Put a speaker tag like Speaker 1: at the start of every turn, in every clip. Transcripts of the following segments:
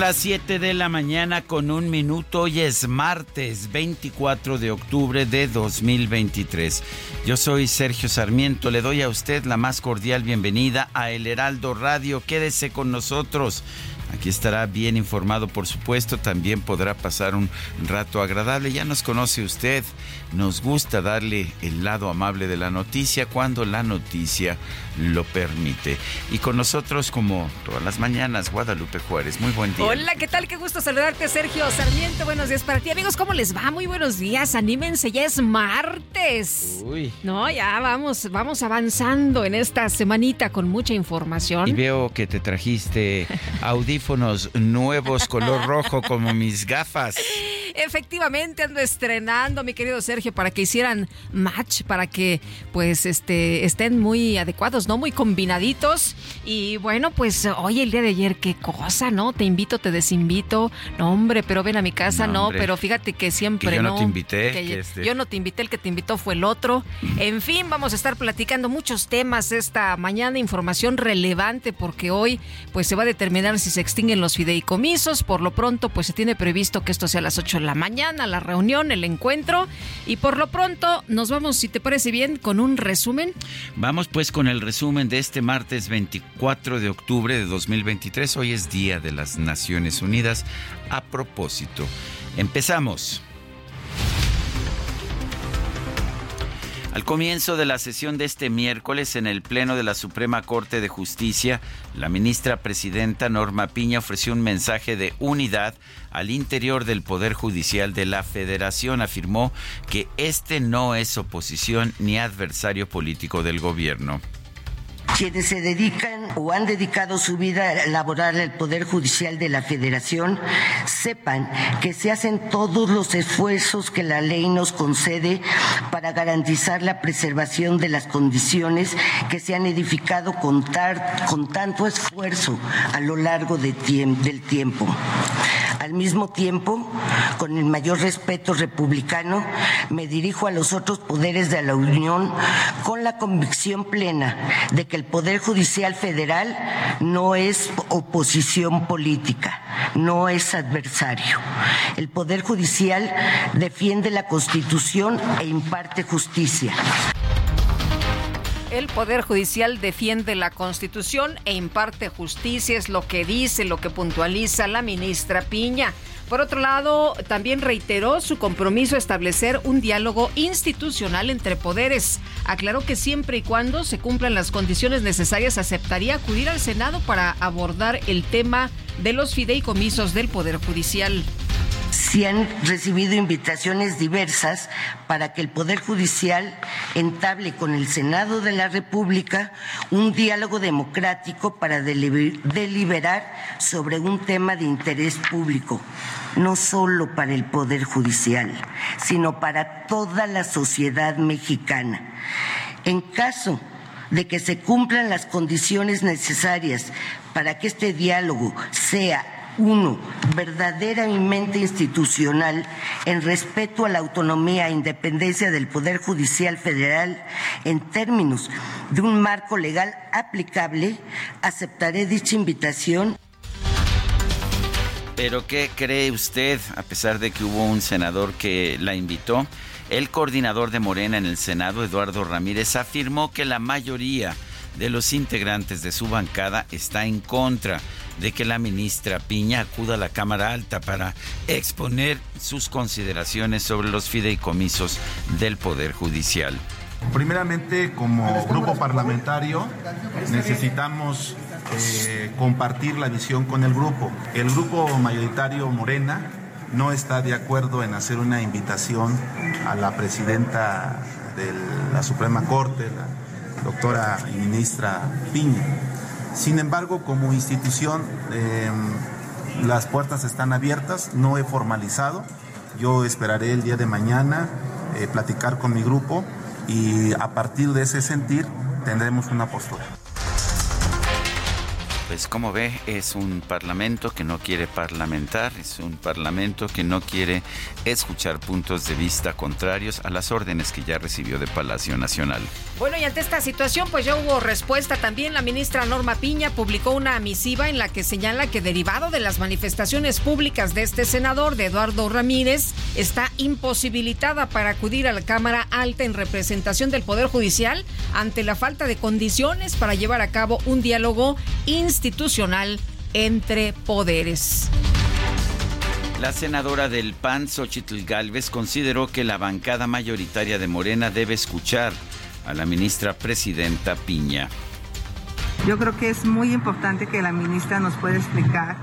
Speaker 1: Las 7 de la mañana con un minuto. Hoy es martes 24 de octubre de 2023. Yo soy Sergio Sarmiento. Le doy a usted la más cordial bienvenida a El Heraldo Radio. Quédese con nosotros. Aquí estará bien informado, por supuesto. También podrá pasar un rato agradable. Ya nos conoce usted. Nos gusta darle el lado amable de la noticia cuando la noticia lo permite. Y con nosotros, como todas las mañanas, Guadalupe Juárez. Muy buen día.
Speaker 2: Hola, ¿qué tal? Qué gusto saludarte, Sergio Sarmiento. Buenos días para ti, amigos. ¿Cómo les va? Muy buenos días. Anímense, ya es martes.
Speaker 1: Uy.
Speaker 2: No, ya vamos, vamos avanzando en esta semanita con mucha información.
Speaker 1: Y veo que te trajiste audífonos nuevos color rojo como mis gafas.
Speaker 2: Efectivamente, ando estrenando, mi querido Sergio, para que hicieran match, para que pues este estén muy adecuados, ¿no? Muy combinaditos. Y bueno, pues hoy el día de ayer, qué cosa, ¿no? Te invito, te desinvito. No, hombre, pero ven a mi casa,
Speaker 1: No,
Speaker 2: pero fíjate que siempre
Speaker 1: Que yo no
Speaker 2: no.
Speaker 1: te invité,
Speaker 2: que
Speaker 1: que este-
Speaker 2: Yo no te invité, el que te invitó fue el otro. En fin, vamos a estar platicando muchos temas esta mañana, información relevante, porque hoy pues se va a determinar si se extinguen los fideicomisos. Por lo pronto, pues se tiene previsto que esto sea a las 8 de la mañana, la reunión, el encuentro. Y por lo pronto, nos vamos, si te parece bien, con un resumen.
Speaker 1: Vamos pues con el resumen de este martes 24 de octubre de 2023. Hoy es Día de las Naciones Unidas. A propósito, empezamos. Al comienzo de la sesión de este miércoles en el Pleno de la Suprema Corte de Justicia, la ministra presidenta Norma Piña ofreció un mensaje de unidad al interior del Poder Judicial de la Federación. Afirmó que este no es oposición ni adversario político del gobierno.
Speaker 3: Quienes se dedican o han dedicado su vida laboral al Poder Judicial de la Federación sepan que se hacen todos los esfuerzos que la ley nos concede para garantizar la preservación de las condiciones que se han edificado con, tanto esfuerzo a lo largo del tiempo. Al mismo tiempo, con el mayor respeto republicano, me dirijo a los otros poderes de la Unión con la convicción plena de que el Poder Judicial Federal no es oposición política, no es adversario. El Poder Judicial defiende la Constitución e imparte justicia.
Speaker 2: El Poder Judicial defiende la Constitución e imparte justicia, es lo que dice, lo que puntualiza la ministra Piña. Por otro lado, también reiteró su compromiso a establecer un diálogo institucional entre poderes. Aclaró que siempre y cuando se cumplan las condiciones necesarias aceptaría acudir al Senado para abordar el tema de los fideicomisos del Poder Judicial.
Speaker 3: Si han recibido invitaciones diversas para que el Poder Judicial entable con el Senado de la República un diálogo democrático para deliber- deliberar sobre un tema de interés público, no solo para el Poder Judicial, sino para toda la sociedad mexicana. En caso de que se cumplan las condiciones necesarias para que este diálogo sea uno, verdaderamente institucional, en respeto a la autonomía e independencia del Poder Judicial Federal, en términos de un marco legal aplicable, aceptaré dicha invitación
Speaker 1: Pero ¿qué cree usted, a pesar de que hubo un senador que la invitó? El coordinador de Morena en el Senado, Eduardo Ramírez, afirmó que la mayoría de los integrantes de su bancada está en contra de que la ministra Piña acuda a la Cámara Alta para exponer sus consideraciones sobre los fideicomisos del Poder Judicial.
Speaker 4: Primeramente, como grupo parlamentario, necesitamos eh, compartir la visión con el grupo. El grupo mayoritario Morena no está de acuerdo en hacer una invitación a la presidenta de la Suprema Corte, la doctora y ministra Piña. Sin embargo, como institución, em, las puertas están abiertas, no he formalizado. Yo esperaré el día de mañana eh, platicar con mi grupo y a partir de ese sentir tendremos una postura.
Speaker 1: Pues como ve, es un parlamento que no quiere parlamentar, es un parlamento que no quiere escuchar puntos de vista contrarios a las órdenes que ya recibió de Palacio Nacional.
Speaker 2: Bueno, y ante esta situación, pues ya hubo respuesta también. La ministra Norma Piña publicó una misiva en la que señala que derivado de las manifestaciones públicas de este senador, de Eduardo Ramírez, está imposibilitada para acudir a la Cámara Alta en representación del Poder Judicial ante la falta de condiciones para llevar a cabo un diálogo institucional entre poderes.
Speaker 1: La senadora del PAN, Xochitl Galvez, consideró que la bancada mayoritaria de Morena debe escuchar a la ministra presidenta Piña.
Speaker 5: Yo creo que es muy importante que la ministra nos pueda explicar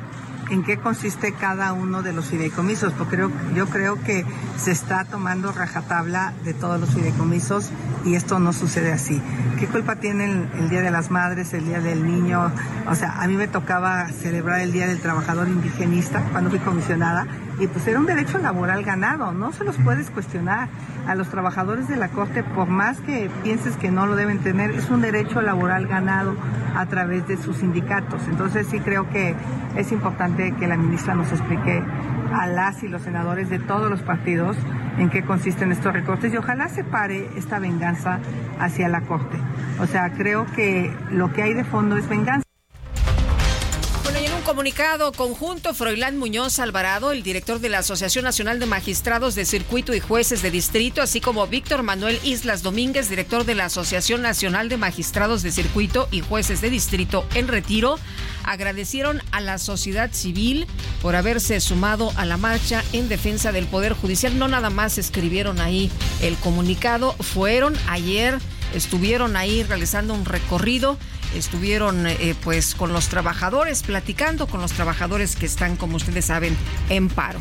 Speaker 5: en qué consiste cada uno de los fideicomisos, porque yo creo que se está tomando rajatabla de todos los fideicomisos y esto no sucede así. ¿Qué culpa tiene el, Día de las Madres, el Día del Niño? O sea, a mí me tocaba celebrar el Día del Trabajador Indigenista cuando fui comisionada y pues era un derecho laboral ganado, no se los puedes cuestionar a los trabajadores de la Corte, por más que pienses que no lo deben tener, es un derecho laboral ganado a través de sus sindicatos. Entonces sí creo que es importante que la ministra nos explique a las y los senadores de todos los partidos en qué consisten estos recortes y ojalá se pare esta venganza hacia la Corte. O sea, creo que lo que hay de fondo es venganza
Speaker 2: comunicado conjunto, Froilán Muñoz Alvarado, el director de la Asociación Nacional de Magistrados de Circuito y Jueces de Distrito, así como Víctor Manuel Islas Domínguez, director de la Asociación Nacional de Magistrados de Circuito y Jueces de Distrito en retiro, agradecieron a la sociedad civil por haberse sumado a la marcha en defensa del Poder Judicial. No nada más escribieron ahí el comunicado, fueron ayer, estuvieron ahí realizando un recorrido estuvieron eh, pues con los trabajadores, platicando con los trabajadores que están, como ustedes saben, en paro.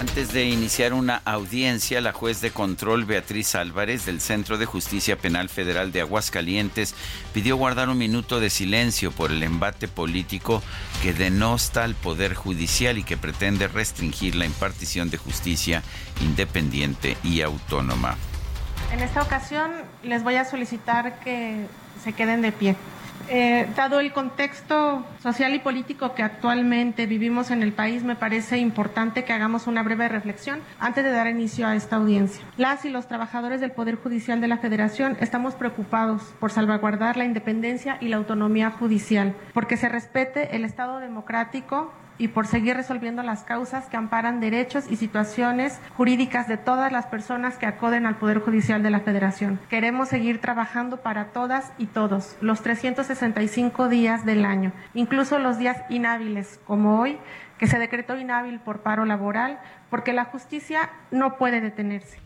Speaker 1: Antes de iniciar una audiencia, la juez de control Beatriz Álvarez del Centro de Justicia Penal Federal de Aguascalientes pidió guardar un minuto de silencio por el embate político que denosta al Poder Judicial y que pretende restringir la impartición de justicia independiente y autónoma.
Speaker 6: En esta ocasión les voy a solicitar que se queden de pie. Eh, dado el contexto social y político que actualmente vivimos en el país, me parece importante que hagamos una breve reflexión antes de dar inicio a esta audiencia. Las y los trabajadores del Poder Judicial de la Federación estamos preocupados por salvaguardar la independencia y la autonomía judicial, porque se respete el Estado democrático y por seguir resolviendo las causas que amparan derechos y situaciones jurídicas de todas las personas que acuden al Poder Judicial de la Federación. Queremos seguir trabajando para todas y todos los 365 días del año, incluso los días inhábiles, como hoy, que se decretó inhábil por paro laboral, porque la justicia no puede detenerse.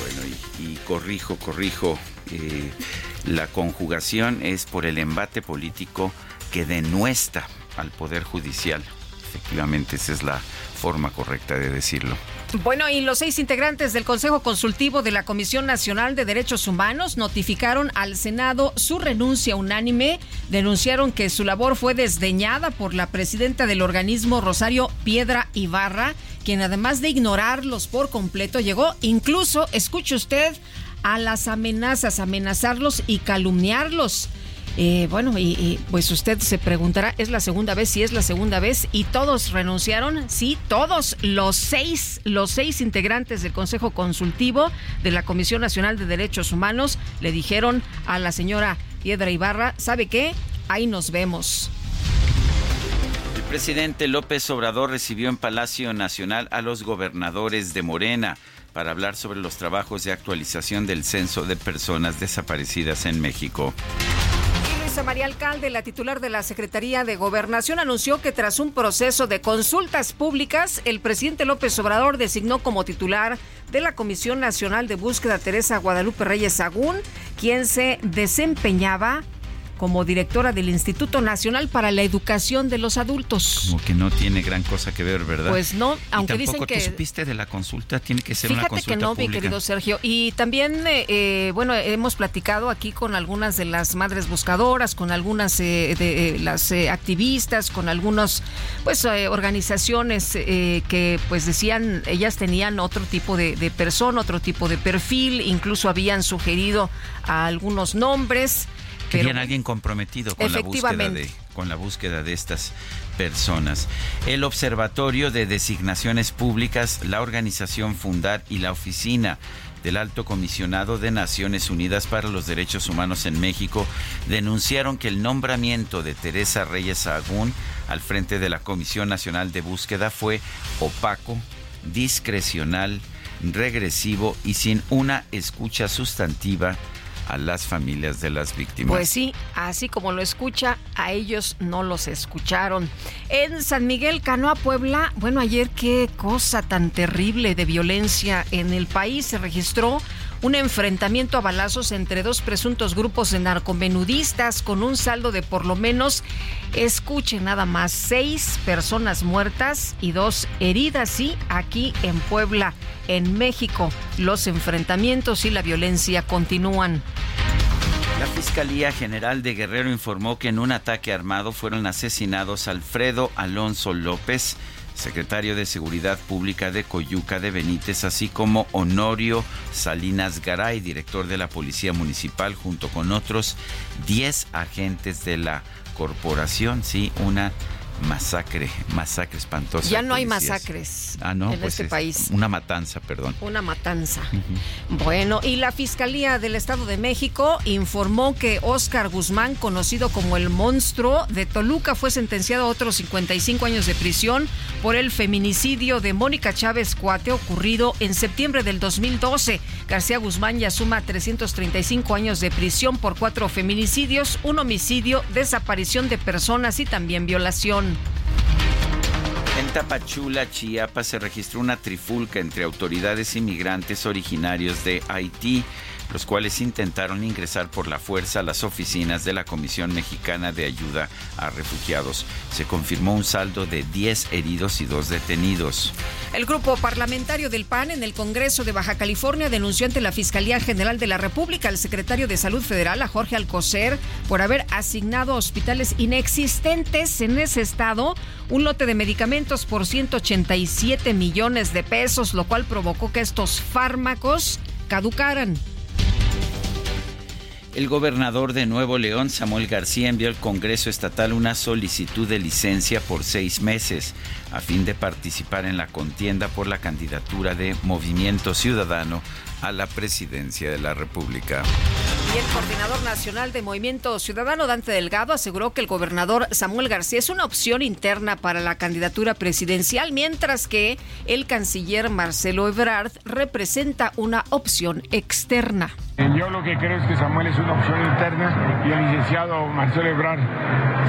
Speaker 1: Bueno, y, corrijo, corrijo, eh, la conjugación es por el embate político que denuestra al Poder Judicial. Efectivamente, esa es la forma correcta de decirlo.
Speaker 2: Bueno, y los seis integrantes del Consejo Consultivo de la Comisión Nacional de Derechos Humanos notificaron al Senado su renuncia unánime. Denunciaron que su labor fue desdeñada por la presidenta del organismo, Rosario Piedra Ibarra, quien además de ignorarlos por completo, llegó incluso, escuche usted, a las amenazas, amenazarlos y calumniarlos. Eh, bueno, y, pues usted se preguntará, ¿es la segunda vez? Si es la segunda vez y todos renunciaron, sí, todos los seis, los seis integrantes del Consejo Consultivo de la Comisión Nacional de Derechos Humanos le dijeron a la señora Piedra Ibarra, ¿sabe qué? Ahí nos vemos.
Speaker 1: presidente López Obrador recibió en Palacio Nacional a los gobernadores de Morena para hablar sobre los trabajos de actualización del censo de personas desaparecidas en México.
Speaker 2: María Alcalde, la titular de la Secretaría de Gobernación, anunció que tras un proceso de consultas públicas, el presidente López Obrador designó como titular de la Comisión Nacional de Búsqueda Teresa Guadalupe Reyes Agún, quien se desempeñaba como directora del Instituto Nacional para la Educación de los Adultos.
Speaker 1: Como que no tiene gran cosa que ver, ¿verdad?
Speaker 2: Pues no, aunque dicen que...
Speaker 1: ¿Tú supiste de la consulta? Tiene que ser una consulta
Speaker 2: que no,
Speaker 1: mi
Speaker 2: querido Sergio. Y también, eh, eh, bueno, hemos platicado aquí con algunas de las madres buscadoras, con algunas eh, de las activistas, con algunas pues organizaciones que pues decían, ellas tenían otro tipo de, de persona, otro tipo de perfil, incluso habían sugerido a algunos nombres.
Speaker 1: Querían alguien comprometido con la búsqueda de con la búsqueda de estas personas. El Observatorio de Designaciones Públicas, la organización Fundar y la Oficina del Alto Comisionado de Naciones Unidas para los Derechos Humanos en México denunciaron que el nombramiento de Teresa Reyes Agún al frente de la Comisión Nacional de Búsqueda fue opaco, discrecional, regresivo y sin una escucha sustantiva a las familias de las víctimas.
Speaker 2: Pues sí, así como lo escucha, a ellos no los escucharon. En San Miguel, Canoa, Puebla, bueno, ayer qué cosa tan terrible de violencia en el país se registró un enfrentamiento a balazos entre dos presuntos grupos de narcomenudistas con un saldo de por lo menos, escuche nada más, seis personas muertas y dos heridas, sí, aquí en Puebla, en México. Los enfrentamientos y la violencia continúan.
Speaker 1: La Fiscalía General de Guerrero informó que en un ataque armado fueron asesinados Alfredo Alonso López, secretario de Seguridad Pública de Coyuca de Benítez, así como Honorio Salinas Garay, director de la Policía Municipal, junto con otros 10 agentes de la corporación, sí, una masacre, masacre espantosa.
Speaker 2: Ya no hay masacres
Speaker 1: ah, no,
Speaker 2: en
Speaker 1: pues
Speaker 2: este país.
Speaker 1: Una matanza, perdón.
Speaker 2: Una matanza. Bueno, y la Fiscalía del Estado de México informó que Oscar Guzmán, conocido como el monstruo de Toluca, fue sentenciado a otros 55 años de prisión por el feminicidio de Mónica Chávez Cuate ocurrido en septiembre del 2012. García Guzmán ya suma 335 años de prisión por cuatro feminicidios, un homicidio, desaparición de personas y también violación.
Speaker 1: En Tapachula, Chiapas, se registró una trifulca entre autoridades inmigrantes originarios de Haití los cuales intentaron ingresar por la fuerza a las oficinas de la Comisión Mexicana de Ayuda a Refugiados. Se confirmó un saldo de 10 heridos y 2 detenidos.
Speaker 2: El grupo parlamentario del PAN en el Congreso de Baja California denunció ante la Fiscalía General de la República al secretario de Salud Federal, a Jorge Alcocer, por haber asignado a hospitales inexistentes en ese estado un lote de medicamentos por 187 millones de pesos, lo cual provocó que estos fármacos caducaran.
Speaker 1: El gobernador de Nuevo León, Samuel García, envió al Congreso Estatal una solicitud de licencia por seis meses a fin de participar en la contienda por la candidatura de Movimiento Ciudadano a la presidencia de la República.
Speaker 2: Y el coordinador nacional de Movimiento Ciudadano, Dante Delgado, aseguró que el gobernador Samuel García es una opción interna para la candidatura presidencial, mientras que el canciller Marcelo Ebrard representa una opción externa.
Speaker 7: Yo lo que creo es que Samuel es una opción interna y el licenciado Marcelo Ebrard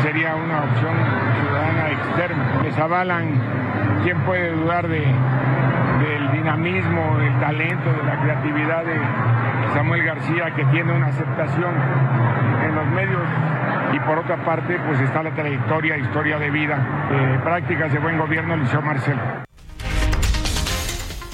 Speaker 7: sería una opción ciudadana externa. Les avalan, ¿quién puede dudar de, del dinamismo, del talento, de la creatividad de Samuel García, que tiene una aceptación en los medios y por otra parte pues está la trayectoria, historia de vida, eh, prácticas de buen gobierno, Liceo Marcelo.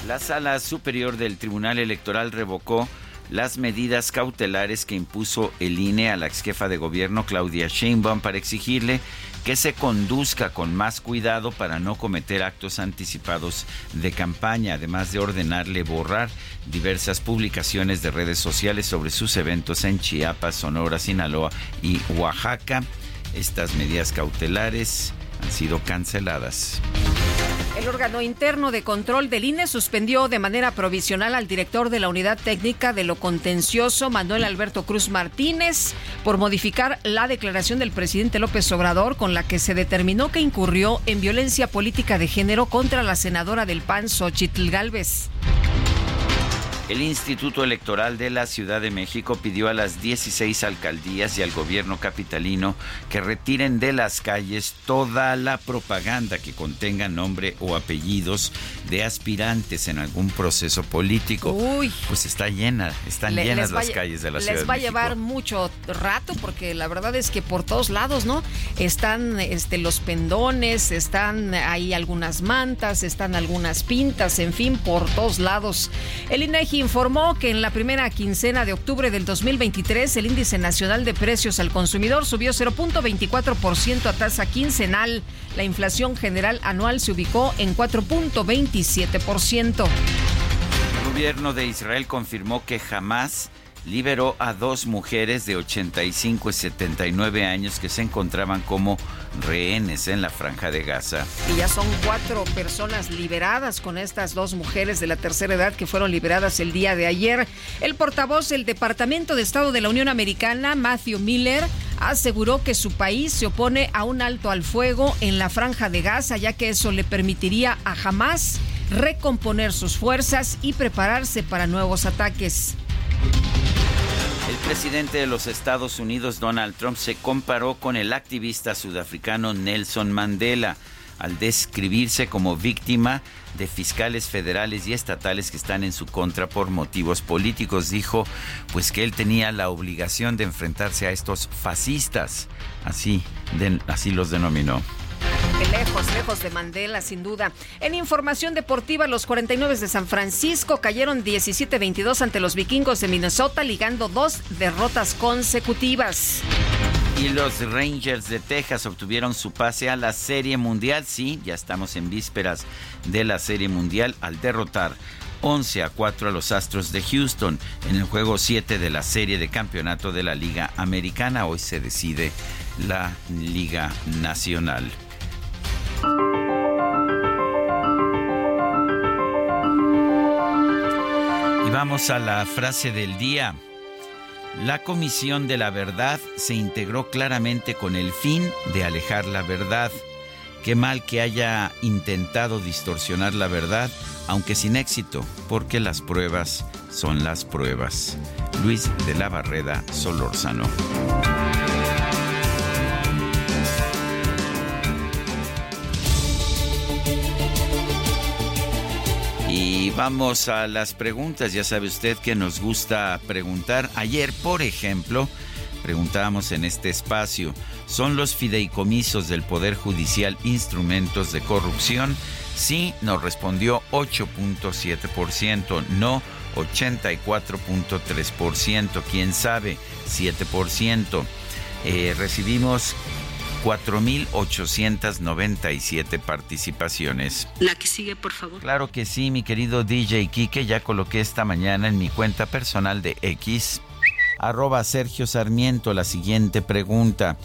Speaker 1: La sala superior del Tribunal Electoral revocó las medidas cautelares que impuso el INE a la ex jefa de gobierno Claudia Sheinbaum para exigirle que se conduzca con más cuidado para no cometer actos anticipados de campaña, además de ordenarle borrar diversas publicaciones de redes sociales sobre sus eventos en Chiapas, Sonora, Sinaloa y Oaxaca. Estas medidas cautelares han sido canceladas.
Speaker 2: El órgano interno de control del INE suspendió de manera provisional al director de la Unidad Técnica de lo Contencioso, Manuel Alberto Cruz Martínez, por modificar la declaración del presidente López Obrador con la que se determinó que incurrió en violencia política de género contra la senadora del PAN, Xochitl Galvez.
Speaker 1: El Instituto Electoral de la Ciudad de México pidió a las 16 alcaldías y al gobierno capitalino que retiren de las calles toda la propaganda que contenga nombre o apellidos de aspirantes en algún proceso político.
Speaker 2: Uy.
Speaker 1: Pues está llena, están llenas las calles de la Ciudad
Speaker 2: Les va a llevar mucho rato porque la verdad es que por todos lados, ¿no? Están este, los pendones, están ahí algunas mantas, están algunas pintas, en fin, por todos lados. El INEGI informó que en la primera quincena de octubre del 2023 el índice nacional de precios al consumidor subió 0.24% a tasa quincenal. La inflación general anual se ubicó en 4.27%.
Speaker 1: El gobierno de Israel confirmó que jamás liberó a dos mujeres de 85 y 79 años que se encontraban como rehenes en la franja de Gaza.
Speaker 2: Y ya son cuatro personas liberadas con estas dos mujeres de la tercera edad que fueron liberadas el día de ayer. El portavoz del Departamento de Estado de la Unión Americana, Matthew Miller, aseguró que su país se opone a un alto al fuego en la franja de Gaza, ya que eso le permitiría a Hamas recomponer sus fuerzas y prepararse para nuevos ataques.
Speaker 1: El presidente de los Estados Unidos, Donald Trump, se comparó con el activista sudafricano Nelson Mandela al describirse como víctima de fiscales federales y estatales que están en su contra por motivos políticos. Dijo pues que él tenía la obligación de enfrentarse a estos fascistas. Así, así los denominó
Speaker 2: lejos, lejos de Mandela, sin duda. En información deportiva, los 49 de San Francisco cayeron 17-22 ante los vikingos de Minnesota, ligando dos derrotas consecutivas.
Speaker 1: Y los Rangers de Texas obtuvieron su pase a la Serie Mundial. Sí, ya estamos en vísperas de la Serie Mundial al derrotar 11 a 4 a los Astros de Houston en el juego 7 de la serie de campeonato de la Liga Americana. Hoy se decide la Liga Nacional. Y vamos a la frase del día. La Comisión de la Verdad se integró claramente con el fin de alejar la verdad. Qué mal que haya intentado distorsionar la verdad, aunque sin éxito, porque las pruebas son las pruebas. Luis de la Barreda Solórzano. Y vamos a las preguntas. Ya sabe usted que nos gusta preguntar. Ayer, por ejemplo, preguntábamos en este espacio, ¿son los fideicomisos del Poder Judicial instrumentos de corrupción? Sí, nos respondió 8.7%, no 84.3%, quién sabe, 7%. Eh, recibimos 4.897 participaciones.
Speaker 8: La que sigue, por favor.
Speaker 1: Claro que sí, mi querido DJ Kike, ya coloqué esta mañana en mi cuenta personal de X, arroba Sergio Sarmiento, la siguiente pregunta.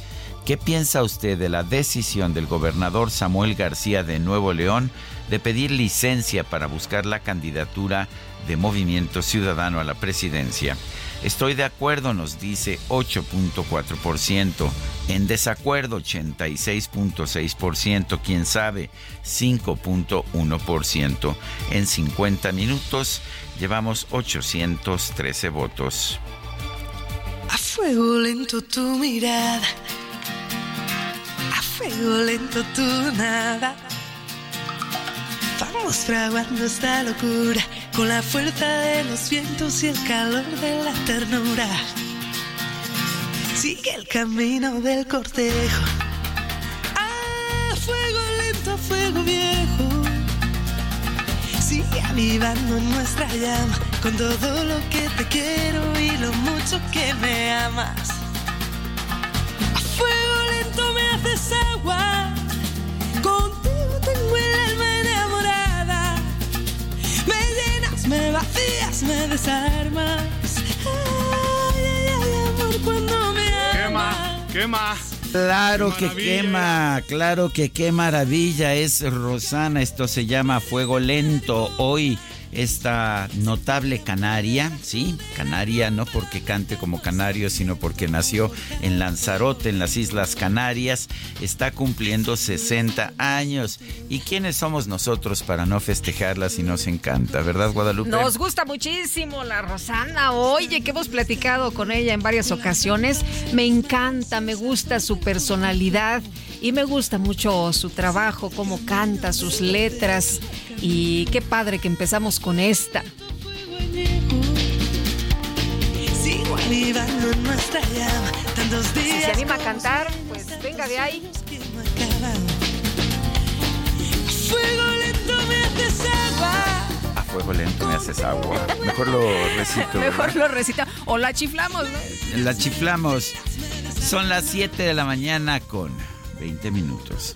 Speaker 1: ¿Qué piensa usted de la decisión del gobernador Samuel García de Nuevo León de pedir licencia para buscar la candidatura de Movimiento Ciudadano a la presidencia? Estoy de acuerdo, nos dice 8.4%. En desacuerdo, 86.6%. Quién sabe, 5.1%. En 50 minutos llevamos 813 votos.
Speaker 9: A fuego lento tu mirada. A fuego lento tu nada. Vamos fraguando esta locura con la fuerza de los vientos y el calor de la ternura. Sigue el camino del cortejo. A fuego lento, fuego viejo. Sigue avivando nuestra llama con todo lo que te quiero y lo mucho que me amas. A fuego lento me haces agua. Contigo vacías, me desarmas. Ay, ay, ay, amor, cuando me
Speaker 10: Quema, quema.
Speaker 1: Claro que quema, claro que qué maravilla es Rosana. Esto se llama Fuego Lento. Hoy esta notable canaria, sí, canaria no porque cante como canario, sino porque nació en Lanzarote, en las Islas Canarias, está cumpliendo 60 años. ¿Y quiénes somos nosotros para no festejarla si nos encanta, verdad, Guadalupe?
Speaker 2: Nos gusta muchísimo la Rosana. Oye, que hemos platicado con ella en varias ocasiones. Me encanta, me gusta su personalidad y me gusta mucho su trabajo, cómo canta, sus letras. Y qué padre que empezamos con esta. Si se anima a cantar, pues venga de ahí.
Speaker 9: Fuego lento me haces agua.
Speaker 1: A fuego lento me haces agua. Mejor lo recito.
Speaker 2: Mejor lo recita. O la chiflamos, ¿no?
Speaker 1: La chiflamos. Son las 7 de la mañana con 20 minutos.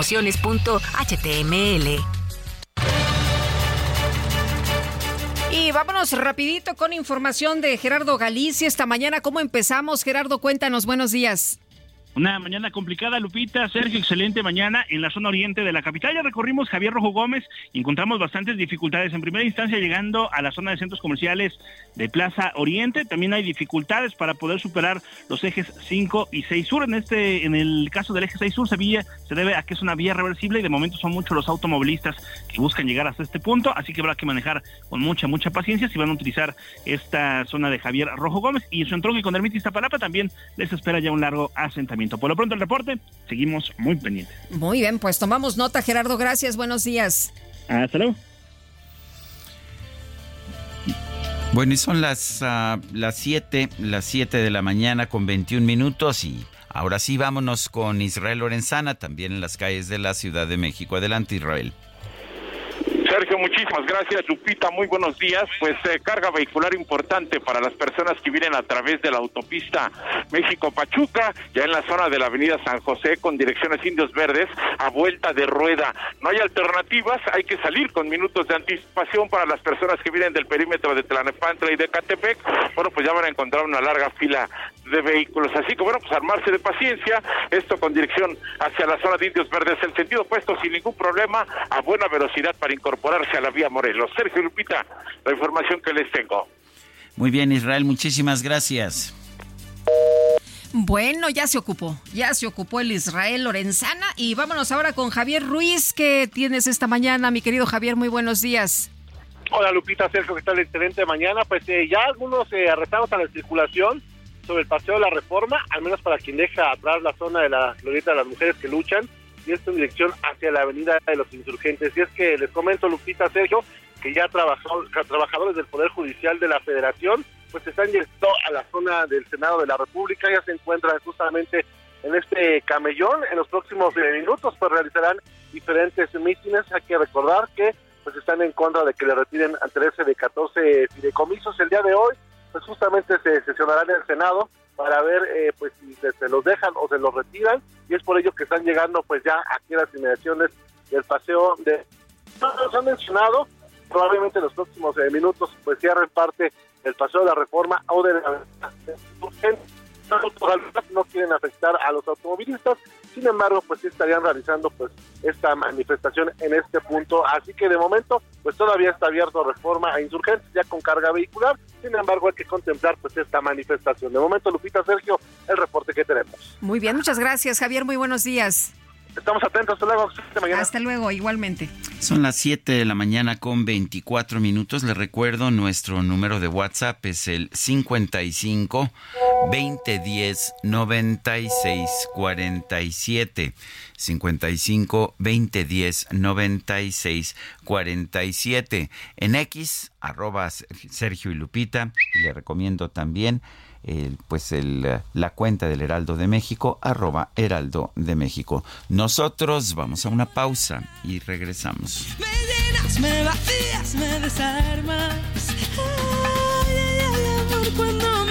Speaker 2: Y vámonos rapidito con información de Gerardo Galicia esta mañana. ¿Cómo empezamos? Gerardo, cuéntanos. Buenos días.
Speaker 10: Una mañana complicada, Lupita. Sergio, excelente mañana en la zona oriente de la capital. Ya recorrimos Javier Rojo Gómez y encontramos bastantes dificultades. En primera instancia, llegando a la zona de centros comerciales de Plaza Oriente, también hay dificultades para poder superar los ejes 5 y 6 sur. En este, en el caso del eje 6 sur, se, se debe a que es una vía reversible y de momento son muchos los automovilistas que buscan llegar hasta este punto, así que habrá que manejar con mucha, mucha paciencia si van a utilizar esta zona de Javier Rojo Gómez y su entronque con Ermita Iztapalapa también les espera ya un largo asentamiento. Por lo pronto el reporte, seguimos muy pendientes.
Speaker 2: Muy bien, pues tomamos nota, Gerardo. Gracias, buenos días.
Speaker 10: Hasta luego.
Speaker 1: Bueno, y son las uh, las 7, las 7 de la mañana con 21 minutos y ahora sí vámonos con Israel Lorenzana, también en las calles de la Ciudad de México. Adelante, Israel.
Speaker 11: Sergio, muchísimas gracias. Lupita, muy buenos días. Pues eh, carga vehicular importante para las personas que vienen a través de la autopista México-Pachuca, ya en la zona de la avenida San José con direcciones Indios Verdes a vuelta de rueda. No hay alternativas, hay que salir con minutos de anticipación para las personas que vienen del perímetro de Tlanepantla y de Catepec. Bueno, pues ya van a encontrar una larga fila de vehículos. Así que bueno, pues armarse de paciencia, esto con dirección hacia la zona de Indios Verdes, el sentido opuesto sin ningún problema, a buena velocidad para incorporarse a la vía Morelos. Sergio Lupita, la información que les tengo.
Speaker 1: Muy bien, Israel, muchísimas gracias.
Speaker 2: Bueno, ya se ocupó, ya se ocupó el Israel Lorenzana y vámonos ahora con Javier Ruiz, que tienes esta mañana, mi querido Javier, muy buenos días.
Speaker 12: Hola Lupita, Sergio, ¿qué tal? Excelente mañana. Pues eh, ya algunos eh, arrestados a la circulación sobre el paseo de la reforma, al menos para quien deja atrás la zona de la glorieta de las mujeres que luchan, y esto en dirección hacia la avenida de los insurgentes. Y es que les comento, Lupita, Sergio, que ya trabajó, trabajadores del Poder Judicial de la Federación, pues están llegando a la zona del Senado de la República, ya se encuentran justamente en este camellón. En los próximos eh, minutos, pues realizarán diferentes mítines. Hay que recordar que pues están en contra de que le retiren a 13 de 14 fideicomisos. El día de hoy, pues justamente se sesionará en el Senado para ver eh, pues si se, los dejan o se los retiran y es por ello que están llegando pues ya aquí a las inmediaciones del paseo de nos han mencionado. Probablemente en los próximos eh, minutos pues cierren parte del paseo de la reforma o de la no quieren afectar a los automovilistas, sin embargo, pues sí estarían realizando pues esta manifestación en este punto, así que de momento pues todavía está abierto reforma a insurgentes ya con carga vehicular, sin embargo hay que contemplar pues esta manifestación. De momento, Lupita Sergio, el reporte que tenemos.
Speaker 2: Muy bien, muchas gracias Javier, muy buenos días.
Speaker 12: Estamos atentos, hasta luego.
Speaker 2: Hasta, hasta luego, igualmente.
Speaker 1: Son las 7 de la mañana con 24 minutos. Les recuerdo, nuestro número de WhatsApp es el 55 2010 96 47. 55 2010 96 47. En X, arroba Sergio y Lupita. Le recomiendo también pues el, la cuenta del Heraldo de México, arroba Heraldo de México. Nosotros vamos a una pausa y regresamos.
Speaker 9: Me me vacías, me desarmas. Ay, ay, ay,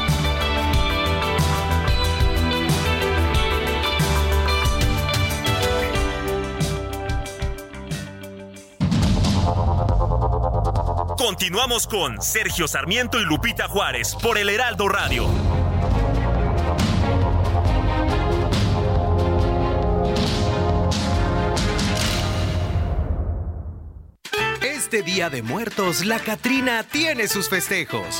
Speaker 13: Continuamos con Sergio Sarmiento y Lupita Juárez por el Heraldo Radio.
Speaker 14: Este Día de Muertos, la Catrina tiene sus festejos.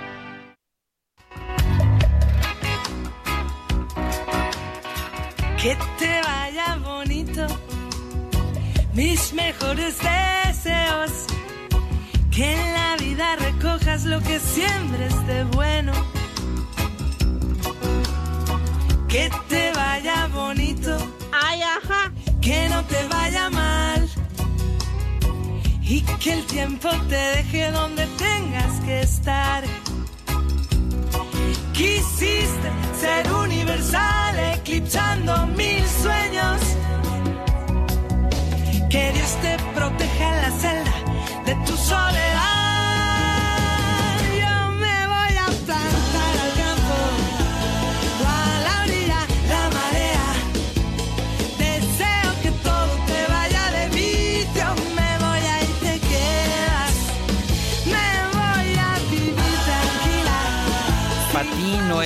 Speaker 9: Que te vaya bonito, mis mejores deseos. Que en la vida recojas lo que siembres de bueno. Que te vaya bonito, ay, ajá. Que no te vaya mal. Y que el tiempo te deje donde tengas que estar. Quisiste ser universal, eclipsando mil sueños. Que Dios te proteja en la celda de tu soledad.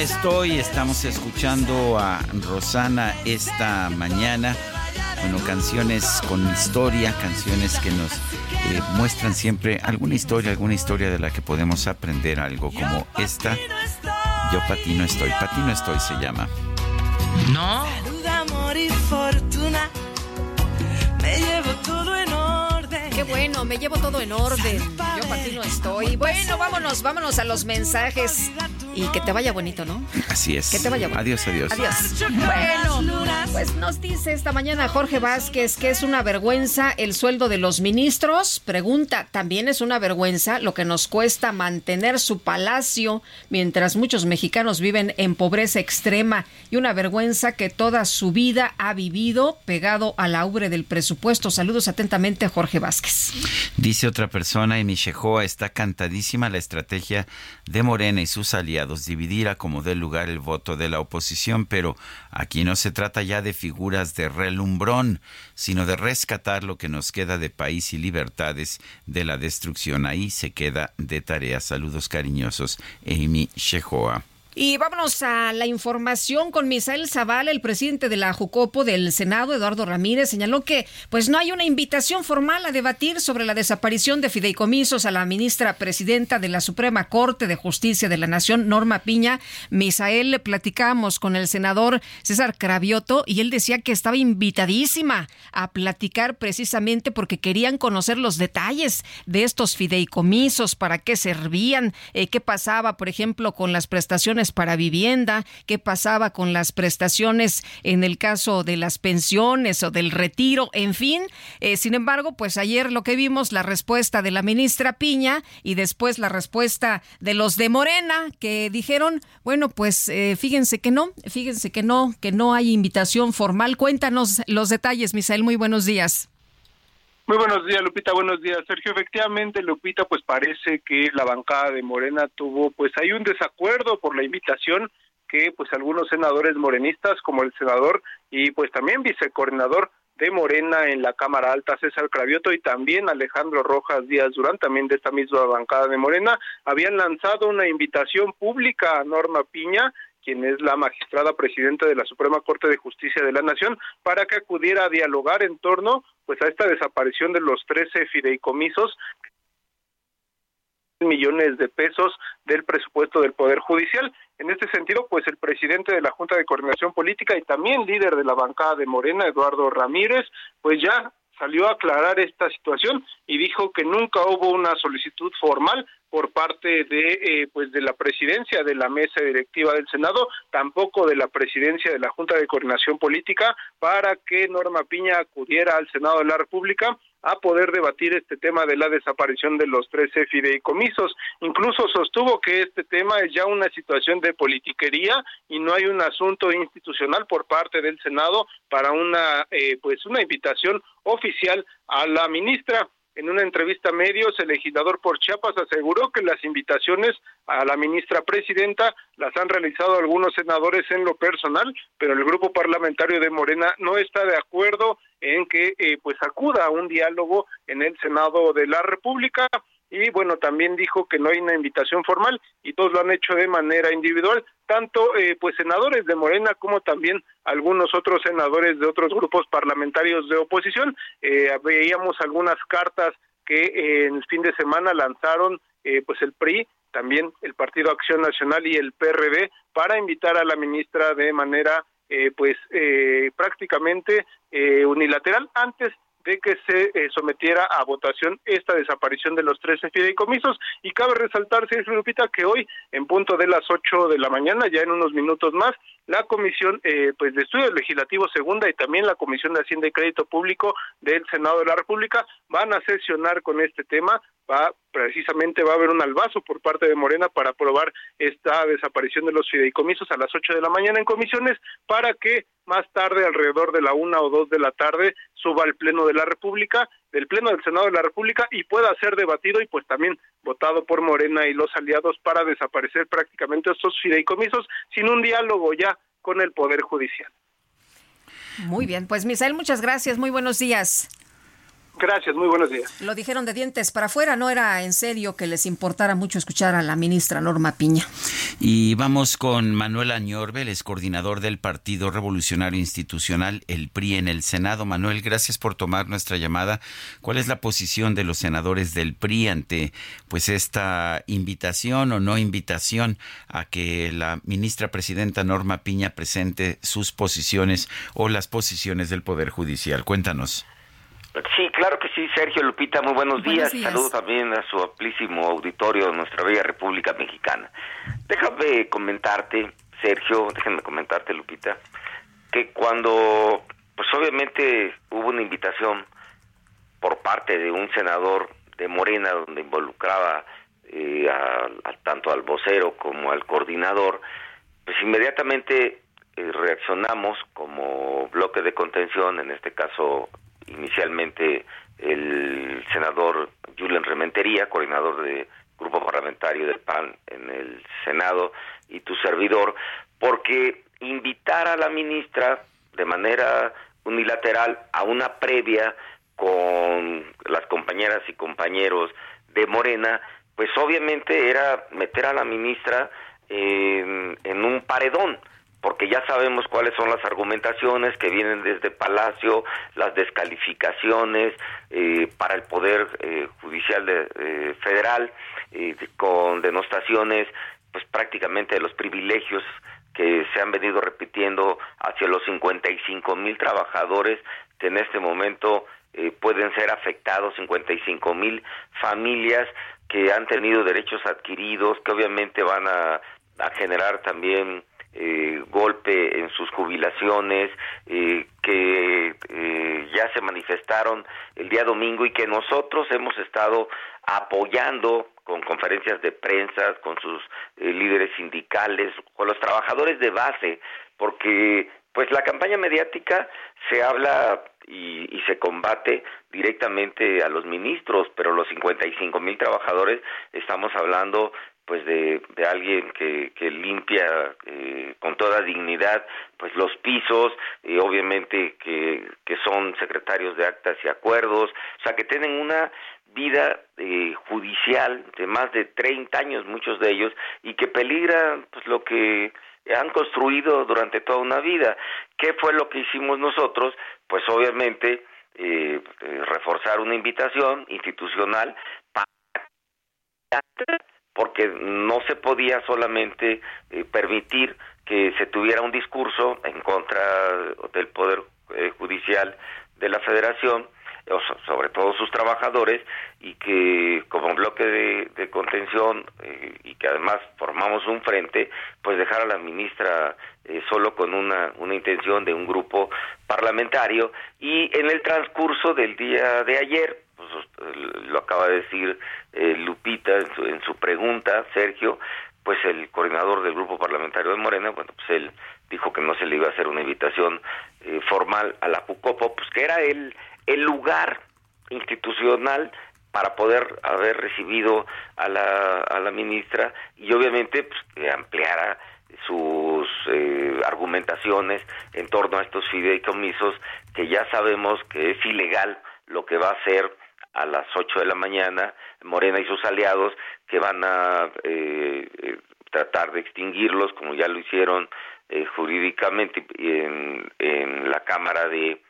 Speaker 1: Estoy, estamos escuchando a Rosana esta mañana. Bueno, canciones con historia, canciones que nos eh, muestran siempre alguna historia, alguna historia de la que podemos aprender algo como esta. Yo para ti no estoy, para ti no estoy se llama.
Speaker 15: No.
Speaker 9: Salud, amor y fortuna. Me llevo todo en orden.
Speaker 2: Qué bueno, me llevo todo en orden. Yo para ti no estoy. Bueno, vámonos, vámonos a los mensajes. Y que te vaya bonito, ¿no?
Speaker 1: Así es.
Speaker 2: Que te vaya bonito.
Speaker 1: Adiós, adiós.
Speaker 2: Adiós. Bueno, pues nos dice esta mañana Jorge Vázquez que es una vergüenza el sueldo de los ministros. Pregunta, ¿también es una vergüenza lo que nos cuesta mantener su palacio mientras muchos mexicanos viven en pobreza extrema? Y una vergüenza que toda su vida ha vivido pegado a la ubre del presupuesto. Saludos atentamente, Jorge Vázquez.
Speaker 1: Dice otra persona, en Michejoa está cantadísima la estrategia de Morena y sus aliados, dividir a como dé lugar el voto de la oposición, pero aquí no se trata ya de figuras de relumbrón, sino de rescatar lo que nos queda de país y libertades de la destrucción. Ahí se queda de tarea. Saludos cariñosos, Amy Shehoa.
Speaker 2: Y vámonos a la información con Misael Zavala, el presidente de la Jucopo del Senado, Eduardo Ramírez, señaló que pues no hay una invitación formal a debatir sobre la desaparición de fideicomisos a la ministra presidenta de la Suprema Corte de Justicia de la Nación, Norma Piña. Misael, platicamos con el senador César Cravioto y él decía que estaba invitadísima a platicar precisamente porque querían conocer los detalles de estos fideicomisos, para qué servían, eh, qué pasaba, por ejemplo, con las prestaciones para vivienda, qué pasaba con las prestaciones en el caso de las pensiones o del retiro, en fin. Eh, sin embargo, pues ayer lo que vimos, la respuesta de la ministra Piña y después la respuesta de los de Morena, que dijeron, bueno, pues eh, fíjense que no, fíjense que no, que no hay invitación formal. Cuéntanos los detalles, Misael, muy buenos días.
Speaker 16: Muy buenos días, Lupita. Buenos días, Sergio. Efectivamente, Lupita, pues parece que la bancada de Morena tuvo, pues hay un desacuerdo por la invitación que, pues algunos senadores morenistas, como el senador y pues también vicecoordinador de Morena en la Cámara Alta, César Cravioto, y también Alejandro Rojas Díaz Durán, también de esta misma bancada de Morena, habían lanzado una invitación pública a Norma Piña quien es la magistrada presidenta de la Suprema Corte de Justicia de la Nación, para que acudiera a dialogar en torno pues a esta desaparición de los 13 fideicomisos millones de pesos del presupuesto del Poder Judicial. En este sentido, pues el presidente de la Junta de Coordinación Política y también líder de la bancada de Morena, Eduardo Ramírez, pues ya salió a aclarar esta situación y dijo que nunca hubo una solicitud formal por parte de eh, pues de la presidencia de la mesa directiva del Senado, tampoco de la presidencia de la Junta de Coordinación Política para que Norma Piña acudiera al Senado de la República a poder debatir este tema de la desaparición de los 13 fideicomisos. Incluso sostuvo que este tema es ya una situación de politiquería y no hay un asunto institucional por parte del Senado para una eh, pues una invitación oficial a la ministra. En una entrevista a medios, el legislador por Chiapas aseguró que las invitaciones a la ministra presidenta las han realizado algunos senadores en lo personal, pero el grupo parlamentario de Morena no está de acuerdo en que eh, pues acuda a un diálogo en el Senado de la República y bueno, también dijo que no hay una invitación formal y todos lo han hecho de manera individual, tanto eh, pues senadores de Morena como también algunos otros senadores de otros grupos parlamentarios de oposición. Eh, veíamos algunas cartas que eh, en fin de semana lanzaron pues el PRI, también el Partido Acción Nacional y el PRD para invitar a la ministra de manera pues prácticamente unilateral antes de que se eh, sometiera a votación esta desaparición de los 13 fideicomisos. Y cabe resaltar, señor Lupita, que hoy, en punto de las 8 de la mañana, ya en unos minutos más, la Comisión eh, pues de Estudios Legislativos Segunda y también la Comisión de Hacienda y Crédito Público del Senado de la República van a sesionar con este tema. Va precisamente va a haber un albazo por parte de Morena para aprobar esta desaparición de los fideicomisos a las 8 de la mañana en comisiones para que más tarde, alrededor de la una o dos de la tarde, suba al Pleno de la República, del Pleno del Senado de la República y pueda ser debatido y pues también votado por Morena y los aliados para desaparecer prácticamente estos fideicomisos sin un diálogo ya con el Poder Judicial.
Speaker 2: Muy bien, pues Misael, muchas gracias, muy buenos días.
Speaker 16: Gracias, muy buenos días.
Speaker 2: Lo dijeron de dientes para afuera, no era en serio que les importara mucho escuchar a la ministra Norma Piña.
Speaker 1: Y vamos con Manuel Añorbe, es coordinador del Partido Revolucionario Institucional, el PRI en el Senado. Manuel, gracias por tomar nuestra llamada. ¿Cuál es la posición de los senadores del PRI ante pues esta invitación o no invitación a que la ministra presidenta Norma Piña presente sus posiciones o las posiciones del Poder Judicial? Cuéntanos.
Speaker 17: Sí, claro que sí, Sergio Lupita, muy buenos, días. Saludo también a su amplísimo auditorio de nuestra bella República Mexicana. Déjame comentarte, Sergio, déjenme comentarte, Lupita, que cuando, pues obviamente hubo una invitación por parte de un senador de Morena donde involucraba eh, tanto al vocero como al coordinador, pues inmediatamente eh, reaccionamos como bloque de contención, en este caso inicialmente el senador Julian Rementería, coordinador del grupo parlamentario del PAN en el Senado, y tu servidor, porque invitar a la ministra de manera unilateral a una previa con las compañeras y compañeros de Morena, pues obviamente era meter a la ministra en, en un paredón porque ya sabemos cuáles son las argumentaciones que vienen desde Palacio, las descalificaciones eh, para el Poder eh, Judicial de, eh, Federal, con denostaciones pues prácticamente de los privilegios que se han venido repitiendo hacia los 55 mil trabajadores que en este momento pueden ser afectados, 55 mil familias que han tenido derechos adquiridos, que obviamente van a generar también eh, golpe en sus jubilaciones eh, que eh, ya se manifestaron el día domingo y que nosotros hemos estado apoyando con conferencias de prensa, con sus líderes sindicales, con los trabajadores de base, porque pues la campaña mediática se habla y, y, se combate directamente a los ministros, pero los 55 mil trabajadores estamos hablando pues de, de alguien que, que limpia eh, con toda dignidad pues los pisos y obviamente que, que son secretarios de actas y acuerdos. O sea que tienen una vida eh, judicial de más de 30 años muchos de ellos y que peligra pues lo que han construido durante toda una vida. Qué fue lo que hicimos nosotros pues obviamente eh, reforzar una invitación institucional para porque no se podía solamente eh, permitir que se tuviera un discurso en contra del Poder eh, Judicial de la Federación, sobre todo sus trabajadores, y que como bloque de, contención eh, y que además formamos un frente, pues dejar a la ministra solo con una, una intención de un grupo parlamentario. Y en el transcurso del día de ayer, pues, lo acaba de decir eh, Lupita en su, pregunta, Sergio, pues el coordinador del grupo parlamentario de Morena, bueno, pues él dijo que no se le iba a hacer una invitación eh, formal a la Jucopo, pues que era el, el lugar institucional para poder haber recibido a la, a la ministra y obviamente pues, que ampliara sus eh, argumentaciones en torno a estos fideicomisos que ya sabemos que es ilegal lo que va a hacer a las 8 de la mañana, Morena y sus aliados, que van a eh, eh, tratar de extinguirlos, como ya lo hicieron eh, jurídicamente en, en la Cámara de,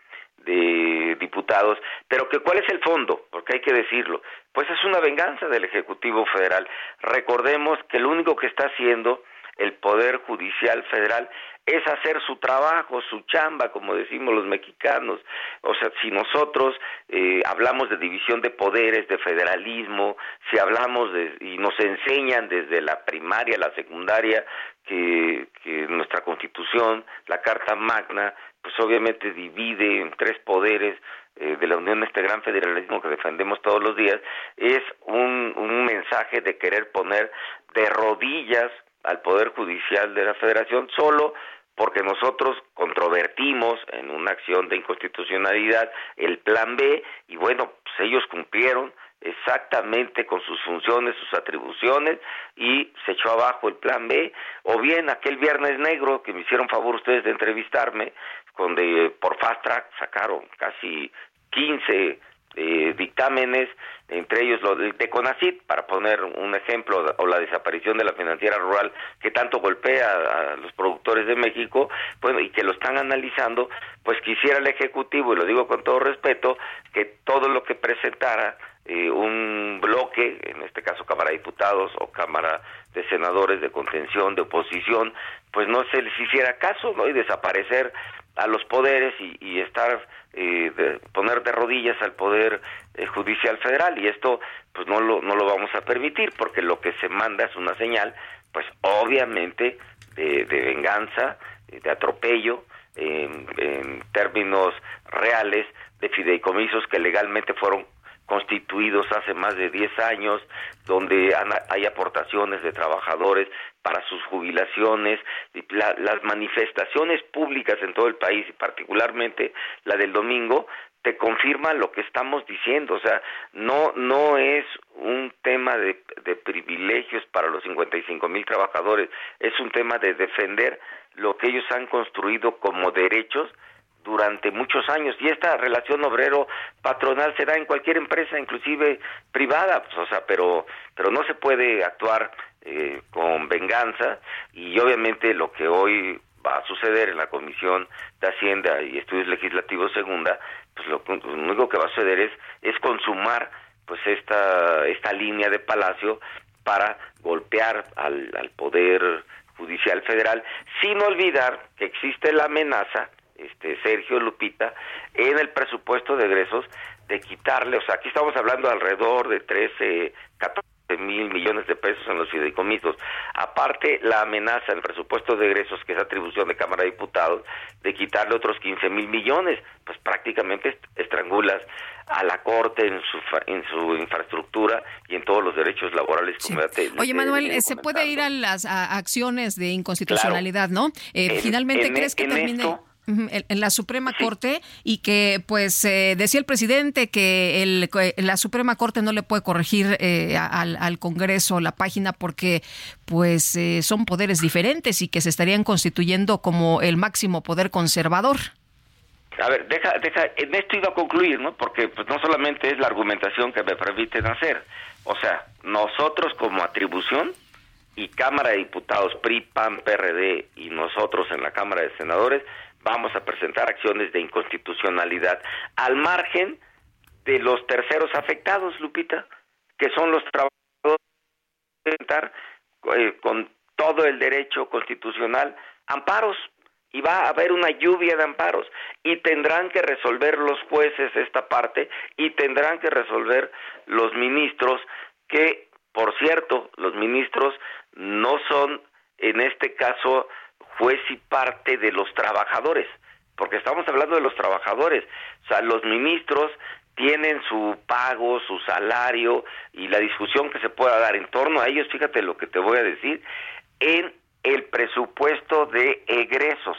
Speaker 17: de Diputados, pero que cuál es el fondo, porque hay que decirlo, pues es una venganza del Ejecutivo Federal. Recordemos que lo único que está haciendo el Poder Judicial Federal es hacer su trabajo, su chamba, como decimos los mexicanos. O sea, si nosotros eh, hablamos de división de poderes, de federalismo, si hablamos de, y nos enseñan desde la primaria, la secundaria, que, que nuestra constitución, la Carta Magna, pues obviamente divide en tres poderes eh, de la Unión este gran federalismo que defendemos todos los días, es un, un mensaje de querer poner de rodillas al Poder Judicial de la Federación solo porque nosotros controvertimos en una acción de inconstitucionalidad el plan B y bueno, pues ellos cumplieron exactamente con sus funciones, sus atribuciones y se echó abajo el plan B. O bien aquel viernes negro que me hicieron favor ustedes de entrevistarme donde por fast track sacaron casi 15 eh, dictámenes, entre ellos lo de, CONACIT, para poner un ejemplo, o la desaparición de la financiera rural que tanto golpea a, los productores de México, bueno, y que lo están analizando, pues quisiera el Ejecutivo, y lo digo con todo respeto, que todo lo que presentara eh, un bloque, en este caso Cámara de Diputados o Cámara de Senadores de contención, de oposición, pues no se les hiciera caso, ¿no? Y desaparecer a los poderes y, estar eh, de poner de rodillas al poder eh, judicial federal. Y esto pues no lo no lo vamos a permitir porque lo que se manda es una señal pues obviamente de, venganza de atropello en, en términos reales de fideicomisos que legalmente fueron constituidos hace más de 10 años, donde hay aportaciones de trabajadores para sus jubilaciones, las manifestaciones públicas en todo el país y particularmente la del domingo te confirma lo que estamos diciendo, o sea, no no es un tema de, de privilegios para los 55 mil trabajadores, es un tema de defender lo que ellos han construido como derechos durante muchos años. Y esta relación obrero patronal se da en cualquier empresa inclusive privada pues, o sea pero pero no se puede actuar eh, con venganza. Y obviamente lo que hoy va a suceder en la comisión de hacienda y estudios legislativos segunda pues lo, único que va a suceder es es consumar pues esta esta línea de palacio para golpear al, al poder judicial federal. Sin olvidar que existe la amenaza este Sergio Lupita en el presupuesto de egresos de quitarle, o sea, aquí estamos hablando alrededor de 13, 14 mil millones de pesos en los fideicomisos. Aparte, la amenaza en el presupuesto de egresos, que es atribución de Cámara de Diputados, de quitarle otros 15 mil millones, pues prácticamente estrangulas a la Corte en su, en su infraestructura y en todos los derechos laborales. Como
Speaker 2: Oye, Manuel, ¿se puede ir a las acciones de inconstitucionalidad, no? Eh, finalmente, ¿crees que termine? En la Suprema Corte y que pues eh, decía el presidente que el, la Suprema Corte no le puede corregir eh, al, Congreso la página porque pues eh, son poderes diferentes y que se estarían constituyendo como el máximo poder conservador.
Speaker 17: A ver, deja, deja, en esto iba a concluir, ¿no? Porque pues no solamente es la argumentación que me permiten hacer, o sea, nosotros como atribución y Cámara de Diputados, PRI, PAN, PRD y nosotros en la Cámara de Senadores vamos a presentar acciones de inconstitucionalidad al margen de los terceros afectados, Lupita, que son los trabajadores eh, con todo el derecho constitucional amparos y va a haber una lluvia de amparos y tendrán que resolver los jueces esta parte y tendrán que resolver los ministros que por cierto los ministros no son en este caso juez y parte de los trabajadores, porque estamos hablando de los trabajadores, o sea, los ministros tienen su pago, su salario y la discusión que se pueda dar en torno a ellos, fíjate lo que te voy a decir, en el presupuesto de egresos.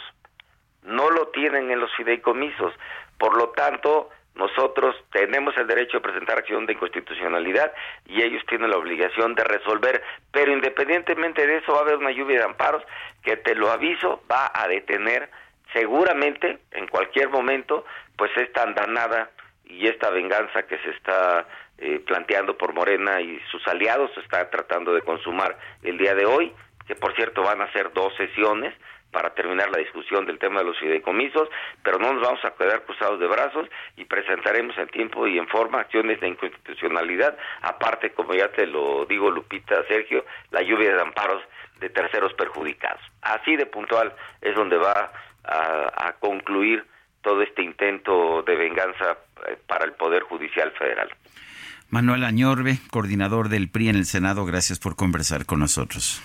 Speaker 17: No lo tienen en los fideicomisos. Por lo tanto, nosotros tenemos el derecho de presentar acción de inconstitucionalidad y ellos tienen la obligación de resolver, pero independientemente de eso va a haber una lluvia de amparos que te lo aviso va a detener seguramente en cualquier momento pues esta andanada y esta venganza que se está eh, planteando por Morena y sus aliados se está tratando de consumar el día de hoy, que por cierto van a ser dos sesiones para terminar la discusión del tema de los fideicomisos, pero no nos vamos a quedar cruzados de brazos y presentaremos en tiempo y en forma acciones de inconstitucionalidad, aparte, como ya te lo digo, Lupita, Sergio, la lluvia de amparos de terceros perjudicados. Así de puntual es donde va a, concluir todo este intento de venganza eh, para el Poder Judicial Federal.
Speaker 1: Manuel Añorbe, coordinador del PRI en el Senado, gracias por conversar con nosotros.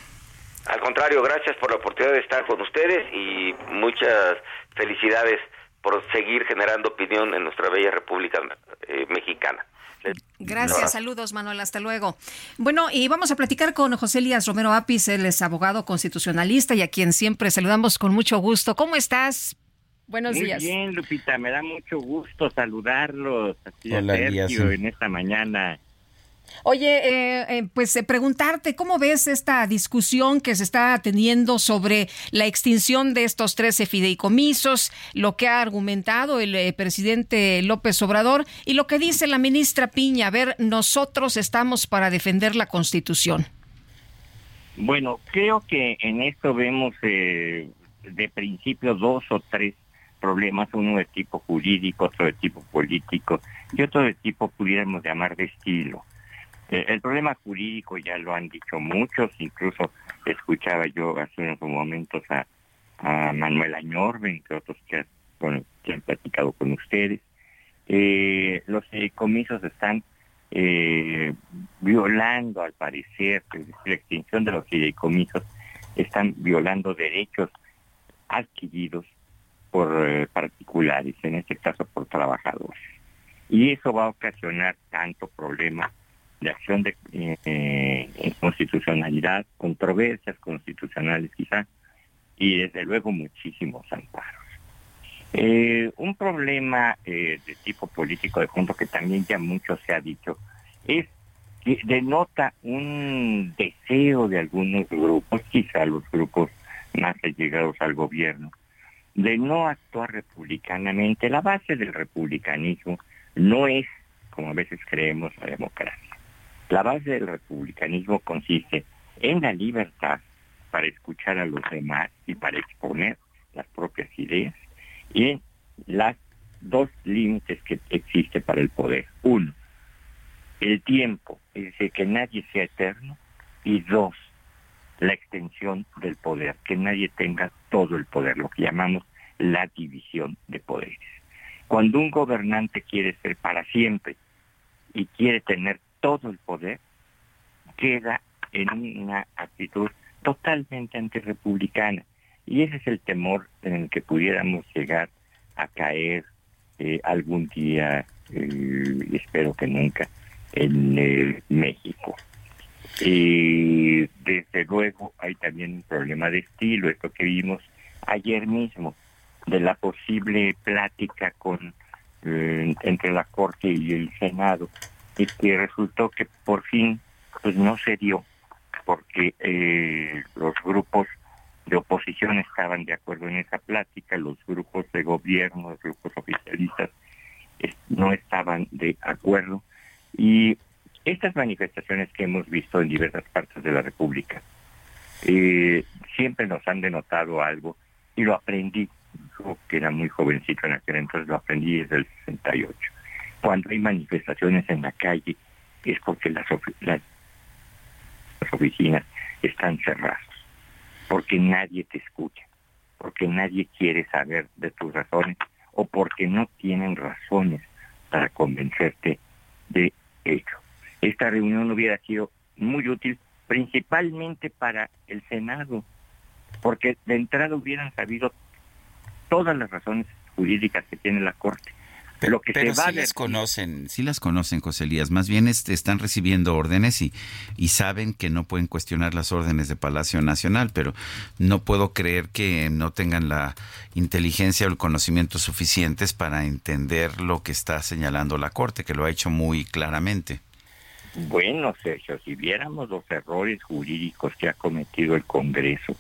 Speaker 17: Al contrario, gracias por la oportunidad de estar con ustedes y muchas felicidades por seguir generando opinión en nuestra bella República eh, Mexicana.
Speaker 2: Gracias, saludos Manuel, hasta luego. Bueno, y vamos a platicar con José Elías Romero Apis, él es abogado constitucionalista y a quien siempre saludamos con mucho gusto. ¿Cómo estás? Buenos días.
Speaker 18: Muy bien, Lupita, me da mucho gusto saludarlos así Hola, en esta mañana
Speaker 2: Oye, eh, eh, pues eh, preguntarte, ¿cómo ves esta discusión que se está teniendo sobre la extinción de estos 13 fideicomisos, lo que ha argumentado el presidente López Obrador y lo que dice la ministra Piña? A ver, nosotros estamos para defender la Constitución.
Speaker 18: Bueno, creo que en esto vemos de principio dos o tres problemas, uno de tipo jurídico, otro de tipo político y otro de tipo, pudiéramos llamar, de estilo. Eh, el problema jurídico ya lo han dicho muchos, incluso escuchaba yo hace unos momentos a, Manuel Añorbe, entre otros que, han platicado con ustedes. Eh, los comisos están eh, violando, al parecer, la extinción de los fideicomisos, están violando derechos adquiridos por particulares, en este caso por trabajadores. Y eso va a ocasionar tanto problema de acción de eh, constitucionalidad, controversias constitucionales quizá, y desde luego muchísimos amparos. Eh, un problema eh, de tipo político de fondo que también ya mucho se ha dicho es que denota un deseo de algunos grupos, quizá los grupos más allegados al gobierno, de no actuar republicanamente. La base del republicanismo no es, como a veces creemos, la democracia. La base del republicanismo consiste en la libertad para escuchar a los demás y para exponer las propias ideas y en las dos límites que existe para el poder. Uno, el tiempo, es decir, que nadie sea eterno. Y dos, la extensión del poder, que nadie tenga todo el poder, lo que llamamos la división de poderes. Cuando un gobernante quiere ser para siempre y quiere tener todo el poder, queda en una actitud totalmente antirrepublicana. Y ese es el temor en el que pudiéramos llegar a caer eh, algún día, eh, espero que nunca, en eh, México. Y desde luego hay también un problema de estilo, esto que vimos ayer mismo, de la posible plática con entre la Corte y el Senado, y que resultó que por fin pues no se dio, porque los grupos de oposición estaban de acuerdo en esa plática, los grupos de gobierno, los grupos oficialistas no estaban de acuerdo y estas manifestaciones que hemos visto en diversas partes de la República eh, siempre nos han denotado algo y lo aprendí, yo que era muy jovencito en aquel entonces, lo aprendí desde el 68. Cuando hay manifestaciones en la calle es porque las, oficinas están cerradas porque nadie te escucha, porque nadie quiere saber de tus razones o porque no tienen razones para convencerte de ello. Esta reunión hubiera sido muy útil principalmente para el Senado, porque de entrada hubieran sabido todas las razones jurídicas que tiene la Corte
Speaker 1: pero, que sí las conocen, sí las conocen, José Elías. Más bien este, están recibiendo órdenes y, y saben que no pueden cuestionar las órdenes de Palacio Nacional, pero no puedo creer que no tengan la inteligencia o el conocimiento suficientes para entender lo que está señalando la Corte, que lo ha hecho muy claramente.
Speaker 18: Bueno, Sergio, si viéramos los errores jurídicos que ha cometido el Congreso,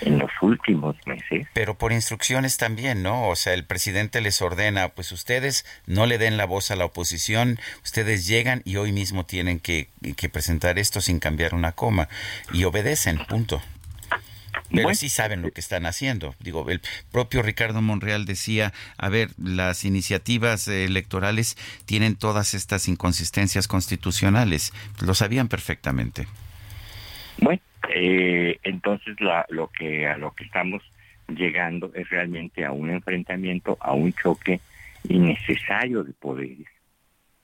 Speaker 18: en los últimos meses.
Speaker 1: Pero por instrucciones también, ¿no? O sea, el presidente les ordena, pues ustedes no le den la voz a la oposición, ustedes llegan y hoy mismo tienen que, presentar esto sin cambiar una coma y obedecen, punto. Pero sí saben lo que están haciendo. Digo, el propio Ricardo Monreal decía, a ver, las iniciativas electorales tienen todas estas inconsistencias constitucionales. Lo sabían perfectamente.
Speaker 18: Bueno, eh, entonces lo que a lo que estamos llegando es realmente a un enfrentamiento, a un choque innecesario de poderes,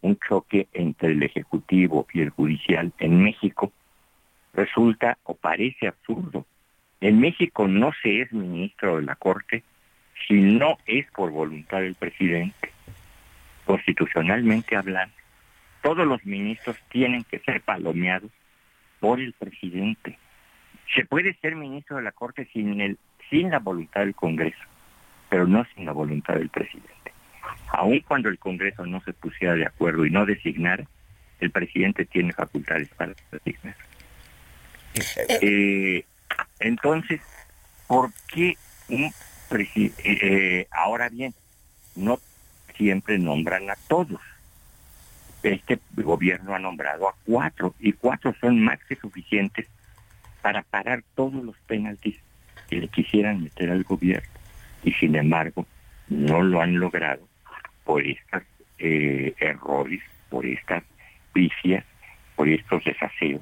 Speaker 18: un choque entre el ejecutivo y el judicial en México resulta o parece absurdo. En México no se es ministro de la Corte si no es por voluntad del presidente. Constitucionalmente hablando, todos los ministros tienen que ser palomeados por el presidente. Se puede ser ministro de la Corte sin, el, sin la voluntad del Congreso, pero no sin la voluntad del presidente. Aun cuando el Congreso no se pusiera de acuerdo y no designara, el presidente tiene facultades para designar. Eh, entonces, ¿por qué un presidente? Eh, ahora bien, no siempre nombran a todos. Este gobierno ha nombrado a cuatro y cuatro son más que suficientes para parar todos los penaltis que le quisieran meter al gobierno. Y sin embargo, no lo han logrado por estos eh, errores, por estas vicias, por estos desaseos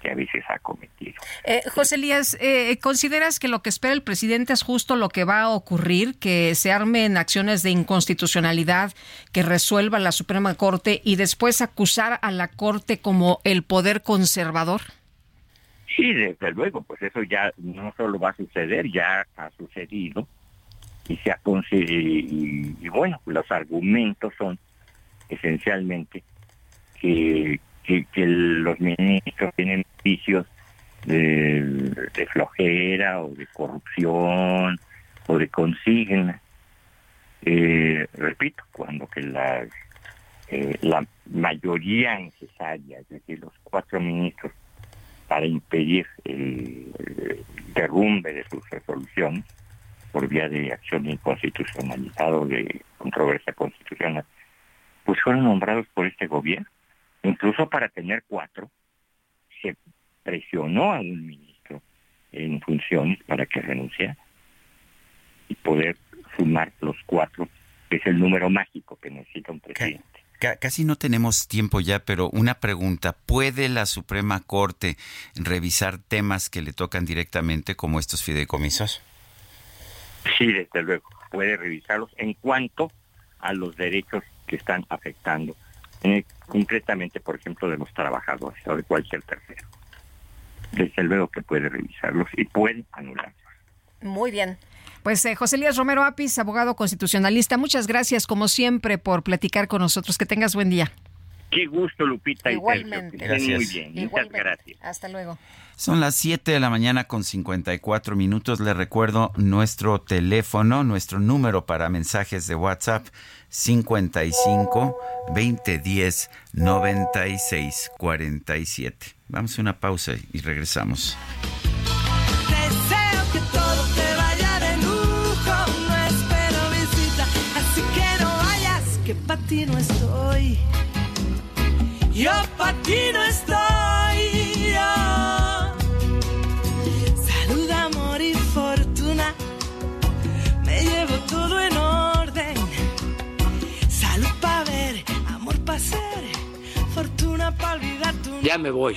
Speaker 18: que a veces ha cometido.
Speaker 2: Eh, José Elías, eh, ¿consideras que lo que espera el presidente es justo lo que va a ocurrir, que se armen acciones de inconstitucionalidad que resuelva la Suprema Corte y después acusar a la Corte como el poder conservador?
Speaker 18: Sí, desde luego, pues eso ya no solo va a suceder, ya ha sucedido y se ha y, y, bueno, los argumentos son esencialmente que, que, los ministros tienen vicios de, flojera o de corrupción o de consigna. Eh, repito, cuando que la, eh, la mayoría necesaria, es los cuatro ministros para impedir el, derrumbe de sus resoluciones por vía de acción de inconstitucionalidad o de controversia constitucional, pues fueron nombrados por este gobierno. Incluso para tener cuatro, se presionó a un ministro en funciones para que renunciara y poder sumar los cuatro, que es el número mágico que necesita un presidente.
Speaker 1: Casi no tenemos tiempo ya, pero una pregunta. ¿Puede la Suprema Corte revisar temas que le tocan directamente como estos fideicomisos?
Speaker 18: Sí, desde luego. Puede revisarlos en cuanto a los derechos que están afectando eh, concretamente, por ejemplo, de los trabajadores o de cualquier tercero. Desde luego que puede revisarlos y puede anularlos.
Speaker 2: Muy bien. Pues eh, José Elías Romero Apis, abogado constitucionalista, muchas gracias como siempre por platicar con nosotros. Que tengas buen día.
Speaker 18: Qué gusto, Lupita.
Speaker 2: Igualmente.
Speaker 18: Gracias. Muy bien. Muchas gracias.
Speaker 2: Hasta luego.
Speaker 1: Son las 7 de la mañana con 54 minutos. Le recuerdo nuestro teléfono, nuestro número para mensajes de WhatsApp 55 2010 96 47. Vamos a una pausa y regresamos.
Speaker 9: Que pa' ti no estoy. Yo pa' ti no estoy. yo. Salud, amor y fortuna, me llevo todo en orden. Salud pa' ver, amor pa' ser, fortuna pa' olvidar tu
Speaker 19: Ya me voy.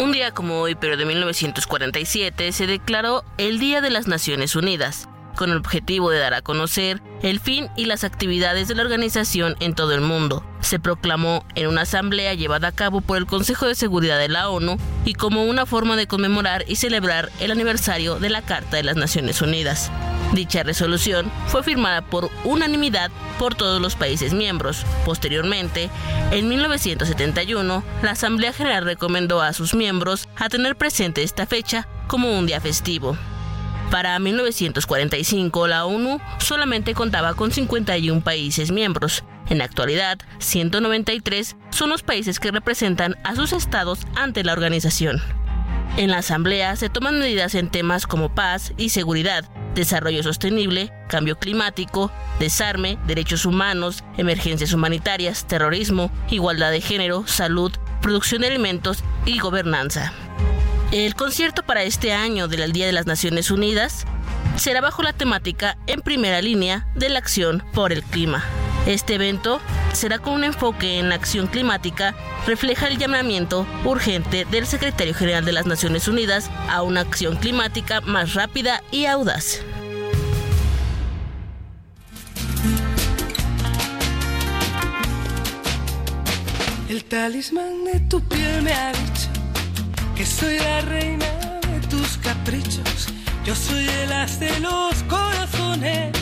Speaker 20: Un día como hoy, pero de 1947, se declaró el Día de las Naciones Unidas, con el objetivo de dar a conocer el fin y las actividades de la organización en todo el mundo. Se proclamó en una asamblea llevada a cabo por el Consejo de Seguridad de la ONU y como una forma de conmemorar y celebrar el aniversario de la Carta de las Naciones Unidas. Dicha resolución fue firmada por unanimidad por todos los países miembros. Posteriormente, en 1971, la Asamblea General recomendó a sus miembros a tener presente esta fecha como un día festivo. Para 1945, la ONU solamente contaba con 51 países miembros. En la actualidad, 193 son los países que representan a sus estados ante la organización. En la Asamblea se toman medidas en temas como paz y seguridad, desarrollo sostenible, cambio climático, desarme, derechos humanos, emergencias humanitarias, terrorismo, igualdad de género, salud, producción de alimentos y gobernanza. El concierto para este año del Día de las Naciones Unidas será bajo la temática en primera línea de la acción por el clima. Este evento será con un enfoque en acción climática, refleja el llamamiento urgente del secretario general de las Naciones Unidas a una acción climática más rápida y audaz.
Speaker 9: El talismán de tu piel me ha dicho que soy la reina de tus caprichos. Yo soy el as de los corazones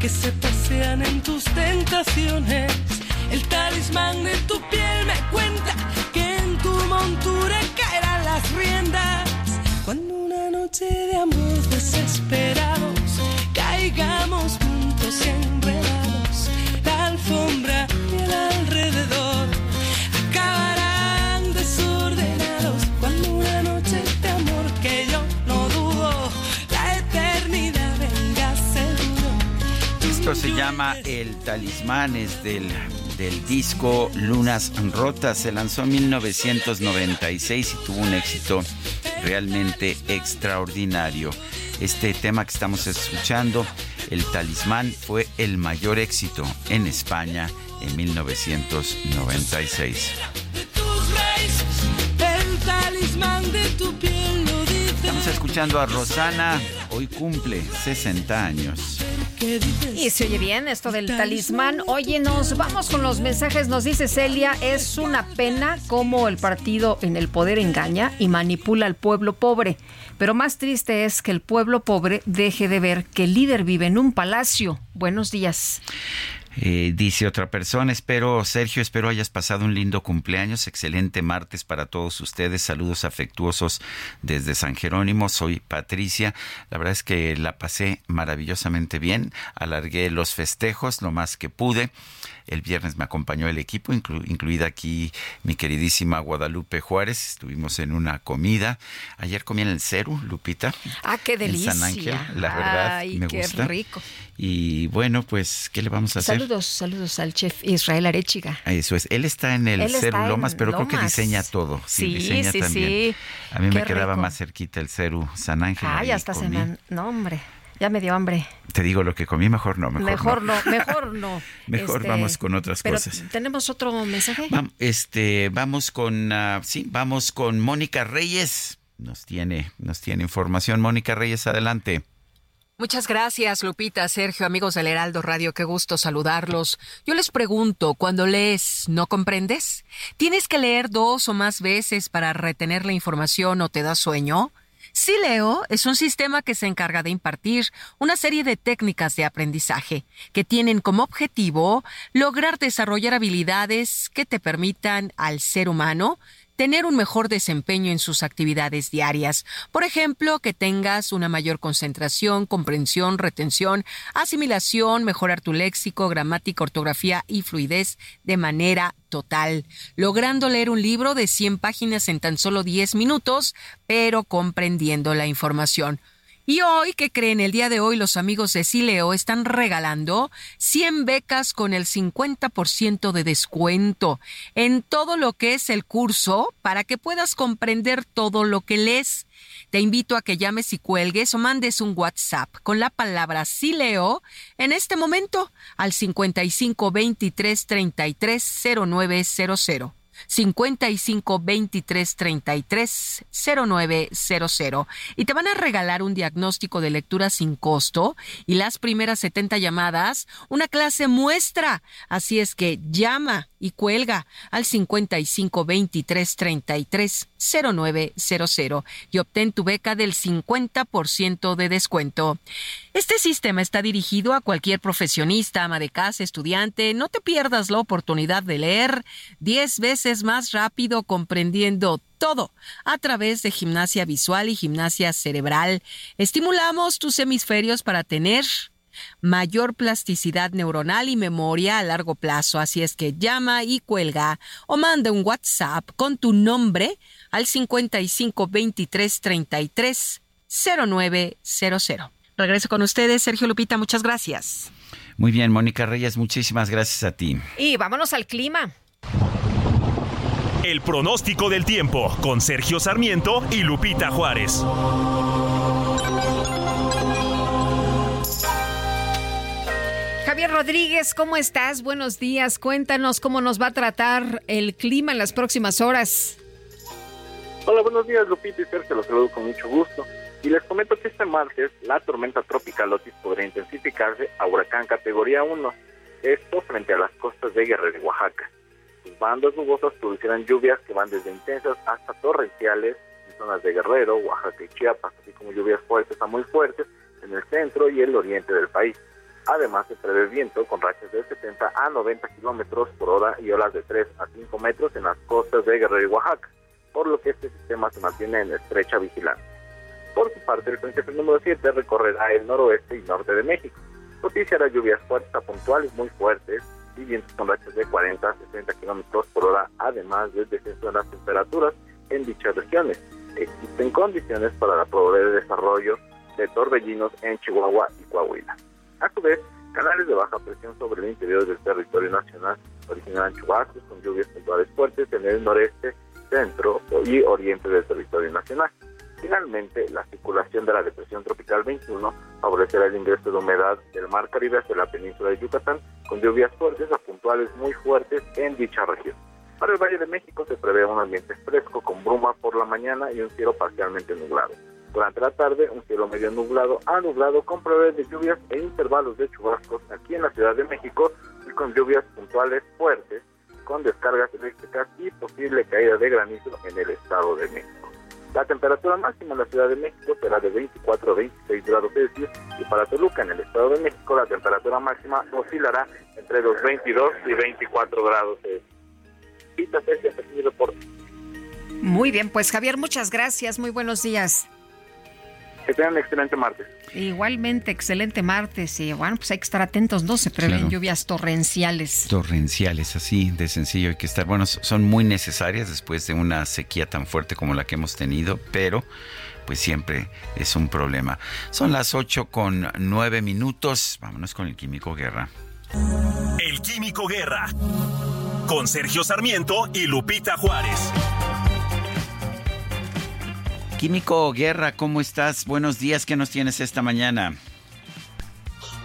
Speaker 9: que se pasean en tus tentaciones. El talismán de tu piel me cuenta que en tu montura caerán las riendas. Cuando una noche de amor desesperados caigamos juntos enredados, la alfombra y el alrededor
Speaker 1: Esto se llama El Talismán, es del, del disco Lunas Rotas. Se lanzó en 1996 y tuvo un éxito realmente extraordinario. Este tema que estamos escuchando, El Talismán, fue el mayor éxito en España en 1996.
Speaker 9: tus raíces, el talismán de tu piel lo dice.
Speaker 1: Estamos escuchando a Rosana, hoy cumple 60 años.
Speaker 2: Y se oye bien esto del talismán. Oye, nos vamos con los mensajes. Nos dice Celia, es una pena cómo el partido en el poder engaña y manipula al pueblo pobre. Pero más triste es que el pueblo pobre deje de ver que el líder vive en un palacio. Buenos días.
Speaker 1: Eh, dice otra persona, espero, Sergio, espero hayas pasado un lindo cumpleaños, excelente martes para todos ustedes, saludos afectuosos desde San Jerónimo, soy Patricia, la verdad es que la pasé maravillosamente bien, alargué los festejos lo más que pude, el viernes me acompañó el equipo, incluida aquí mi queridísima Guadalupe Juárez. Estuvimos en una comida. Ayer comí en el Ceru, Lupita.
Speaker 2: Ah, qué delicia.
Speaker 1: En San Ángel, la verdad,
Speaker 2: Ay,
Speaker 1: me
Speaker 2: qué
Speaker 1: gusta.
Speaker 2: rico.
Speaker 1: Y bueno, pues, ¿qué le vamos a hacer?
Speaker 2: Saludos, saludos al chef Israel Arechiga.
Speaker 1: Eso es. Él está en el
Speaker 2: está
Speaker 1: Ceru
Speaker 2: en
Speaker 1: Lomas, pero creo que diseña todo. Sí,
Speaker 2: Sí,
Speaker 1: diseña
Speaker 2: sí,
Speaker 1: también.
Speaker 2: sí.
Speaker 1: A mí me quedaba
Speaker 2: rico.
Speaker 1: más cerquita el Ceru San Ángel.
Speaker 2: Ay,
Speaker 1: ahí
Speaker 2: hasta se
Speaker 1: comí.
Speaker 2: Ya me dio hambre.
Speaker 1: Te digo lo que comí, mejor no, mejor,
Speaker 2: Mejor no, mejor no.
Speaker 1: Mejor
Speaker 2: Este,
Speaker 1: vamos con otras
Speaker 2: pero
Speaker 1: cosas.
Speaker 2: ¿Tenemos otro mensaje?
Speaker 1: Este, vamos con, ah, sí, vamos con Mónica Reyes. Nos tiene, nos tiene información. Mónica Reyes, adelante.
Speaker 21: Muchas gracias, Lupita, Sergio, amigos del Heraldo Radio, qué gusto saludarlos. Yo les pregunto, cuando lees, ¿no comprendes? ¿Tienes que leer dos o más veces para retener la información o te da sueño? Sí Leo es un sistema que se encarga de impartir una serie de técnicas de aprendizaje que tienen como objetivo lograr desarrollar habilidades que te permitan al ser humano tener un mejor desempeño en sus actividades diarias. Por ejemplo, que tengas una mayor concentración, comprensión, retención, asimilación, mejorar tu léxico, gramática, ortografía y fluidez de manera total, logrando leer un libro de 100 páginas en tan solo 10 minutos, pero comprendiendo la información. Y hoy, ¿qué creen? El día de hoy los amigos de Sileo están regalando 100 becas con el 50% de descuento en todo lo que es el curso para que puedas comprender todo lo que lees. Te invito a que llames y cuelgues o mandes un WhatsApp con la palabra Sileo en este momento al 55 23 33 0900. 55 23 33 0900 y te van a regalar un diagnóstico de lectura sin costo y las primeras 70 llamadas una clase muestra. Así es que llama y cuelga al 55 23 33 0900 y obtén tu beca del 50% de descuento. Este sistema está dirigido a cualquier profesionista, ama de casa, estudiante. No te pierdas la oportunidad de leer 10 veces más rápido comprendiendo todo a través de gimnasia visual y gimnasia cerebral. Estimulamos tus hemisferios para tener mayor plasticidad neuronal y memoria a largo plazo. Así es que llama y cuelga o manda un WhatsApp con tu nombre al 55 23 33 0900. Regreso con ustedes, Sergio Lupita. Muchas gracias.
Speaker 1: Muy bien, Mónica Reyes, muchísimas gracias a ti.
Speaker 2: Y vámonos al clima.
Speaker 13: El pronóstico del tiempo con Sergio Sarmiento y Lupita Juárez.
Speaker 2: Javier Rodríguez, ¿cómo estás? Buenos días. Cuéntanos cómo nos va a tratar el clima en las próximas horas.
Speaker 22: Hola, buenos días, Lupita y Sergio, los saludo con mucho gusto. Y les comento que este martes la tormenta tropical Otis podría intensificarse a huracán categoría 1. Esto frente a las costas de Guerrero y Oaxaca. Sus bandas nubosas producirán lluvias que van desde intensas hasta torrenciales en zonas de Guerrero, Oaxaca y Chiapas, así como lluvias fuertes a muy fuertes en el centro y el oriente del país. Además, se prevé viento con rachas de 70 a 90 kilómetros por hora y olas de 3 a 5 metros en las costas de Guerrero y Oaxaca, por lo que este sistema se mantiene en estrecha vigilancia. Por su parte, el frente número 7 recorrerá el noroeste y norte de México. Propiciará lluvias fuertes a puntuales muy fuertes y vientos con rachas de 40 a 60 kilómetros por hora, además del descenso de las temperaturas en dichas regiones. Existen condiciones para la probabilidad de desarrollo de torbellinos en Chihuahua y Coahuila. A su vez, canales de baja presión sobre el interior del territorio nacional originarán chubascos con lluvias puntuales fuertes en el noreste, centro y oriente del territorio nacional. Finalmente, la circulación de la depresión tropical 21 favorecerá el ingreso de humedad del mar Caribe hacia la península de Yucatán, con lluvias fuertes a puntuales muy fuertes en dicha región. Para el Valle de México se prevé un ambiente fresco con bruma por la mañana y un cielo parcialmente nublado. Durante la tarde, un cielo medio nublado a nublado con probabilidades de lluvias e intervalos de chubascos aquí en la Ciudad de México y con lluvias puntuales fuertes, con descargas eléctricas y posible caída de granizo en el Estado de México. La temperatura máxima en la Ciudad de México será de 24 a 26 grados Celsius y para Toluca, en el Estado de México, la temperatura máxima oscilará entre los 22 y 24 grados Celsius.
Speaker 2: Muy bien, pues Javier, muchas gracias. Muy buenos días.
Speaker 22: Que tengan un excelente martes.
Speaker 2: Igualmente, excelente martes. Y bueno, pues hay que estar atentos, no se prevén lluvias torrenciales.
Speaker 1: Torrenciales, así de sencillo. Hay que estar, bueno, son muy necesarias después de una sequía tan fuerte como la que hemos tenido, pero pues siempre es un problema. Son las 8 con 9 minutos. Vámonos con el Químico Guerra.
Speaker 13: El Químico Guerra. Con Sergio Sarmiento y Lupita Juárez.
Speaker 1: Químico Guerra, ¿cómo estás? Buenos días, ¿qué nos tienes esta mañana?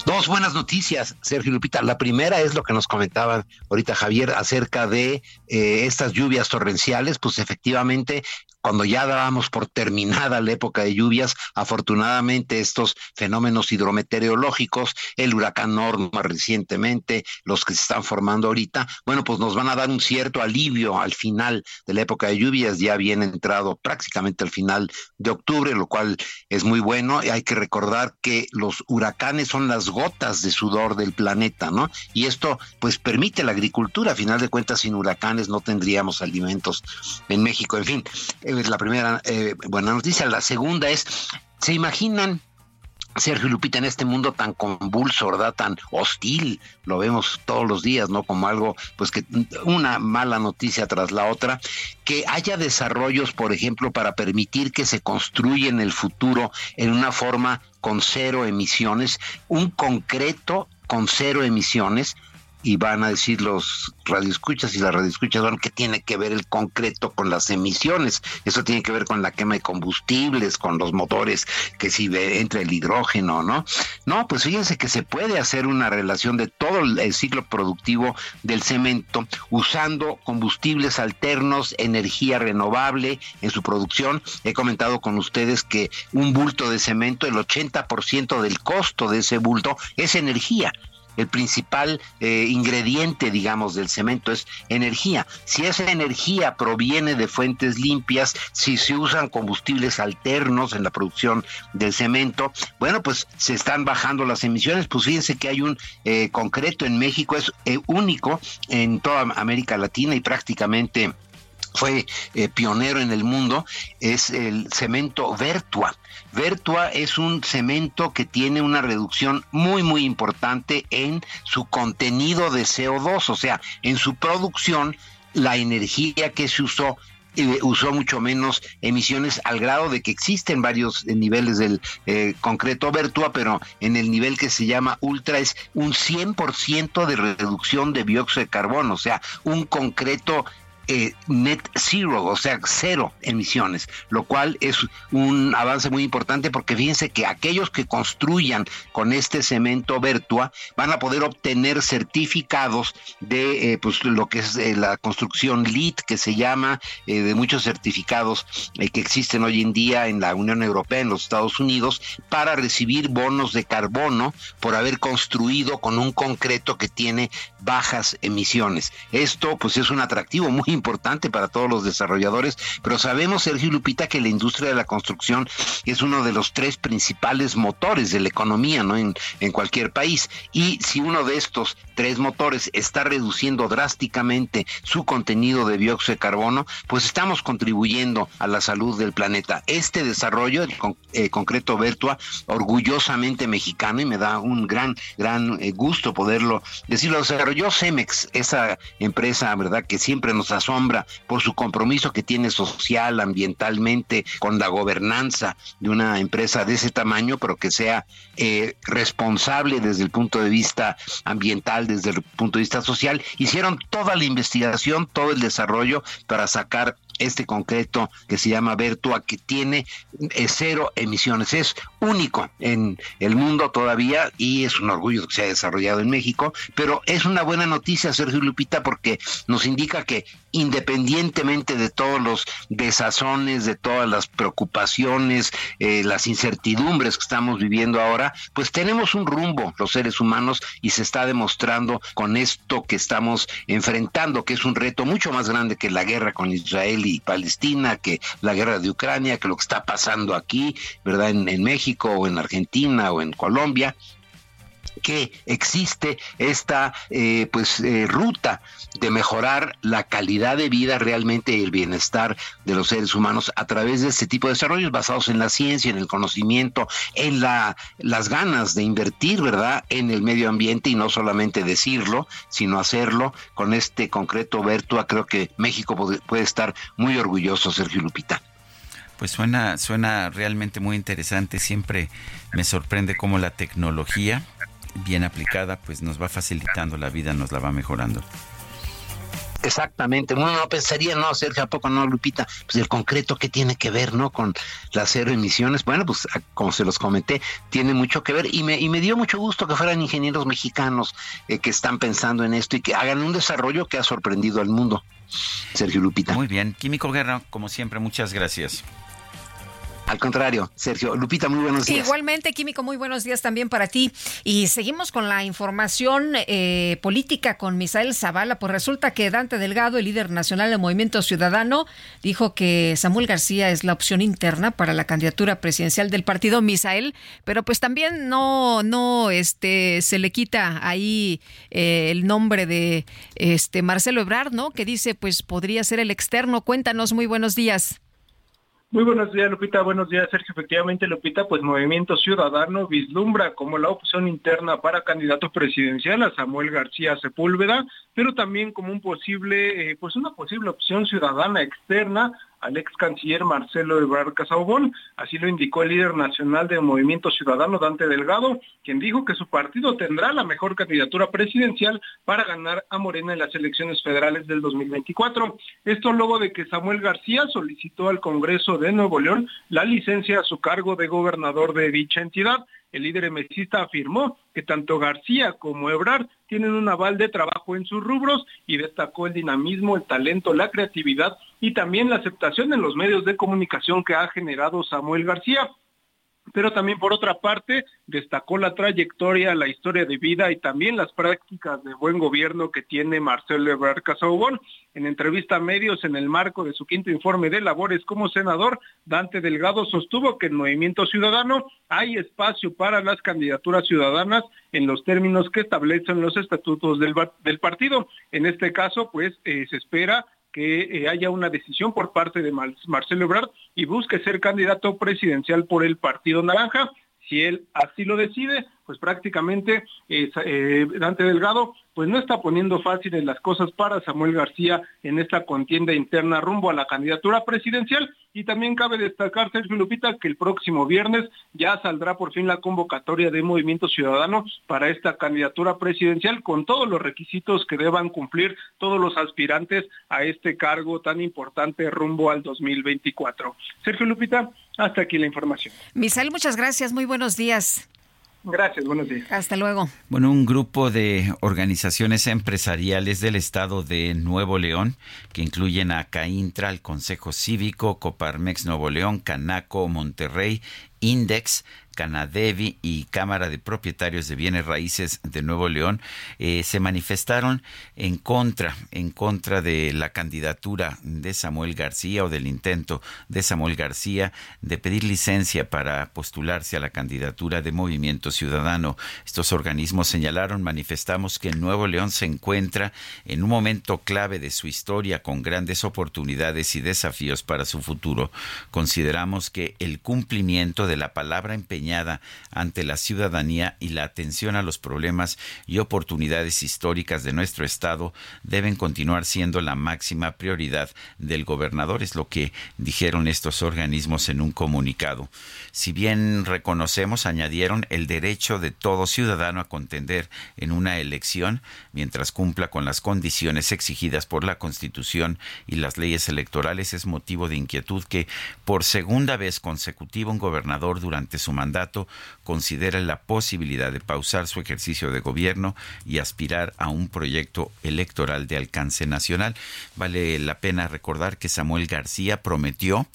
Speaker 23: Dos buenas noticias, Sergio Lupita. La primera es lo que nos comentaban ahorita Javier acerca de eh, estas lluvias torrenciales. Pues efectivamente, cuando ya dábamos por terminada la época de lluvias, afortunadamente estos fenómenos hidrometeorológicos, el huracán Norma recientemente, los que se están formando ahorita, bueno, pues nos van a dar un cierto alivio al final de la época de lluvias, ya bien entrado prácticamente al final de octubre, lo cual es muy bueno. Y hay que recordar que los huracanes son las gotas de sudor del planeta, ¿no? Y esto pues permite la agricultura, a final de cuentas sin huracanes no tendríamos alimentos en México, en fin es la primera eh, buena noticia. La segunda es, ¿se imaginan Sergio Lupita, en este mundo tan convulso, ¿verdad? Tan hostil, lo vemos todos los días, ¿no? Como algo, pues que una mala noticia tras la otra, que haya desarrollos, por ejemplo, para permitir que se construya en el futuro en una forma con cero emisiones, un concreto con cero emisiones, y van a decir los radioescuchas y las radioescuchas van que tiene que ver el concreto con las emisiones. Eso tiene que ver con la quema de combustibles, con los motores, que si entra el hidrógeno, ¿no? No, pues fíjense que se puede hacer una relación de todo el ciclo productivo del cemento usando combustibles alternos, energía renovable en su producción. He comentado con ustedes que un bulto de cemento, el 80% del costo de ese bulto es energía el principal eh, ingrediente, digamos, del cemento es energía. Si esa energía proviene de fuentes limpias, si se usan combustibles alternos en la producción del cemento, bueno, pues se están bajando las emisiones. Pues fíjense que hay un eh, concreto en México, es eh, único en toda América Latina y prácticamente fue pionero en el mundo, es el cemento Vertua. Vertua es un cemento que tiene una reducción muy, muy importante en su contenido de CO2, o sea, en su producción, la energía que se usó eh, usó mucho menos emisiones al grado de que existen varios eh, niveles del eh, concreto Vertua, pero en el nivel que se llama ultra es un 100% de reducción de dióxido de carbono, o sea, un concreto eh, net zero, o sea, cero emisiones, lo cual es un avance muy importante porque fíjense que aquellos que construyan con este cemento Vertua van a poder obtener certificados de eh, pues lo que es eh, la construcción LEED que se llama de muchos certificados que existen hoy en día en la Unión Europea, en los Estados Unidos, para recibir bonos de carbono por haber construido con un concreto que tiene bajas emisiones. Esto pues es un atractivo muy importante para todos los desarrolladores, pero sabemos, Sergio Lupita, que la industria de la construcción es uno de los tres principales motores de la economía ¿no? en, cualquier país. Y si uno de estos tres motores está reduciendo drásticamente su contenido de dióxido de carbono, pues estamos contribuyendo a la salud del planeta. Este desarrollo, el eh, concreto Vertua, orgullosamente mexicano, y me da un gran, gran eh, gusto poderlo decirlo, desarrolló Cemex, esa empresa, ¿verdad?, que siempre nos asombra por su compromiso que tiene social, ambientalmente, con la gobernanza de una empresa de ese tamaño, pero que sea eh, responsable desde el punto de vista ambiental, desde el punto de vista social. Hicieron toda la investigación, todo el desarrollo para sacar este concreto que se llama Vertua, que tiene eh, cero emisiones. Es único en el mundo todavía y es un orgullo que se ha desarrollado en México, pero es una buena noticia, Sergio Lupita, porque nos indica que independientemente de todos los desazones, de todas las preocupaciones, eh, las incertidumbres que estamos viviendo ahora, pues tenemos un rumbo los seres humanos y se está demostrando con esto que estamos enfrentando, que es un reto mucho más grande que la guerra con Israel Palestina, que la guerra de Ucrania, que lo que está pasando aquí, ¿verdad? En México o en Argentina o en Colombia que existe esta eh, pues eh, ruta de mejorar la calidad de vida realmente y el bienestar de los seres humanos a través de este tipo de desarrollos basados en la ciencia, en el conocimiento, en la, las ganas de invertir, ¿verdad?, en el medio ambiente y no solamente decirlo, sino hacerlo con este concreto Vertua. Creo que México puede, puede estar muy orgulloso, Sergio Lupita.
Speaker 1: Pues suena, suena realmente muy interesante. Siempre me sorprende cómo la tecnología bien aplicada, pues nos va facilitando la vida, nos la va mejorando.
Speaker 23: Exactamente, uno no pensaría, no, Sergio, ¿a poco no, Lupita? Pues el concreto que tiene que ver, ¿no? Con las cero emisiones. Bueno, pues como se los comenté, tiene mucho que ver y me, y me dio mucho gusto que fueran ingenieros mexicanos eh, que están pensando en esto y que hagan un desarrollo que ha sorprendido al mundo. Sergio Lupita.
Speaker 1: Muy bien, Químico Guerra, como siempre, muchas gracias.
Speaker 23: Al contrario, Sergio. Lupita, muy buenos días.
Speaker 2: Igualmente, Químico, muy buenos días también para ti. Y seguimos con la información eh, política con Misael Zavala. Pues resulta que Dante Delgado, el líder nacional del Movimiento Ciudadano, dijo que Samuel García es la opción interna para la candidatura presidencial del partido Misael, pero pues también no, no, este, se le quita ahí eh, el nombre de este Marcelo Ebrard, ¿no? Que dice, pues podría ser el externo. Cuéntanos, muy buenos días.
Speaker 16: Muy buenos días, Lupita. Buenos días, Sergio. Efectivamente, Lupita, pues Movimiento Ciudadano vislumbra como la opción interna para candidato presidencial a Samuel García Sepúlveda, pero también como un posible, eh, pues una posible opción ciudadana externa al ex canciller Marcelo Ebrard Casaubon. Así lo indicó el líder nacional del Movimiento Ciudadano, Dante Delgado, quien dijo que su partido tendrá la mejor candidatura presidencial para ganar a Morena en las elecciones federales del 2024. Esto luego de que Samuel García solicitó al Congreso de Nuevo León la licencia a su cargo de gobernador de dicha entidad el líder emesista afirmó que tanto García como Ebrard tienen un aval de trabajo en sus rubros y destacó el dinamismo, el talento, la creatividad y también la aceptación en los medios de comunicación que ha generado Samuel García pero también por otra parte destacó la trayectoria, la historia de vida y también las prácticas de buen gobierno que tiene Marcelo Ebrard Casaubon. En entrevista a medios en el marco de su quinto informe de labores como senador, Dante Delgado sostuvo que en Movimiento Ciudadano hay espacio para las candidaturas ciudadanas en los términos que establecen los estatutos del, partido. En este caso, pues eh, se espera que eh, haya una decisión por parte de Marcelo Ebrard y busque ser candidato presidencial por el Partido Naranja. Si él así lo decide, pues prácticamente eh, Dante Delgado pues no está poniendo fáciles las cosas para Samuel García en esta contienda interna rumbo a la candidatura presidencial. Y también cabe destacar, Sergio Lupita, que el próximo viernes ya saldrá por fin la convocatoria de Movimiento Ciudadano para esta candidatura presidencial con todos los requisitos que deban cumplir todos los aspirantes a este cargo tan importante rumbo al 2024. Sergio Lupita, hasta aquí la información.
Speaker 2: Misael, muchas gracias. Muy buenos días.
Speaker 16: Gracias, buenos días.
Speaker 2: Hasta luego.
Speaker 1: Bueno, un grupo de organizaciones empresariales del estado de Nuevo León, que incluyen a CAINTRA, el Consejo Cívico, Coparmex Nuevo León, Canaco, Monterrey, Index, Canadevi y Cámara de Propietarios de Bienes Raíces de Nuevo León eh, se manifestaron en contra, en contra de la candidatura de Samuel García o del intento de Samuel García de pedir licencia para postularse a la candidatura de Movimiento Ciudadano. Estos organismos señalaron, manifestamos que Nuevo León se encuentra en un momento clave de su historia con grandes oportunidades y desafíos para su futuro. Consideramos que el cumplimiento de la palabra empeñada ante la ciudadanía y la atención a los problemas y oportunidades históricas de nuestro Estado deben continuar siendo la máxima prioridad del gobernador, es lo que dijeron estos organismos en un comunicado. Si bien reconocemos, añadieron, el derecho de todo ciudadano a contender en una elección mientras cumpla con las condiciones exigidas por la Constitución y las leyes electorales es motivo de inquietud que por segunda vez consecutiva un gobernador durante su mandato considera la posibilidad de pausar su ejercicio de gobierno y aspirar a un proyecto electoral de alcance nacional. Vale la pena recordar que Samuel García prometió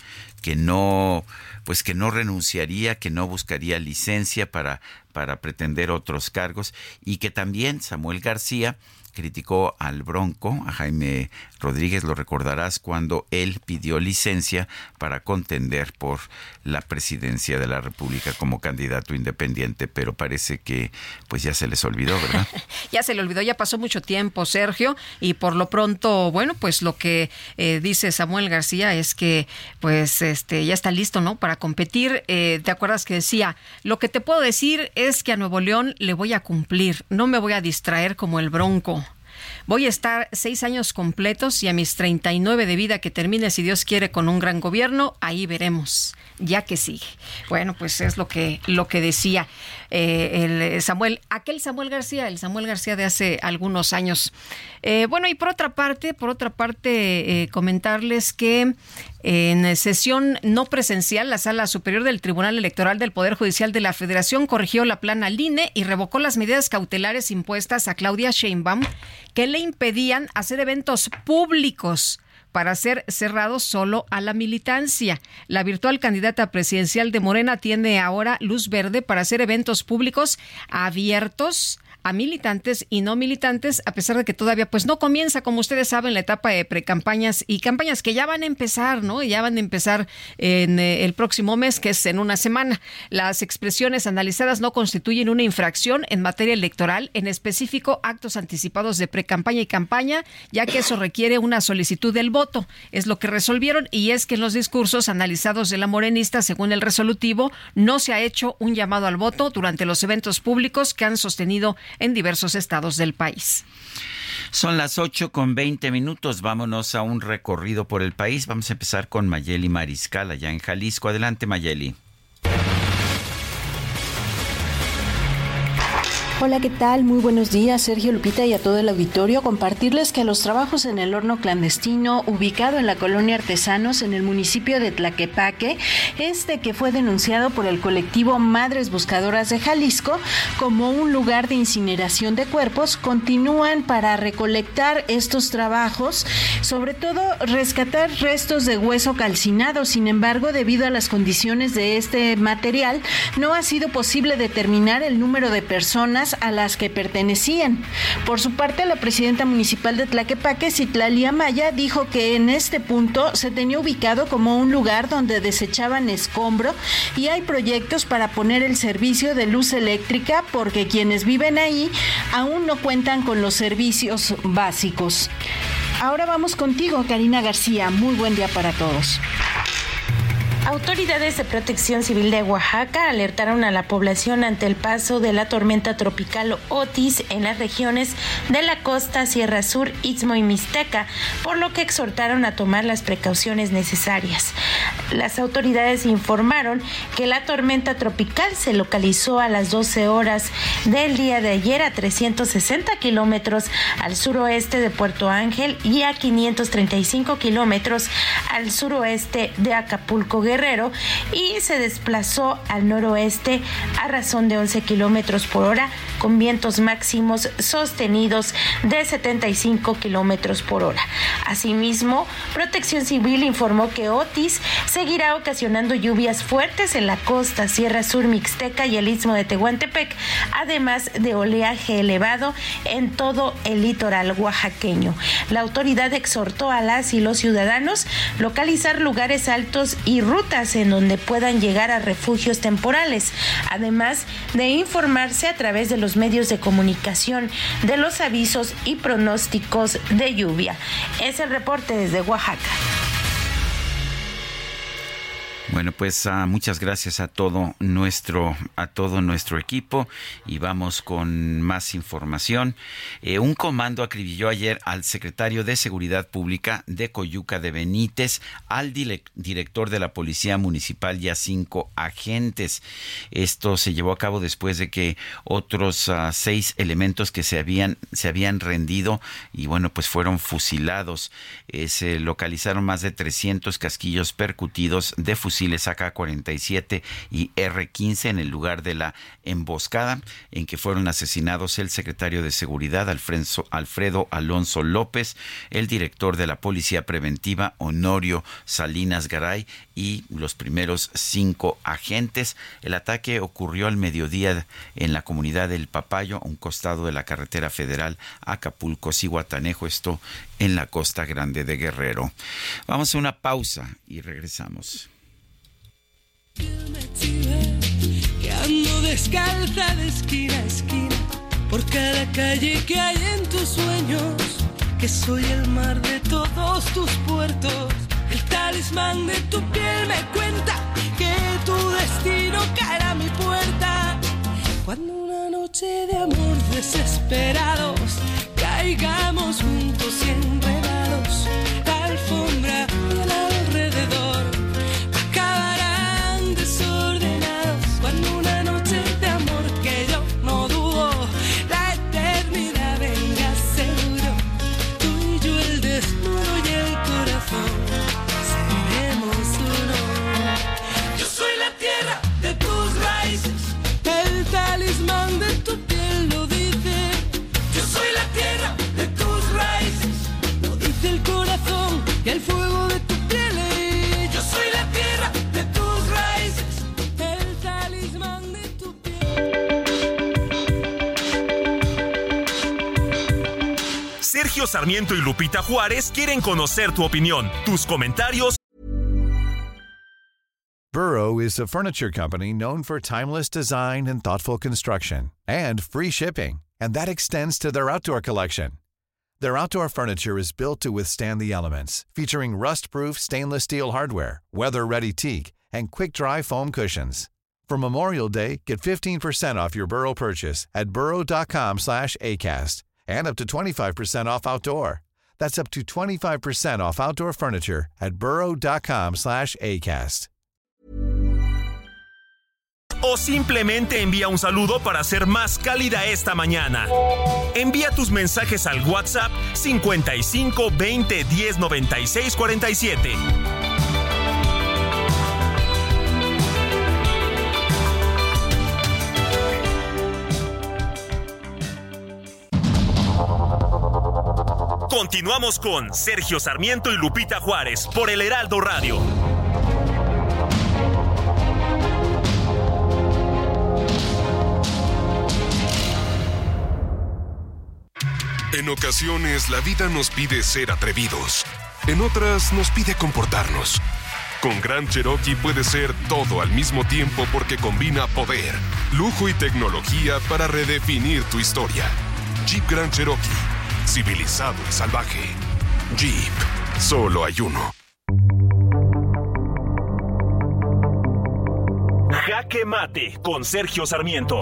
Speaker 1: que no pues que no renunciaría, que no buscaría licencia para para pretender otros cargos y que también Samuel García criticó al Bronco, a Jaime Rodríguez, lo recordarás, cuando él pidió licencia para contender por la presidencia de la República como candidato independiente, pero parece que pues ya se les olvidó, ¿verdad?
Speaker 2: ya se le olvidó, ya pasó mucho tiempo, Sergio, y por lo pronto, bueno, pues lo que eh, dice Samuel García es que pues este ya está listo, ¿no? Para competir. Eh, ¿Te acuerdas que decía, lo que te puedo decir es que a Nuevo León le voy a cumplir, no me voy a distraer como el Bronco. Voy a estar seis años completos y a mis 39 de vida que termine, si Dios quiere, con un gran gobierno, ahí veremos, ya que sigue. Bueno, pues es lo que, lo que decía eh, el Samuel, aquel Samuel García, el Samuel García de hace algunos años. Eh, bueno, y por otra parte, por otra parte, eh, comentarles que en sesión no presencial, la Sala Superior del Tribunal Electoral del Poder Judicial de la Federación corrigió la plana LINE y revocó las medidas cautelares impuestas a Claudia Sheinbaum que le impedían hacer eventos públicos para ser cerrados solo a la militancia. La virtual candidata presidencial de Morena tiene ahora luz verde para hacer eventos públicos abiertos a militantes y no militantes, a pesar de que todavía pues no comienza, como ustedes saben, la etapa de precampañas y campañas que ya van a empezar, ¿no? Ya van a empezar en eh, el próximo mes, que es en una semana. Las expresiones analizadas no constituyen una infracción en materia electoral, en específico actos anticipados de precampaña y campaña, ya que eso requiere una solicitud del voto. Es lo que resolvieron y es que en los discursos analizados de la morenista, según el resolutivo, no se ha hecho un llamado al voto durante los eventos públicos que han sostenido en diversos estados del país.
Speaker 1: Son las 8 con 20 minutos. Vámonos a un recorrido por el país. Vamos a empezar con Mayeli Mariscal, allá en Jalisco. Adelante, Mayeli.
Speaker 24: Hola, ¿qué tal? Muy buenos días, Sergio Lupita y a todo el auditorio. Compartirles que los trabajos en el horno clandestino ubicado en la colonia Artesanos en el municipio de Tlaquepaque, este que fue denunciado por el colectivo Madres Buscadoras de Jalisco como un lugar de incineración de cuerpos, continúan para recolectar estos trabajos, sobre todo rescatar restos de hueso calcinado. Sin embargo, debido a las condiciones de este material, no ha sido posible determinar el número de personas a las que pertenecían. Por su parte, la presidenta municipal de Tlaquepaque, Citlalia Maya, dijo que en este punto se tenía ubicado como un lugar donde desechaban escombro y hay proyectos para poner el servicio de luz eléctrica porque quienes viven ahí aún no cuentan con los servicios básicos. Ahora vamos contigo, Karina García. Muy buen día para todos.
Speaker 25: Autoridades de Protección Civil de Oaxaca alertaron a la población ante el paso de la tormenta tropical Otis en las regiones de la costa, Sierra Sur, Istmo y Mixteca, por lo que exhortaron a tomar las precauciones necesarias. Las autoridades informaron que la tormenta tropical se localizó a las 12 horas del día de ayer a 360 kilómetros al suroeste de Puerto Ángel y a 535 kilómetros al suroeste de Acapulco Guerrero y se desplazó al noroeste a razón de 11 kilómetros por hora con vientos máximos sostenidos de 75 kilómetros por hora. Asimismo, Protección Civil informó que Otis seguirá ocasionando lluvias fuertes en la costa, Sierra Sur Mixteca y el Istmo de Tehuantepec, además de oleaje elevado en todo el litoral oaxaqueño. La autoridad exhortó a las y los ciudadanos localizar lugares altos y rutas en donde puedan llegar a refugios temporales, además de informarse a través de los medios de comunicación de los avisos y pronósticos de lluvia. Es el reporte desde Oaxaca.
Speaker 1: Bueno, pues uh, muchas gracias a todo nuestro a todo nuestro equipo y vamos con más información. Eh, un comando acribilló ayer al secretario de Seguridad Pública de Coyuca de Benítez, al director de la Policía Municipal y a cinco agentes. Esto se llevó a cabo después de que otros uh, seis elementos que se habían se habían rendido y bueno, pues fueron fusilados. Eh, se localizaron más de 300 casquillos percutidos de fusilados fusiles AK-47 y R-15 en el lugar de la emboscada en que fueron asesinados el secretario de Seguridad Alfredo Alonso López, el director de la Policía Preventiva Honorio Salinas Garay y los primeros cinco agentes. El ataque ocurrió al mediodía en la comunidad del Papayo, un costado de la carretera federal Acapulco-Cihuatanejo, esto en la costa grande de Guerrero. Vamos a una pausa y regresamos
Speaker 9: que ando descalza de esquina a esquina por cada calle que hay en tus sueños, que soy el mar de todos tus puertos. El talismán de tu piel me cuenta que tu destino caerá a mi puerta. Cuando una noche de amor desesperados caigamos juntos y enredados,
Speaker 13: Sarmiento y Lupita Juárez quieren conocer tu opinión, tus comentarios.
Speaker 26: Burrow is a furniture company known for timeless design and thoughtful construction and free shipping, and that extends to their outdoor collection. Their outdoor furniture is built to withstand the elements, featuring rust-proof stainless steel hardware, weather-ready teak, and quick-dry foam cushions. For Memorial Day, get 15% off your Burrow purchase at burrow.com/acast and up to 25% off outdoor. That's up to 25% off outdoor furniture at burrow.com slash ACAST.
Speaker 13: O simplemente envía un saludo para ser más cálida esta mañana. Envía tus mensajes al WhatsApp 55 20 10 96 47. Continuamos con Sergio Sarmiento y Lupita Juárez por el Heraldo Radio.
Speaker 27: En ocasiones la vida nos pide ser atrevidos. En otras nos pide comportarnos. Con Gran Cherokee puede ser todo al mismo tiempo porque combina poder, lujo y tecnología para redefinir tu historia. Jeep Grand Cherokee civilizado y salvaje. Jeep, solo hay uno.
Speaker 13: Jaque Mate con Sergio Sarmiento.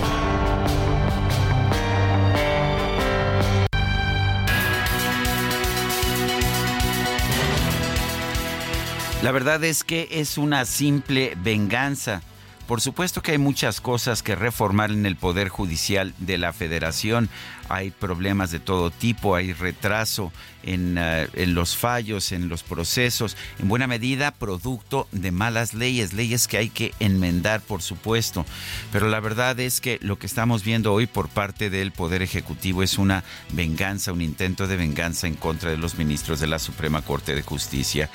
Speaker 1: La verdad es que es una simple venganza. Por supuesto que hay muchas cosas que reformar en el Poder Judicial de la Federación. Hay problemas de todo tipo, hay retraso en, eh, en, los fallos, en los procesos, en buena medida producto de malas leyes, leyes que hay que enmendar, por supuesto. Pero la verdad es que lo que estamos viendo hoy por parte del Poder Ejecutivo es una venganza, un intento de venganza en contra de los ministros de la Suprema Corte de Justicia.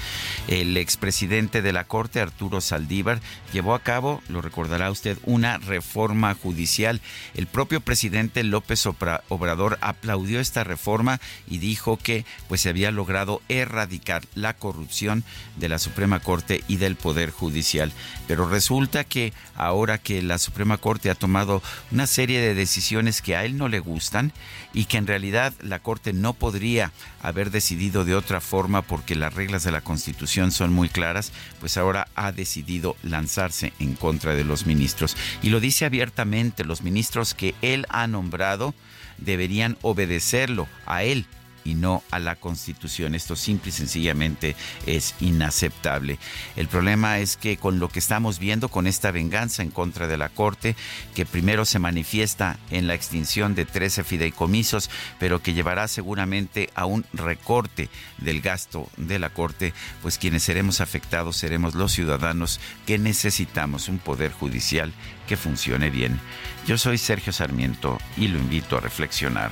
Speaker 1: El expresidente de la Corte, Arturo Saldívar, llevó a cabo, lo recordará usted, una reforma judicial. El propio presidente López Obrador aplaudió esta reforma y dijo que pues se había logrado erradicar la corrupción de la Suprema Corte y del Poder Judicial. Pero resulta que ahora que la Suprema Corte ha tomado una serie de decisiones que a él no le gustan y que en realidad la Corte no podría haber decidido de otra forma porque las reglas de la Constitución son muy claras, pues ahora ha decidido lanzarse en contra de los ministros. Y lo dice abiertamente, los ministros que él ha nombrado deberían obedecerlo a él y no a la Constitución. Esto simple y sencillamente es inaceptable. El problema es que con lo que estamos viendo, con esta venganza en contra de la Corte, que primero se manifiesta en la extinción de 13 fideicomisos, pero que llevará seguramente a un recorte del gasto de la Corte, pues quienes seremos afectados seremos los ciudadanos que necesitamos un poder judicial que funcione bien. Yo soy Sergio Sarmiento y lo invito a reflexionar.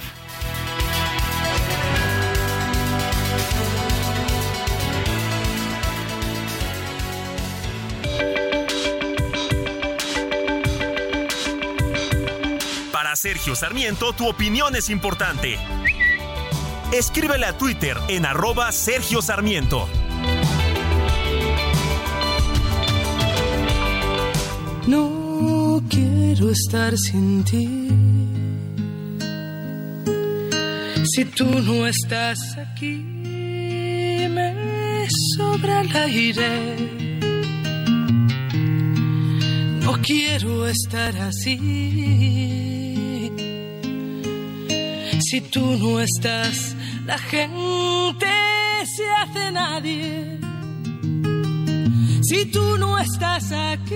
Speaker 13: Sergio Sarmiento, tu opinión es importante. Escríbele a Twitter en arroba Sergio Sarmiento.
Speaker 9: No quiero estar sin ti. Si tú no estás aquí, me sobra el aire. No quiero estar así si tú no estás, la gente se hace nadie. Si tú no estás aquí,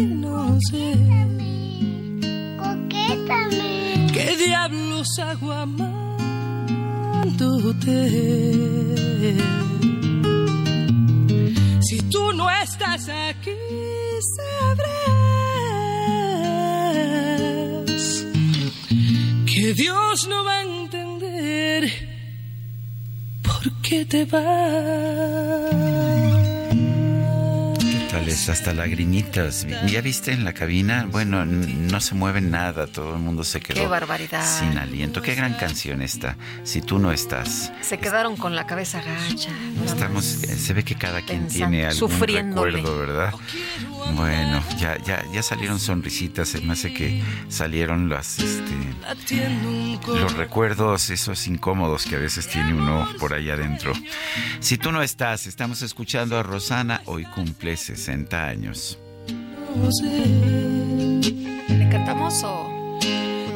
Speaker 9: no sé. ¿Qué diablos hago amándote? Si tú no estás aquí, Dios no va a entender por qué te vas
Speaker 1: hasta lagrimitas. ¿Ya viste en la cabina? Bueno, no se mueve nada, todo el mundo se quedó
Speaker 2: Qué barbaridad.
Speaker 1: sin aliento. Qué gran canción esta, Si tú no estás.
Speaker 2: Se quedaron con la cabeza gacha.
Speaker 1: Estamos, eh, se ve que cada quien tiene algún recuerdo, ¿verdad? Bueno, ya, ya, ya salieron sonrisitas, se me hace que salieron las, este, los recuerdos, esos incómodos que a veces tiene uno por ahí adentro. Si tú no estás, estamos escuchando a Rosana, hoy cumple 60 años.
Speaker 2: ¿Le cantamos o...?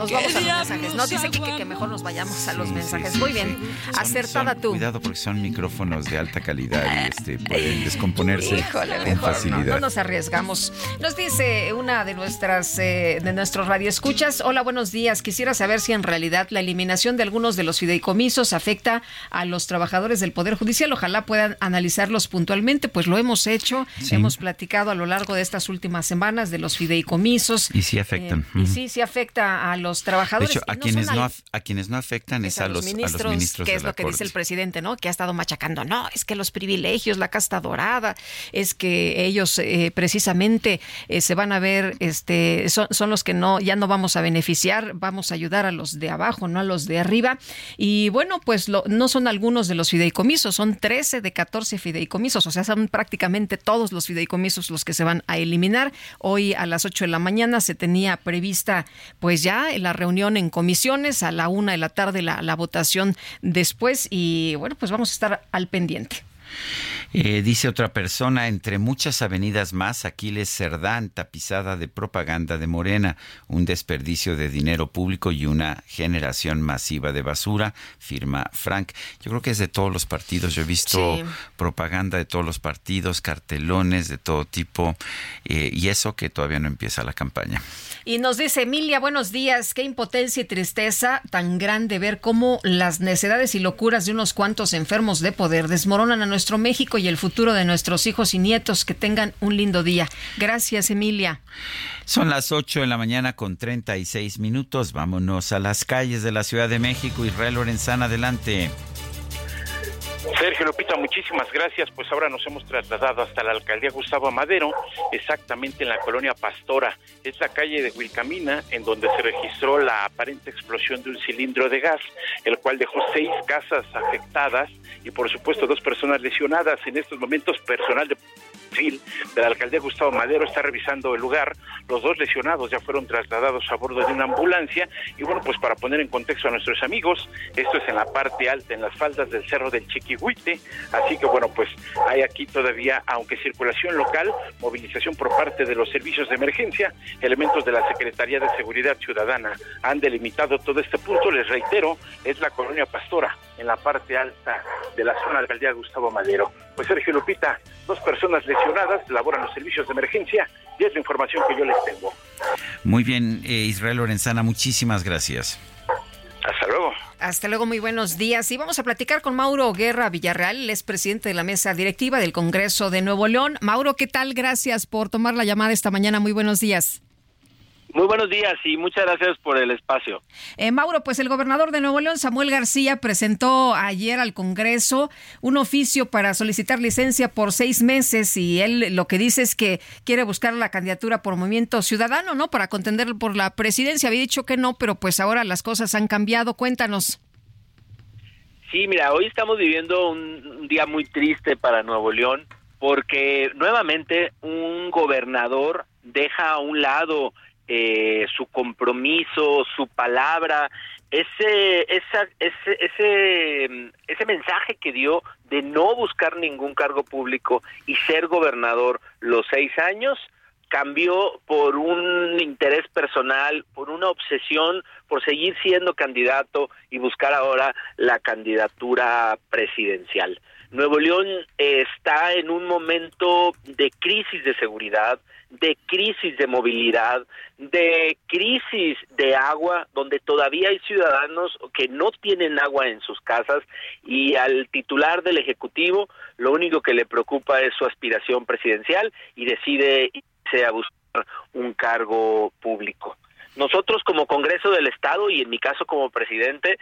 Speaker 2: Nos vamos a los mensajes. No, dice Kike que mejor nos vayamos a los mensajes. Muy bien, acertada tú.
Speaker 1: Cuidado porque son micrófonos de alta calidad y este, pueden descomponerse con facilidad.
Speaker 2: No, nos arriesgamos. Nos dice una de nuestras eh, de nuestros radioescuchas. Hola, buenos días. Quisiera saber si en realidad la eliminación de algunos de los fideicomisos afecta a los trabajadores del Poder Judicial. Ojalá puedan analizarlos puntualmente, pues lo hemos hecho. Hemos platicado a lo largo de estas últimas semanas de los fideicomisos.
Speaker 1: Y sí afectan.
Speaker 2: Eh, y sí, sí afecta a los trabajadores.
Speaker 1: De hecho, a, quienes, no, a quienes no afectan es, a, los, ministros,
Speaker 2: que es lo que dice el presidente, ¿no? Que ha estado machacando. No, es que los privilegios, la casta dorada, es que ellos eh, precisamente eh, se van a ver, este, son, son, los que no, ya no vamos a beneficiar, vamos a ayudar a los de abajo, no a los de arriba. Y bueno, pues lo, no son algunos de los fideicomisos, son 13 de 14 fideicomisos, o sea, son prácticamente todos los fideicomisos los que se van a eliminar. Hoy a las 8 de la mañana se tenía prevista, pues ya la reunión en comisiones, a la una de la tarde la, votación después y bueno, pues vamos a estar al pendiente.
Speaker 1: Eh, dice otra persona, entre muchas avenidas más, Aquiles Cerdán, tapizada de propaganda de Morena, un desperdicio de dinero público y una generación masiva de basura, firma Frank. Yo creo que es de todos los partidos, yo he visto propaganda de todos los partidos, cartelones de todo tipo, eh, y eso que todavía no empieza la campaña.
Speaker 2: Y nos dice Emilia, buenos días, qué impotencia y tristeza tan grande ver cómo las necedades y locuras de unos cuantos enfermos de poder desmoronan a nuestro México y el futuro de nuestros hijos y nietos. Que tengan un lindo día. Gracias, Emilia.
Speaker 1: Son las 8 de la mañana con 36 minutos. Vámonos a las calles de la Ciudad de México. Israel Lorenzana, adelante.
Speaker 28: Sergio Lupita, muchísimas gracias. Pues ahora nos hemos trasladado hasta la alcaldía Gustavo Madero, exactamente en la colonia Pastora. Es la calle de Huilcamina, en donde se registró la aparente explosión de un cilindro de gas, el cual dejó seis casas afectadas y, por supuesto, dos personas lesionadas. En estos momentos, personal de de la alcaldía Gustavo Madero está revisando el lugar. Los dos lesionados ya fueron trasladados a bordo de una ambulancia. Y bueno, pues para poner en contexto a nuestros amigos, esto es en la parte alta, en las faldas del cerro del Chiquihuite. Así que bueno, pues hay aquí todavía, aunque circulación local, movilización por parte de los servicios de emergencia, elementos de la Secretaría de Seguridad Ciudadana han delimitado todo este punto. Les reitero, es la colonia Pastora, en la parte alta de la zona de la alcaldía Gustavo Madero. Pues Sergio Lupita, dos personas lesionadas, laboran los servicios de emergencia y es la información que yo les tengo.
Speaker 1: Muy bien, eh, Israel Lorenzana, muchísimas gracias.
Speaker 28: Hasta luego.
Speaker 2: Hasta luego, muy buenos días. Y vamos a platicar con Mauro Guerra Villarreal, él es presidente de la mesa directiva del Congreso de Nuevo León. Mauro, ¿qué tal? Gracias por tomar la llamada esta mañana. Muy buenos días.
Speaker 29: Muy buenos días y muchas gracias por el espacio.
Speaker 2: Eh, Mauro, pues el gobernador de Nuevo León, Samuel García, presentó ayer al Congreso un oficio para solicitar licencia por seis meses y él lo que dice es que quiere buscar la candidatura por Movimiento Ciudadano, ¿no? Para contender por la presidencia. Había dicho que no, pero pues ahora las cosas han cambiado. Cuéntanos.
Speaker 29: Sí, mira, hoy estamos viviendo un día muy triste para Nuevo León porque nuevamente un gobernador deja a un lado eh, su compromiso, su palabra, ese, esa, ese, ese, ese mensaje que dio de no buscar ningún cargo público y ser gobernador los seis años, cambió por un interés personal, por una obsesión por seguir siendo candidato y buscar ahora la candidatura presidencial. Nuevo León está en un momento de crisis de seguridad, de crisis de movilidad, de crisis de agua, donde todavía hay ciudadanos que no tienen agua en sus casas y al titular del Ejecutivo lo único que le preocupa es su aspiración presidencial y decide irse a buscar un cargo público. Nosotros como Congreso del Estado y en mi caso como presidente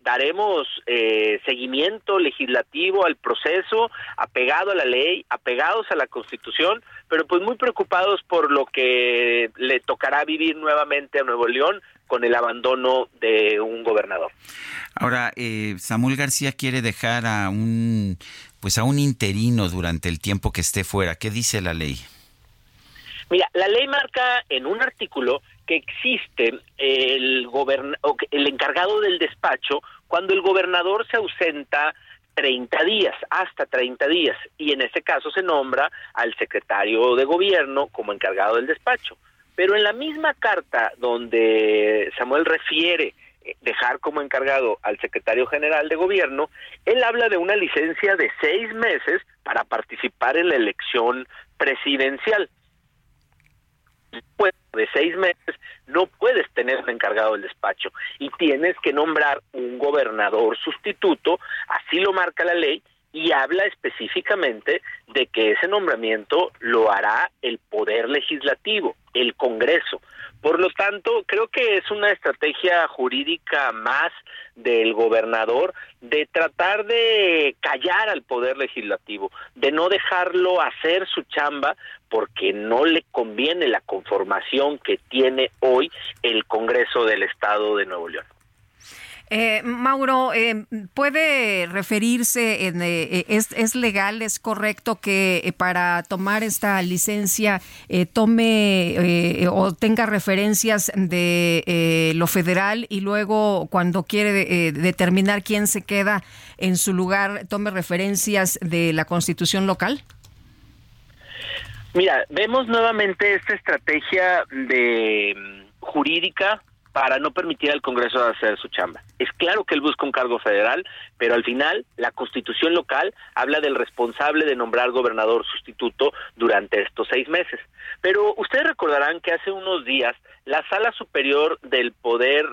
Speaker 29: daremos eh, seguimiento legislativo al proceso, apegado a la ley, apegados a la Constitución, pero pues muy preocupados por lo que le tocará vivir nuevamente a Nuevo León con el abandono de un gobernador.
Speaker 1: Ahora, eh, Samuel García quiere dejar a un pues a un interino durante el tiempo que esté fuera. ¿Qué dice la ley?
Speaker 29: Mira, la ley marca en un artículo que existe el, el encargado del despacho cuando el gobernador se ausenta 30 días, hasta 30 días, y en ese caso se nombra al secretario de gobierno como encargado del despacho. Pero en la misma carta donde Samuel refiere eh, dejar como encargado al secretario general de gobierno, él habla de una licencia de seis meses para participar en la elección presidencial después de seis meses no puedes tener encargado del despacho y tienes que nombrar un gobernador sustituto, así lo marca la ley y habla específicamente de que ese nombramiento lo hará el poder legislativo, el Congreso. Por lo tanto, creo que es una estrategia jurídica más del gobernador de tratar de callar al poder legislativo, de no dejarlo hacer su chamba porque no le conviene la conformación que tiene hoy el Congreso del Estado de Nuevo León.
Speaker 2: Eh, Mauro, eh, ¿puede referirse, en, eh, es, es, legal, es correcto que para tomar esta licencia tome o tenga referencias de lo federal y luego cuando quiere determinar quién se queda en su lugar, tome referencias de la constitución local?
Speaker 29: Mira, vemos nuevamente esta estrategia de mm, jurídica para no permitir al Congreso hacer su chamba. Es claro que él busca un cargo federal, pero al final la constitución local habla del responsable de nombrar gobernador sustituto durante estos seis meses. Pero ustedes recordarán que hace unos días la Sala Superior del Poder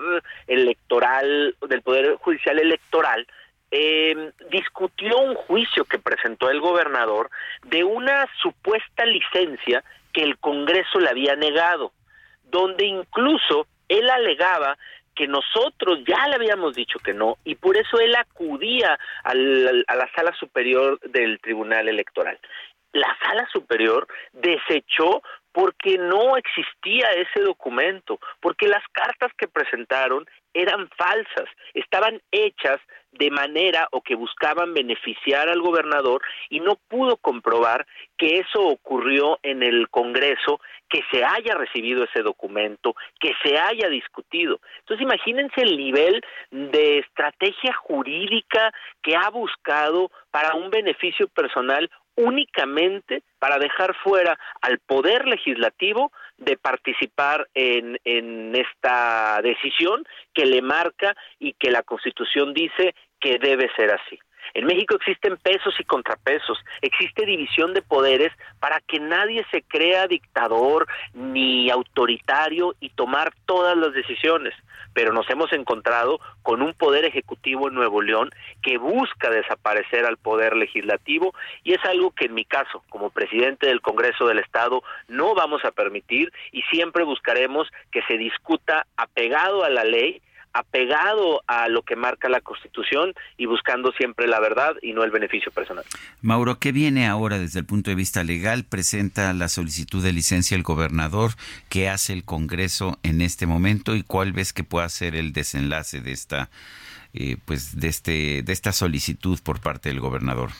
Speaker 29: Electoral, del Poder Judicial Electoral, eh, discutió un juicio que presentó el gobernador de una supuesta licencia que el Congreso le había negado, donde incluso él alegaba que nosotros ya le habíamos dicho que no y por eso él acudía a la sala superior del Tribunal Electoral. La sala superior desechó porque no existía ese documento, porque las cartas que presentaron eran falsas, estaban hechas de manera o que buscaban beneficiar al gobernador y no pudo comprobar que eso ocurrió en el Congreso, que se haya recibido ese documento, que se haya discutido. Entonces imagínense el nivel de estrategia jurídica que ha buscado para un beneficio personal únicamente para dejar fuera al poder legislativo de participar en, en esta decisión que le marca y que la Constitución dice que debe ser así. En México existen pesos y contrapesos, existe división de poderes para que nadie se crea dictador ni autoritario y tomar todas las decisiones. Pero nos hemos encontrado con un poder ejecutivo en Nuevo León que busca desaparecer al poder legislativo y es algo que en mi caso, como presidente del Congreso del Estado, no vamos a permitir y siempre buscaremos que se discuta apegado a la ley apegado a lo que marca la Constitución y buscando siempre la verdad y no el beneficio personal.
Speaker 1: Mauro, ¿qué viene ahora desde el punto de vista legal? Presenta la solicitud de licencia el gobernador. ¿Qué hace el Congreso en este momento y cuál ves que pueda ser el desenlace de esta, eh, pues, de este, de esta solicitud por parte del gobernador?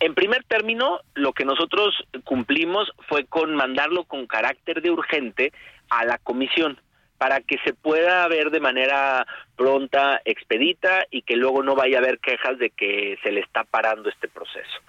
Speaker 29: En primer término, lo que nosotros cumplimos fue con mandarlo con carácter de urgente a la comisión para que se pueda ver de manera pronta, expedita y que luego no vaya a haber quejas de que se le está parando este proceso.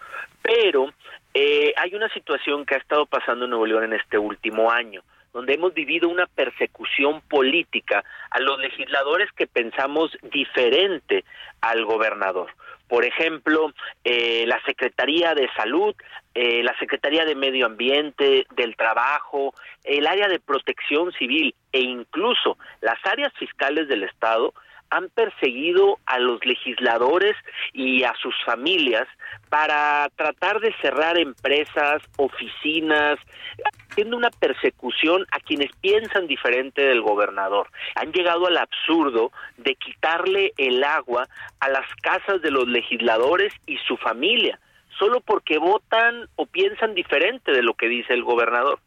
Speaker 29: Pero eh, hay una situación que ha estado pasando en Nuevo León en este último año donde hemos vivido una persecución política a los legisladores que pensamos diferente al gobernador. Por ejemplo, eh, la Secretaría de Salud, eh, la Secretaría de Medio Ambiente, del Trabajo, el área de protección civil e incluso las áreas fiscales del Estado han perseguido a los legisladores y a sus familias para tratar de cerrar empresas, oficinas, haciendo una persecución a quienes piensan diferente del gobernador. Han llegado al absurdo de quitarle el agua a las casas de los legisladores y su familia, solo porque votan o piensan diferente de lo que dice el gobernador.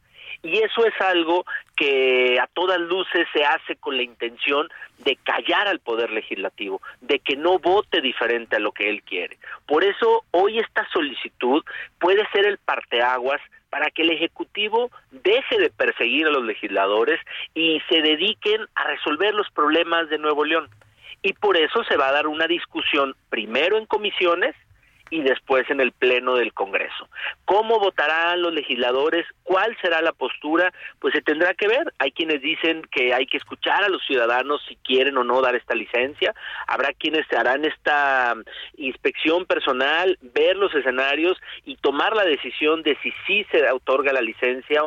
Speaker 29: Y eso es algo que a todas luces se hace con la intención de callar al poder legislativo, de que no vote diferente a lo que él quiere. Por eso hoy esta solicitud puede ser el parteaguas para que el Ejecutivo deje de perseguir a los legisladores y se dediquen a resolver los problemas de Nuevo León. Y por eso se va a dar una discusión primero en comisiones y después en el Pleno del Congreso. ¿Cómo votarán los legisladores? ¿Cuál será la postura? Pues se tendrá que ver. Hay quienes dicen que hay que escuchar a los ciudadanos si quieren o no dar esta licencia. Habrá quienes harán esta inspección personal, ver los escenarios y tomar la decisión de si sí se otorga la licencia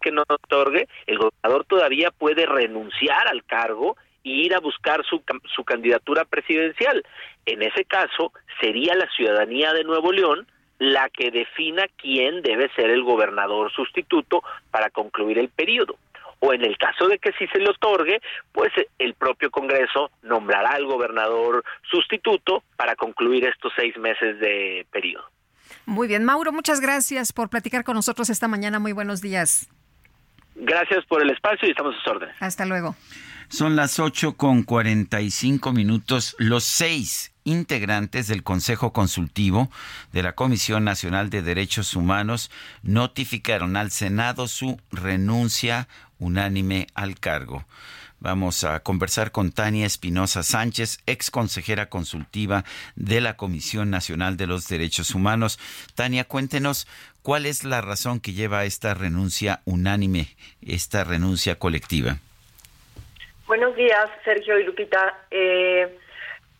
Speaker 29: que no otorgue, el gobernador todavía puede renunciar al cargo y ir a buscar su, su candidatura presidencial. En ese caso, sería la ciudadanía de Nuevo León la que defina quién debe ser el gobernador sustituto para concluir el periodo. O en el caso de que sí se le otorgue, pues el propio Congreso nombrará al gobernador sustituto para concluir estos seis meses de periodo.
Speaker 2: Muy bien, Mauro, muchas gracias por platicar con nosotros esta mañana. Muy buenos días.
Speaker 29: Gracias por el espacio y estamos a sus órdenes.
Speaker 2: Hasta luego.
Speaker 1: Son las 8 con 45 minutos. Los seis integrantes del Consejo Consultivo de la Comisión Nacional de Derechos Humanos notificaron al Senado su renuncia unánime al cargo. Vamos a conversar con Tania Espinosa Sánchez, ex consejera consultiva de la Comisión Nacional de los Derechos Humanos. Tania, cuéntenos cuál es la razón que lleva a esta renuncia unánime, esta renuncia colectiva.
Speaker 30: Buenos días, Sergio y Lupita. Eh,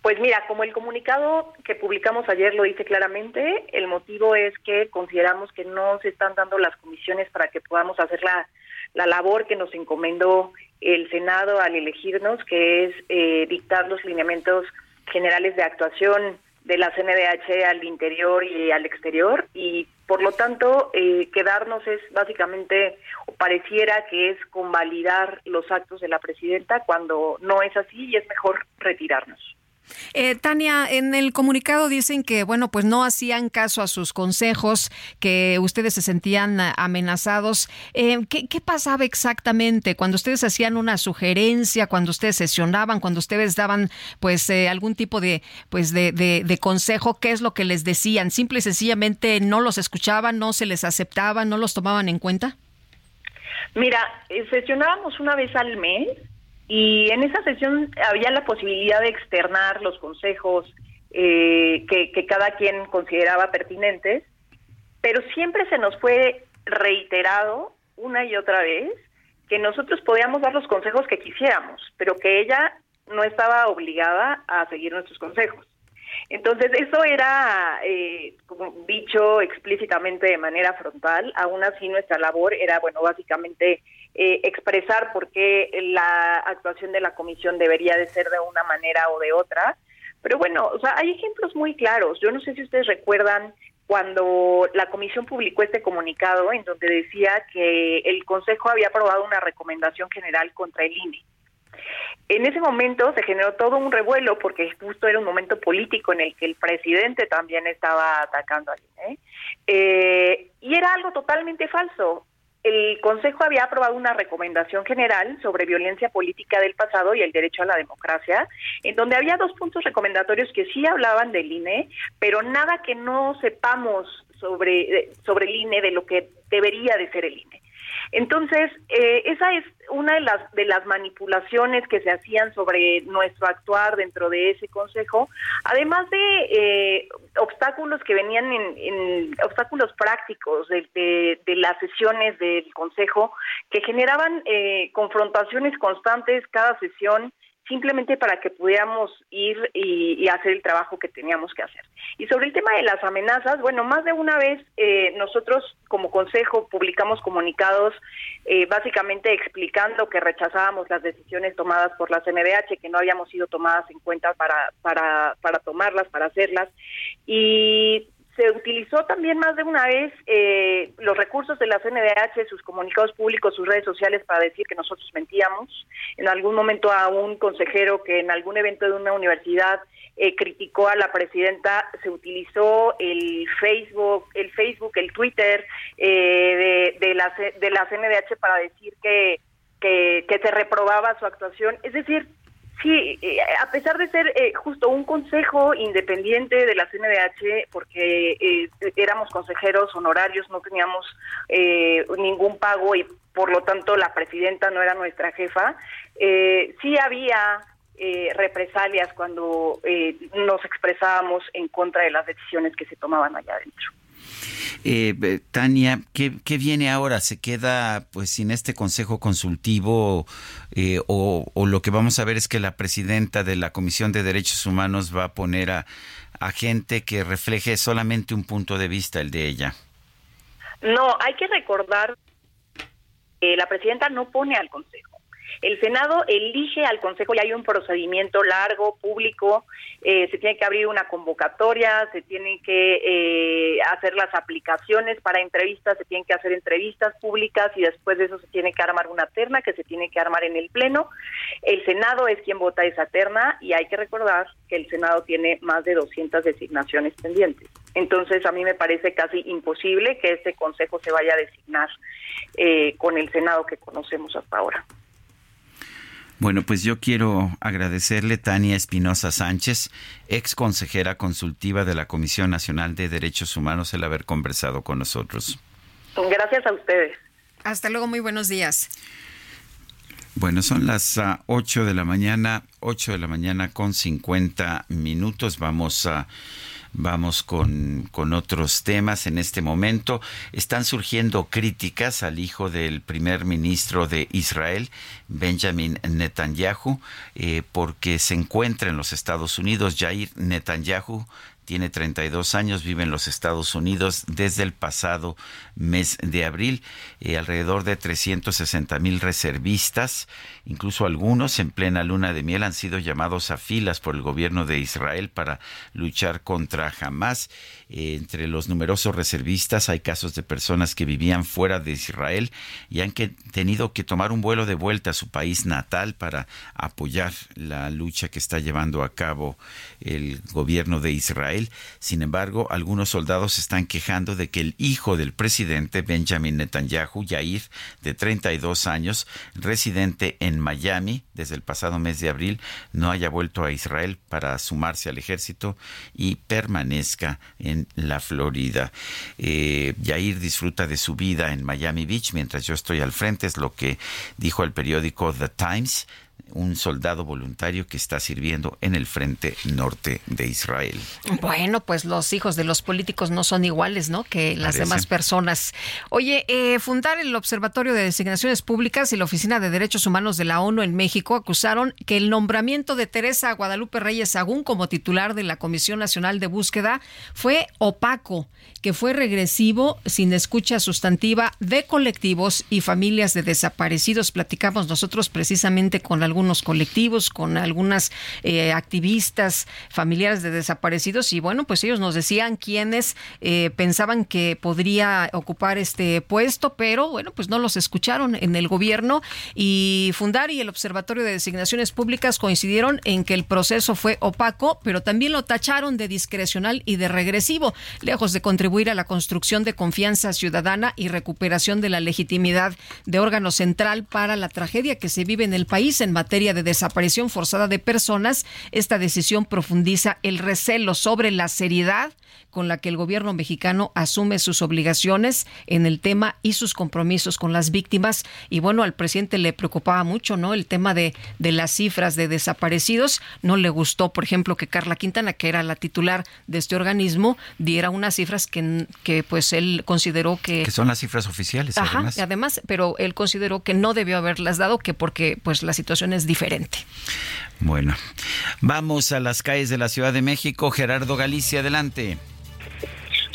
Speaker 30: pues mira, como el comunicado que publicamos ayer lo dice claramente, el motivo es que consideramos que no se están dando las comisiones para que podamos hacer la, la labor que nos encomendó el Senado al elegirnos, que es eh, dictar los lineamientos generales de actuación de la CNDH al interior y al exterior y Por lo tanto, eh, quedarnos es básicamente, o pareciera que es convalidar los actos de la presidenta cuando no es así y es mejor retirarnos.
Speaker 2: Eh, Tania, en el comunicado dicen que, bueno, pues no hacían caso a sus consejos, que ustedes se sentían amenazados. Eh, ¿qué, pasaba exactamente cuando ustedes hacían una sugerencia, cuando ustedes sesionaban, cuando ustedes daban, pues, eh, algún tipo de, pues, de, de, consejo? ¿Qué es lo que les decían? ¿Simple y sencillamente no los escuchaban, no se les aceptaba, no los tomaban en cuenta?
Speaker 30: Mira, sesionábamos una vez al mes y en esa sesión había la posibilidad de externar los consejos eh, que, cada quien consideraba pertinentes, pero siempre se nos fue reiterado una y otra vez que nosotros podíamos dar los consejos que quisiéramos, pero que ella no estaba obligada a seguir nuestros consejos. Entonces, eso era eh, dicho explícitamente de manera frontal. Aún así, nuestra labor era, bueno, básicamente eh, expresar por qué la actuación de la comisión debería de ser de una manera o de otra. Pero bueno, o sea, hay ejemplos muy claros. Yo no sé si ustedes recuerdan cuando la comisión publicó este comunicado en donde decía que el Consejo había aprobado una recomendación general contra el INE. En ese momento se generó todo un revuelo porque justo era un momento político en el que el presidente también estaba atacando al INE. Eh, y era algo totalmente falso el Consejo había aprobado una recomendación general sobre violencia política del pasado y el derecho a la democracia, en donde había dos puntos recomendatorios que sí hablaban del INE, pero nada que no sepamos sobre, sobre el INE, de lo que debería de ser el INE. Entonces, eh, esa es una de las, de las manipulaciones que se hacían sobre nuestro actuar dentro de ese consejo, además de eh, obstáculos que venían en, obstáculos prácticos de, de, las sesiones del consejo que generaban eh, confrontaciones constantes cada sesión simplemente para que pudiéramos ir y, hacer el trabajo que teníamos que hacer. Y sobre el tema de las amenazas, bueno, más de una vez eh, nosotros como consejo publicamos comunicados eh, básicamente explicando que rechazábamos las decisiones tomadas por la CNDH, que no habíamos sido tomadas en cuenta para, para, para tomarlas, para hacerlas. Y se utilizó también más de una vez eh, los recursos de la CNDH, sus comunicados públicos, sus redes sociales para decir que nosotros mentíamos. En algún momento a un consejero que en algún evento de una universidad eh, criticó a la presidenta, se utilizó el Facebook, el Facebook, el Twitter eh, de, la de la CNDH para decir que, que que se reprobaba su actuación. Es decir, Sí, eh, a pesar de ser eh, justo un consejo independiente de la CNDH, porque eh, éramos consejeros honorarios, no teníamos ningún pago y por lo tanto la presidenta no era nuestra jefa, sí había represalias cuando nos expresábamos en contra de las decisiones que se tomaban allá adentro.
Speaker 1: Eh, Tania, ¿qué, viene ahora? ¿Se queda pues sin este consejo consultivo eh, o, lo que vamos a ver es que la presidenta de la Comisión de Derechos Humanos va a poner a, a gente que refleje solamente un punto de vista, el de ella?
Speaker 30: No, hay que recordar que la presidenta no pone al consejo. El Senado elige al Consejo y hay un procedimiento largo, público, eh, se tiene que abrir una convocatoria, se tiene que eh, hacer las aplicaciones para entrevistas, se tienen que hacer entrevistas públicas y después de eso se tiene que armar una terna que se tiene que armar en el Pleno. El Senado es quien vota esa terna y hay que recordar que el Senado tiene más de 200 designaciones pendientes. Entonces, a mí me parece casi imposible que este Consejo se vaya a designar eh, con el Senado que conocemos hasta ahora.
Speaker 1: Bueno, pues yo quiero agradecerle Tania Espinosa Sánchez, ex consejera consultiva de la Comisión Nacional de Derechos Humanos, el haber conversado con nosotros.
Speaker 30: Gracias a ustedes.
Speaker 2: Hasta luego, muy buenos días.
Speaker 1: Bueno, son las 8 ah, de la mañana, 8 de la mañana con 50 minutos. Vamos a Vamos con, otros temas en este momento. Están surgiendo críticas al hijo del primer ministro de Israel, Benjamin Netanyahu, eh, porque se encuentra en los Estados Unidos. Jair Netanyahu tiene 32 años, vive en los Estados Unidos desde el pasado mes de abril. Eh, alrededor de 360 mil reservistas, incluso algunos en plena luna de miel, han sido llamados a filas por el gobierno de Israel para luchar contra Hamas. Eh, entre los numerosos reservistas hay casos de personas que vivían fuera de Israel y han tenido que tomar un vuelo de vuelta a su país natal para apoyar la lucha que está llevando a cabo el gobierno de Israel. Sin embargo, algunos soldados están quejando de que el hijo del presidente Benjamin Netanyahu, Yair, de 32 años, residente en Miami desde el pasado mes de abril, no haya vuelto a Israel para sumarse al ejército y permanezca en la Florida. Eh, Yair disfruta de su vida en Miami Beach mientras yo estoy al frente, es lo que dijo el periódico The Times un soldado voluntario que está sirviendo en el frente norte de Israel.
Speaker 2: Bueno, pues los hijos de los políticos no son iguales, ¿no? Que las demás personas. Oye, eh, fundar el Observatorio de Designaciones Públicas y la Oficina de Derechos Humanos de la ONU en México acusaron que el nombramiento de Teresa Guadalupe Reyes Sagún como titular de la Comisión Nacional de Búsqueda fue opaco, que fue regresivo, sin escucha sustantiva de colectivos y familias de desaparecidos. Platicamos nosotros precisamente con algunos algunos colectivos, con algunas eh, activistas familiares de desaparecidos y bueno, pues ellos nos decían quiénes eh, pensaban que podría ocupar este puesto, pero bueno, pues no los escucharon en el gobierno y Fundar y el Observatorio de Designaciones Públicas coincidieron en que el proceso fue opaco, pero también lo tacharon de discrecional y de regresivo, lejos de contribuir a la construcción de confianza ciudadana y recuperación de la legitimidad de órgano central para la tragedia que se vive en el país en materia de desaparición forzada de personas, esta decisión profundiza el recelo sobre la seriedad con la que el gobierno mexicano asume sus obligaciones en el tema y sus compromisos con las víctimas. Y bueno, al presidente le preocupaba mucho, ¿no? El tema de, de las cifras de desaparecidos. No le gustó, por ejemplo, que Carla Quintana, que era la titular de este organismo, diera unas cifras que, que pues él consideró que...
Speaker 1: Que son las cifras oficiales,
Speaker 2: Ajá, además. además, pero él consideró que no debió haberlas dado, que porque pues la situación es diferente.
Speaker 1: Bueno, vamos a las calles de la Ciudad de México. Gerardo Galicia, adelante.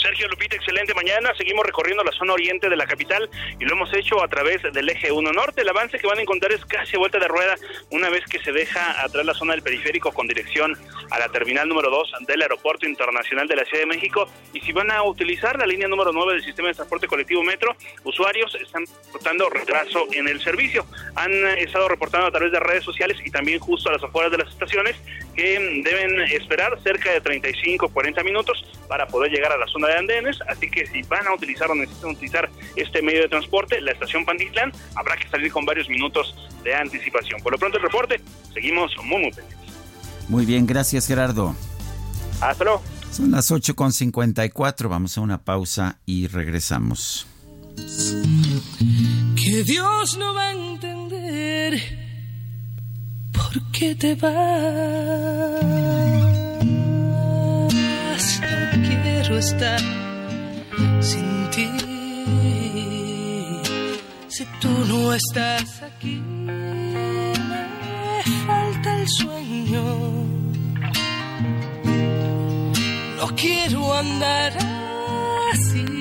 Speaker 31: Sergio Lupita, excelente mañana. Seguimos recorriendo la zona oriente de la capital y lo hemos hecho a través del eje 1 norte. El avance que van a encontrar es casi vuelta de rueda una vez que se deja atrás la zona del periférico con dirección a la terminal número 2 del Aeropuerto Internacional de la Ciudad de México. Y si van a utilizar la línea número 9 del sistema de transporte colectivo Metro, usuarios están reportando retraso en el servicio. Han estado reportando a través de redes sociales y también justo a las afueras de las estaciones que deben esperar cerca de 35 40 minutos para poder llegar a la zona de andenes, así que si van a utilizar o necesitan utilizar este medio de transporte, la estación Pantitlán, habrá que salir con varios minutos de anticipación. Por lo pronto el reporte, seguimos muy muy pendientes.
Speaker 1: Muy bien, gracias Gerardo.
Speaker 31: Hasta luego.
Speaker 1: Son las 8.54, vamos a una pausa y regresamos.
Speaker 9: Que Dios no va a entender por qué te vas. No quiero estar sin ti. Si tú no estás aquí, me falta el sueño. No quiero andar así.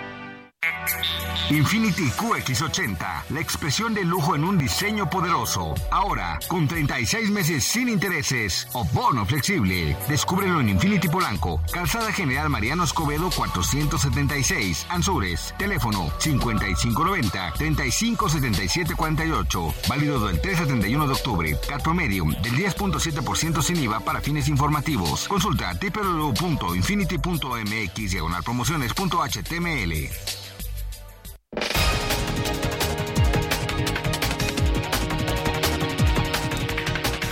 Speaker 4: Infinity QX80, la expresión de lujo en un diseño poderoso. Ahora, con 36 meses sin intereses o bono flexible. Descúbrelo en Infinity Polanco, Calzada General Mariano Escobedo 476, Anzures. Teléfono 5590-357748. Válido del 3 al 31 de octubre. Cat promedio del 10.7% sin IVA para fines informativos. Consulta www.infinity.mx promociones.html.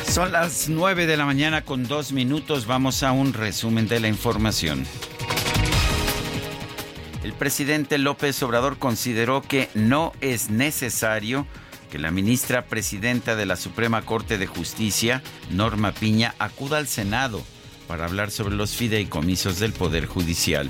Speaker 1: Son las 9 de la mañana con dos minutos. Vamos a un resumen de la información. El presidente López Obrador consideró que no es necesario que la ministra presidenta de la Suprema Corte de Justicia, Norma Piña, acuda al Senado para hablar sobre los fideicomisos del Poder Judicial.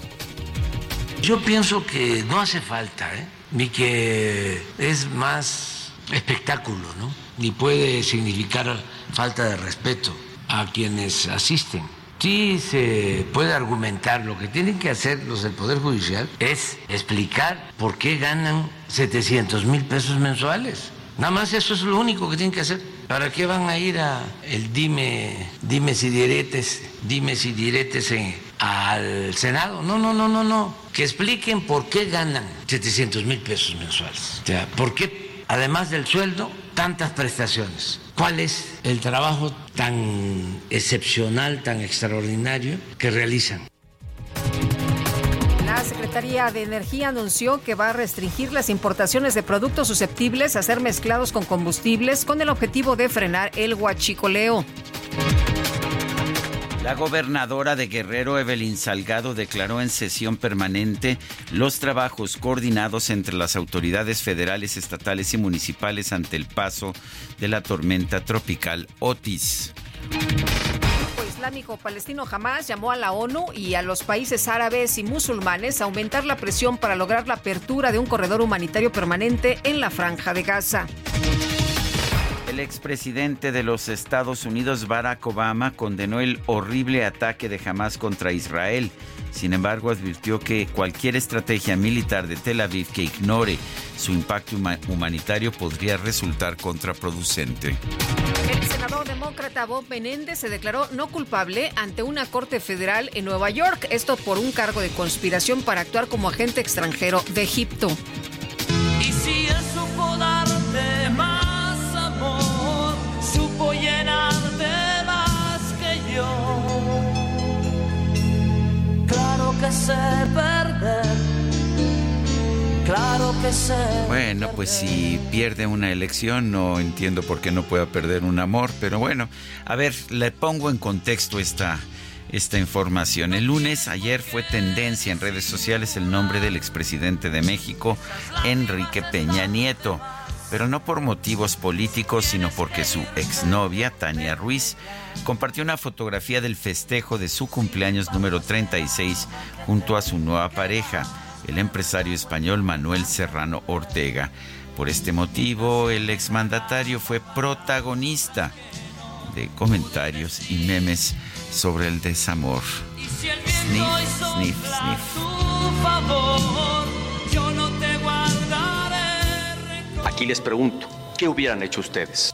Speaker 32: Yo pienso que no hace falta, ¿eh? Ni que es más espectáculo, ¿no? Ni puede significar falta de respeto a quienes asisten. Sí se puede argumentar, lo que tienen que hacer los del Poder Judicial es explicar por qué ganan 700 mil pesos mensuales. Nada más eso es lo único que tienen que hacer. ¿Para qué van a ir a el dime, dime si diretes, dime si diretes al Senado? No, no, no, no, no. Que expliquen por qué ganan 700 mil pesos mensuales. O sea, ¿por qué, además del sueldo, tantas prestaciones? ¿Cuál es el trabajo tan excepcional, tan extraordinario que realizan?
Speaker 2: La Secretaría de Energía anunció que va a restringir las importaciones de productos susceptibles a ser mezclados con combustibles con el objetivo de frenar el huachicoleo.
Speaker 1: La gobernadora de Guerrero, Evelyn Salgado, declaró en sesión permanente los trabajos coordinados entre las autoridades federales, estatales y municipales ante el paso de la tormenta tropical Otis.
Speaker 2: Islámico palestino Hamas llamó a la ONU y a los países árabes y musulmanes a aumentar la presión para lograr la apertura de un corredor humanitario permanente en la franja de Gaza.
Speaker 1: El expresidente de los Estados Unidos, Barack Obama, condenó el horrible ataque de Hamas contra Israel. Sin embargo, advirtió que cualquier estrategia militar de Tel Aviv que ignore su impacto humanitario podría resultar contraproducente.
Speaker 2: El senador demócrata Bob Menéndez se declaró no culpable ante una corte federal en Nueva York, esto por un cargo de conspiración para actuar como agente extranjero de Egipto.
Speaker 33: Y si él supo darte más amor, supo llenarte más que yo. Claro que sé perder. Claro que sé.
Speaker 1: Bueno, pues si pierde una elección, no entiendo por qué no pueda perder un amor, pero bueno, a ver, le pongo en contexto esta, esta información. El lunes, ayer, fue tendencia en redes sociales el nombre del expresidente de México, Enrique Peña Nieto, pero no por motivos políticos, sino porque su exnovia, Tania Ruiz, compartió una fotografía del festejo de su cumpleaños número 36 junto a su nueva pareja el empresario español Manuel Serrano Ortega. Por este motivo, el exmandatario fue protagonista de comentarios y memes sobre el desamor. Sniff, sniff, sniff.
Speaker 34: Aquí les pregunto, ¿qué hubieran hecho ustedes?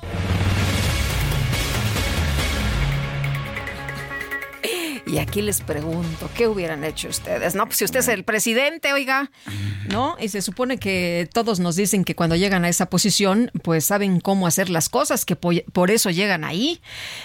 Speaker 2: Y aquí les pregunto, ¿qué hubieran hecho ustedes? No, pues si usted es el presidente, oiga, ¿no? Y se supone que todos nos dicen que cuando llegan a esa posición, pues saben cómo hacer las cosas, que por eso llegan ahí.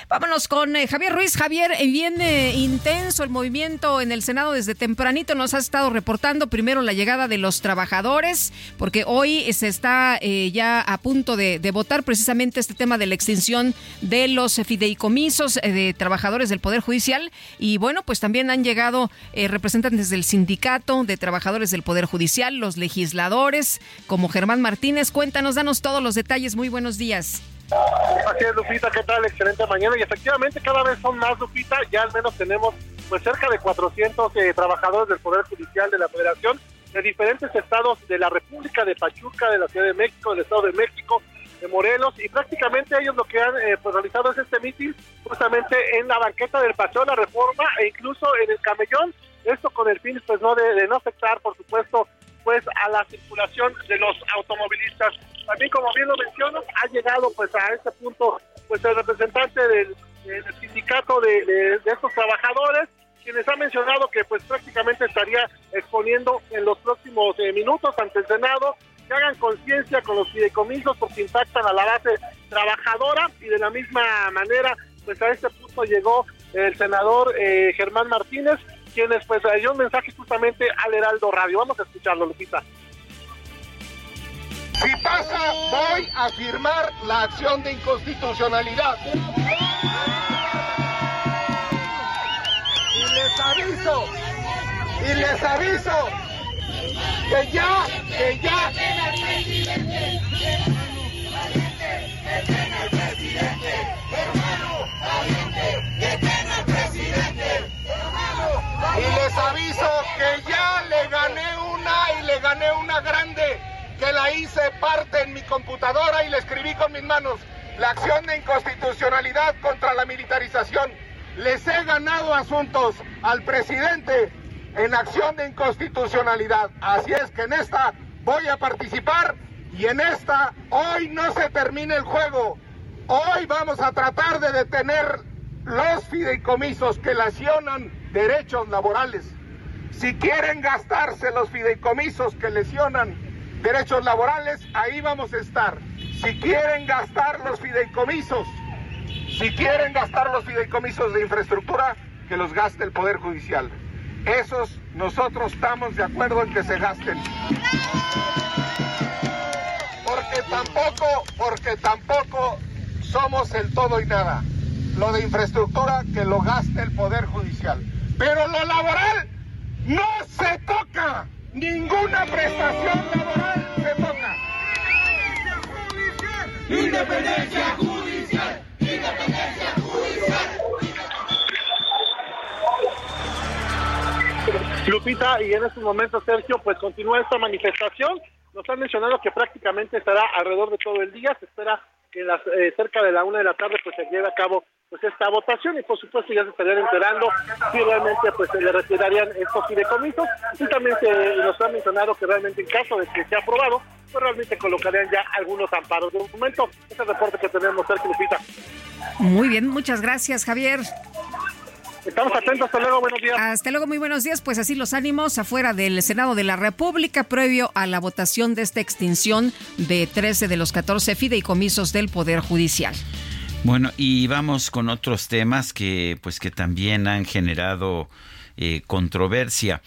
Speaker 2: Vámonos con eh, Javier Ruiz. Javier, eh, viene intenso el movimiento en el Senado desde tempranito. Nos ha estado reportando primero la llegada de los trabajadores, porque hoy se está eh, ya a punto de, de, votar precisamente este tema de la extinción de los fideicomisos de trabajadores del Poder Judicial. Y bueno, pues también han llegado representantes del sindicato de trabajadores del Poder Judicial judicial, los legisladores, como Germán Martínez. Cuéntanos, danos todos los detalles. Muy buenos días.
Speaker 12: Así es, Lupita, ¿qué tal? Excelente mañana. Y efectivamente cada vez son más, Lupita. Ya al menos tenemos pues cerca de 400 eh, trabajadores del Poder Judicial de la Federación de diferentes estados de la República, de Pachuca, de la Ciudad de México, del Estado de México, de Morelos, y prácticamente ellos lo que han eh, pues, realizado es este mitin justamente en la banqueta del Paseo de la Reforma e incluso en el Camellón, esto con el fin pues no de, no afectar, por supuesto, pues a la circulación de los automovilistas. También como bien lo menciono, ha llegado pues a este punto pues el representante del, sindicato de, estos trabajadores quienes ha mencionado que pues prácticamente estaría exponiendo en los próximos eh, minutos ante el Senado que hagan conciencia con los fideicomisos porque impactan a la base trabajadora y de la misma manera pues a este punto llegó el senador eh, Germán Martínez quienes pues dio un mensaje justamente al Heraldo Radio. Vamos a escucharlo, Lupita.
Speaker 34: Si pasa, voy a firmar la acción de inconstitucionalidad. Y les aviso, y les aviso, que ya, que ya. Y les aviso que ya le gané una y le gané una grande, que la hice parte en mi computadora y le escribí con mis manos. La acción de inconstitucionalidad contra la militarización. Les he ganado asuntos al presidente en acción de inconstitucionalidad. Así es que en esta voy a participar y en esta hoy no se termina el juego. Hoy vamos a tratar de detener los fideicomisos que lesionan derechos laborales. Si quieren gastarse los fideicomisos que lesionan derechos laborales, ahí vamos a estar. Si quieren gastar los fideicomisos, si quieren gastar los fideicomisos de infraestructura, que los gaste el Poder Judicial. Esos nosotros estamos de acuerdo en que se gasten. Porque tampoco, porque tampoco somos el todo y nada. Lo de infraestructura que lo gaste el Poder Judicial. Pero lo laboral no se toca. Ninguna prestación laboral se toca. Independencia judicial. Independencia judicial.
Speaker 12: Lupita, y en estos momentos, Sergio, pues continúa esta manifestación. Nos han mencionado que prácticamente estará alrededor de todo el día. Se espera que las, eh, cerca de la una de la tarde pues se lleve a cabo pues esta votación y por supuesto ya se estarían enterando si realmente pues se le retirarían estos fideicomisos y también se nos ha mencionado que realmente en caso de que sea aprobado pues realmente colocarían ya algunos amparos. De momento, ese reporte que tenemos, Sergio Lupita.
Speaker 2: Muy bien, muchas gracias Javier.
Speaker 12: Estamos atentos, hasta luego, buenos días.
Speaker 2: Hasta luego, muy buenos días. Pues así los ánimos afuera del Senado de la República previo a la votación de esta extinción de 13 de los 14 fideicomisos del Poder Judicial.
Speaker 1: Bueno, y vamos con otros temas que pues que también han generado eh, controversia.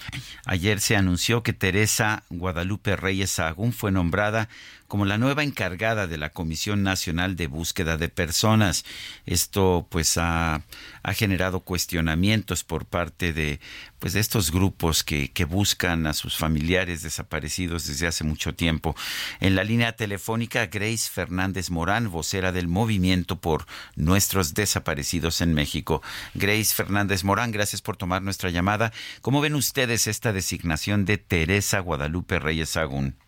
Speaker 1: Ayer se anunció que Teresa Guadalupe Reyes Sagún fue nombrada como la nueva encargada de la Comisión Nacional de Búsqueda de Personas. Esto pues ha, generado cuestionamientos por parte de pues de estos grupos que, que, buscan a sus familiares desaparecidos desde hace mucho tiempo. En la línea telefónica, Grace Fernández Morán, vocera del Movimiento por Nuestros Desaparecidos en México. Grace Fernández Morán, gracias por tomar nuestra llamada. ¿Cómo ven ustedes esta designación de Teresa Guadalupe Reyes Agún?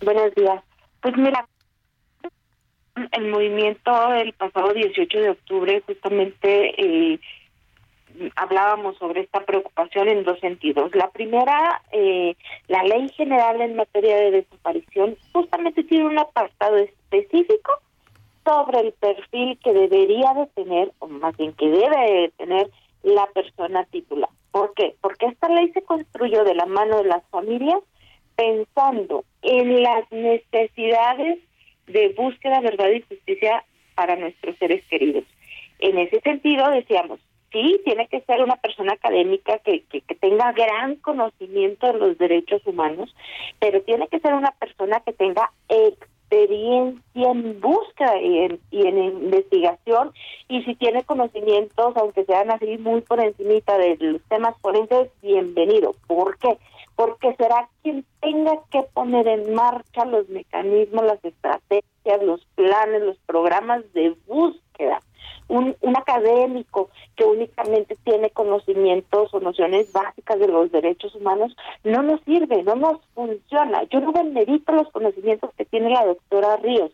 Speaker 35: Buenos días. Pues mira, el movimiento el pasado 18 de octubre justamente eh, hablábamos sobre esta preocupación en dos sentidos. La primera, eh, la ley general en materia de desaparición justamente tiene un apartado específico sobre el perfil que debería de tener, o más bien que debe de tener la persona titular. ¿Por qué? Porque esta ley se construyó de la mano de las familias pensando en las necesidades de búsqueda, verdad y justicia para nuestros seres queridos. En ese sentido, decíamos, sí, tiene que ser una persona académica que, que, tenga gran conocimiento de los derechos humanos, pero tiene que ser una persona que tenga experiencia en búsqueda y en, investigación, y si tiene conocimientos, aunque sean así muy por encimita de los temas forenses, bienvenido. ¿Por qué? Será quien tenga que poner en marcha los mecanismos, las estrategias, los planes, los programas de búsqueda. Un, un académico que únicamente tiene conocimientos o nociones básicas de los derechos humanos no nos sirve, no nos funciona. Yo no demerito los conocimientos que tiene la doctora Ríos.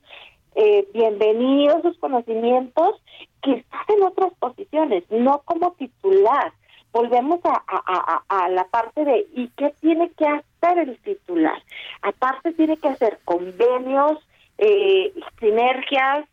Speaker 35: Eh, bienvenidos sus conocimientos, quizás en otras posiciones, no como titular. Volvemos a, a, la parte de ¿y qué tiene que hacer el titular? Aparte tiene que hacer convenios, eh, sinergias,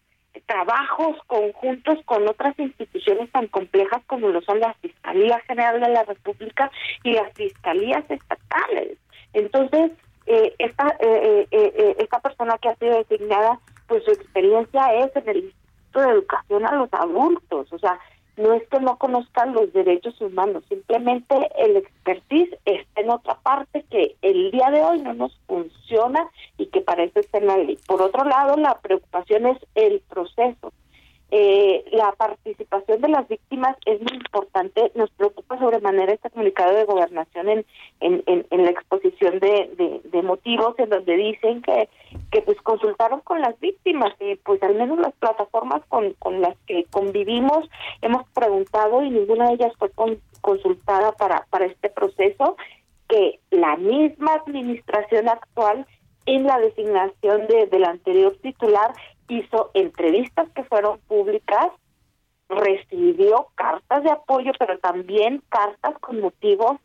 Speaker 35: trabajos conjuntos con otras instituciones tan complejas como lo son la Fiscalía General de la República y las fiscalías estatales. Entonces, eh, esta, eh, eh, esta persona que ha sido designada pues su experiencia es en el Instituto de Educación a los Adultos, o sea, no es que no conozcan los derechos humanos, simplemente el expertise está en otra parte que el día de hoy no nos funciona y que parece ser en la ley. Por otro lado, la preocupación es el proceso. Eh, la participación de las víctimas es muy importante. Nos preocupa sobremanera este comunicado de gobernación en, en, en, la exposición de, de, motivos en donde dicen que, que pues consultaron con las víctimas y pues al menos las plataformas con, con las que convivimos hemos preguntado y ninguna de ellas fue consultada para, para este proceso que la misma administración actual en la designación de, del anterior titular hizo entrevistas que fueron públicas, recibió cartas de apoyo, pero también cartas con motivos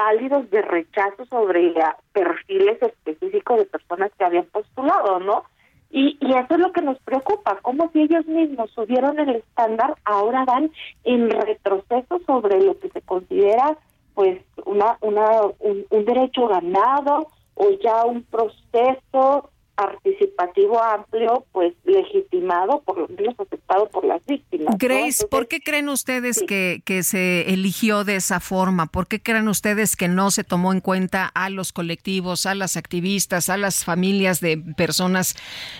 Speaker 35: válidos de rechazo sobre perfiles específicos de personas que habían postulado, ¿no? Y, y eso es lo que nos preocupa, como si ellos mismos subieron el estándar, ahora van en retroceso sobre lo que se considera pues una, una un derecho ganado o ya un proceso participativo amplio, pues legitimado, por lo menos aceptado por las víctimas.
Speaker 2: Grace, ¿por qué creen ustedes que, que se eligió de esa forma? ¿Por qué creen ustedes que no se tomó en cuenta a los colectivos, a las activistas, a las familias de personas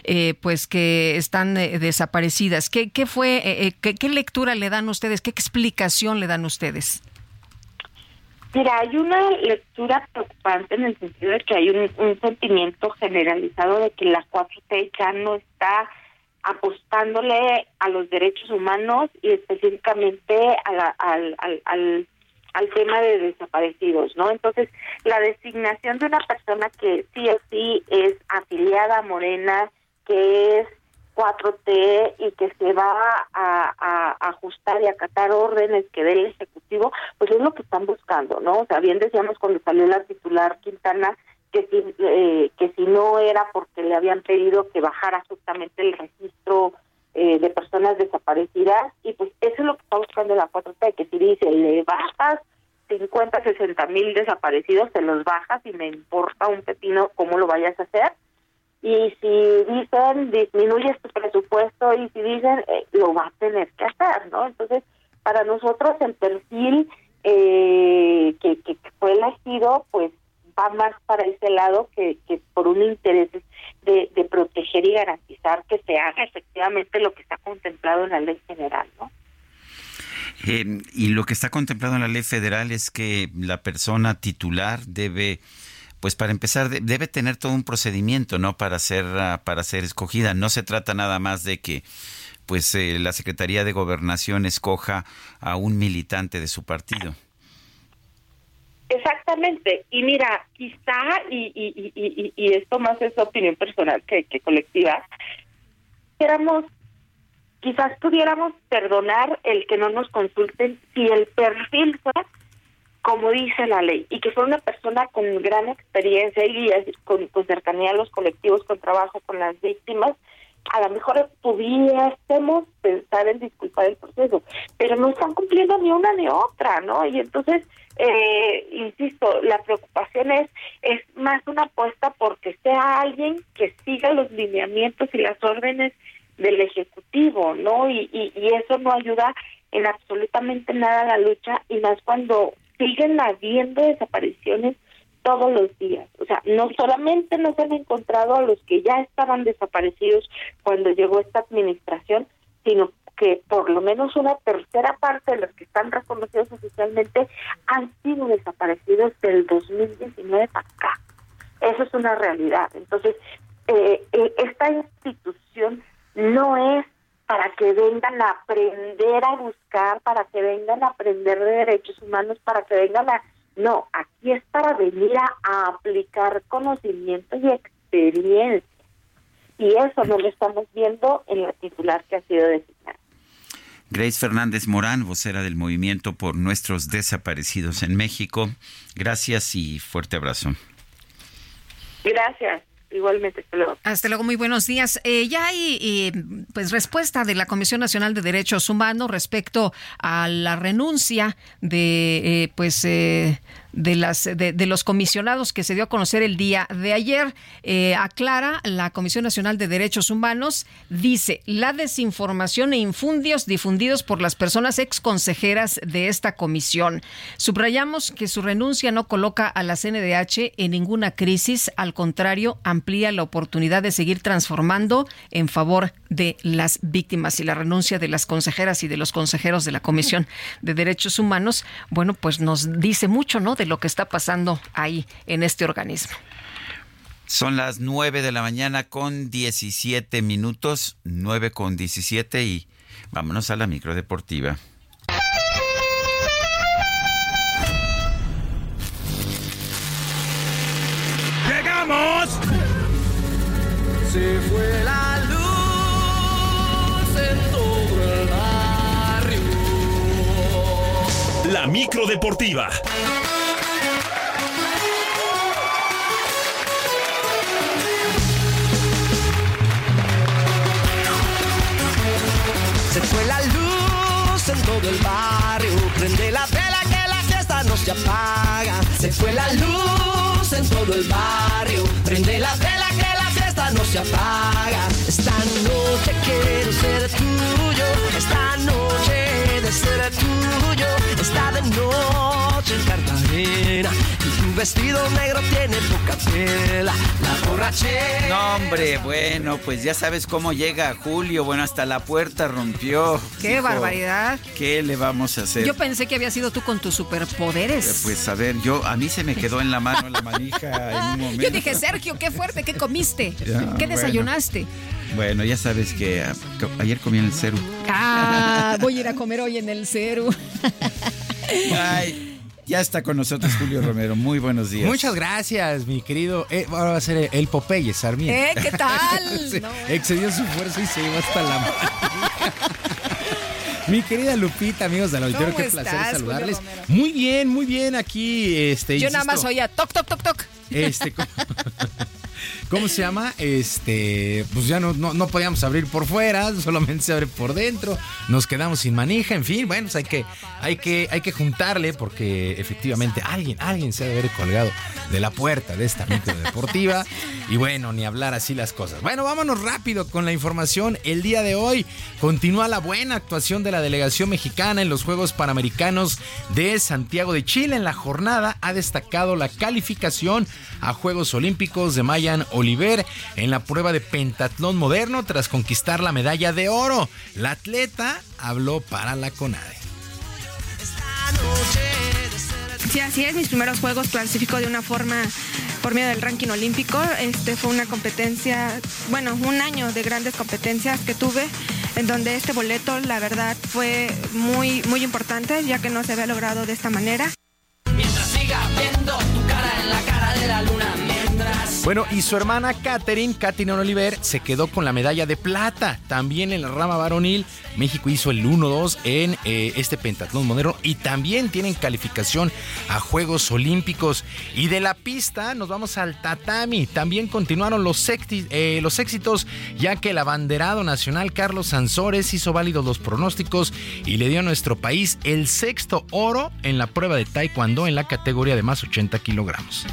Speaker 2: eh, pues que están eh, desaparecidas? ¿Qué, qué fue, eh, qué, qué lectura le dan ustedes? ¿Qué explicación le dan ustedes?
Speaker 35: Mira, hay una lectura preocupante en el sentido de que hay un, sentimiento generalizado de que la 4T ya no está apostándole a los derechos humanos y específicamente al, al, al, al tema de desaparecidos, ¿no? Entonces, la designación de una persona que sí o sí es afiliada a Morena, que es 4T y que se va a, ajustar y acatar órdenes que dé el Ejecutivo, pues es lo que están buscando, ¿no? O sea, bien decíamos cuando salió la titular Quintana que si, eh, que si no era porque le habían pedido que bajara justamente el registro eh, de personas desaparecidas, y pues eso es lo que está buscando la 4T, que si dice, le bajas 50, 60 mil desaparecidos, te los bajas y me importa un pepino cómo lo vayas a hacer, y si dicen disminuyes tu presupuesto y si dicen eh, lo va a tener que hacer, ¿no? Entonces, para nosotros el perfil eh, que, que, fue elegido, pues va más para ese lado que, que por un interés de, de proteger y garantizar que se haga efectivamente lo que está contemplado en la ley general, ¿no?
Speaker 1: Eh, y lo que está contemplado en la ley federal es que la persona titular debe pues para empezar debe tener todo un procedimiento, ¿no? Para ser ah, para ser escogida. No se trata nada más de que pues eh, la Secretaría de Gobernación escoja a un militante de su partido.
Speaker 35: Exactamente. Y mira, quizá, y, y, y, esto más es opinión personal que, que colectiva, queramos, quizás pudiéramos perdonar el que no nos consulten si el perfil fuera como dice la ley, y que fue una persona con gran experiencia y con, cercanía a los colectivos, con trabajo con las víctimas, a lo mejor pudiésemos pensar en disculpar el proceso, pero no están cumpliendo ni una ni otra, ¿no? Y entonces, eh, insisto, la preocupación es, es más una apuesta porque sea alguien que siga los lineamientos y las órdenes del Ejecutivo, ¿no? Y, y, y eso no ayuda en absolutamente nada a la lucha y más cuando siguen habiendo desapariciones todos los días. O sea, no solamente no se han encontrado a los que ya estaban desaparecidos cuando llegó esta administración, sino que por lo menos una tercera parte de los que están reconocidos oficialmente han sido desaparecidos del 2019 para acá. Eso es una realidad. Entonces, eh, eh, esta institución no es para que vengan a aprender a buscar, para que vengan a aprender de derechos humanos, para que vengan a... No, aquí es para venir a, aplicar conocimiento y experiencia. Y eso no lo estamos viendo en la titular que ha sido designada.
Speaker 1: Grace Fernández Morán, vocera del Movimiento por Nuestros Desaparecidos en México. Gracias y fuerte abrazo.
Speaker 35: Gracias. Igualmente, hasta luego.
Speaker 2: Hasta luego, muy buenos días. Eh, ya hay eh, pues respuesta de la Comisión Nacional de Derechos Humanos respecto a la renuncia de eh, pues de, las, de, los comisionados que se dio a conocer el día de ayer. Eh, aclara la Comisión Nacional de Derechos Humanos, dice, la desinformación e infundios difundidos por las personas ex consejeras de esta comisión. Subrayamos que su renuncia no coloca a la CNDH en ninguna crisis, al contrario, amplía la oportunidad de seguir transformando en favor de las víctimas y la renuncia de las consejeras y de los consejeros de la Comisión de Derechos Humanos, bueno, pues nos dice mucho, ¿no? De lo que está pasando ahí en este organismo.
Speaker 1: Son las 9 de la mañana con 17 minutos, 9 con 17 y vámonos a la micro deportiva.
Speaker 9: ¡Llegamos! Se fue la luz en todo el barrio.
Speaker 13: La micro
Speaker 9: Se fue la luz en todo el barrio. Prende la vela que la fiesta no se apaga. Se fue la luz en todo el barrio. Prende la vela que la fiesta no se apaga. Esta noche quiero ser tuyo. Esta noche de ser tuyo. Está de noche en Cartagena. Y tu vestido negro tiene poca tela. La borrachera.
Speaker 1: No, hombre, bueno, pues ya sabes cómo llega Julio. Bueno, hasta la puerta rompió.
Speaker 2: ¡Qué barbaridad!
Speaker 1: ¿Qué le vamos a hacer?
Speaker 2: Yo pensé que había sido tú con tus superpoderes.
Speaker 1: Pues a ver, yo a mí se me quedó en la mano la manija en un momento.
Speaker 2: Yo dije, Sergio, qué fuerte, ¿qué comiste?
Speaker 1: Ya,
Speaker 2: ¿Qué desayunaste?
Speaker 1: Bueno, ya sabes que ah, ayer comí en el cero.
Speaker 2: Ah, voy a ir a comer hoy en el cero.
Speaker 1: Ay, ya está con nosotros Julio Romero. Muy buenos días.
Speaker 36: Muchas gracias, mi querido. eh, ahora va a ser el Popeye Sarmiento.
Speaker 2: ¿Eh? ¿Qué tal? No,
Speaker 36: Excedió su fuerza y se llevó hasta la mano. Mi querida Lupita, amigos del auditorio,
Speaker 2: ¿Cómo
Speaker 36: qué placer saludarles. Muy bien, muy bien aquí. Este,
Speaker 2: Yo nada más oía toc, toc, toc, toc.
Speaker 36: Este, ¿cómo, se llama? Este, pues ya no, no, podíamos abrir por fuera, solamente se abre por dentro. Nos quedamos sin manija, en fin, bueno, pues hay que, hay que, hay que juntarle porque efectivamente alguien, alguien se ha de haber colgado de la puerta de esta micro deportiva. Y bueno, ni hablar así las cosas. Bueno, vámonos rápido con la información. El día de hoy continúa la buena actuación de la delegación mexicana en los Juegos Panamericanos de Santiago de Chile. En la jornada ha destacado la calificación a Juegos Olímpicos de Mayan Oliver en la prueba de pentatlón moderno tras conquistar la medalla de oro. La atleta habló para la CONADE.
Speaker 37: Sí, así es. Mis primeros juegos clasifico de una forma por medio del ranking olímpico. Este fue una competencia, bueno, un año de grandes competencias que tuve, en donde este boleto, la verdad, fue muy, muy importante, ya que no se había logrado de esta manera.
Speaker 9: Mientras siga viendo tu cara en la cara de la luna.
Speaker 36: Bueno, y su hermana Katherine, Katherine Oliver, se quedó con la medalla de plata. También en la rama varonil, México hizo el 1-2 en eh, este pentatlón moderno y también tienen calificación a Juegos Olímpicos. Y de la pista nos vamos al tatami. También continuaron los, eh, los éxitos, ya que el abanderado nacional Carlos Sansores hizo válidos los pronósticos y le dio a nuestro país el sexto oro en la prueba de taekwondo en la categoría de más 80 kilogramos.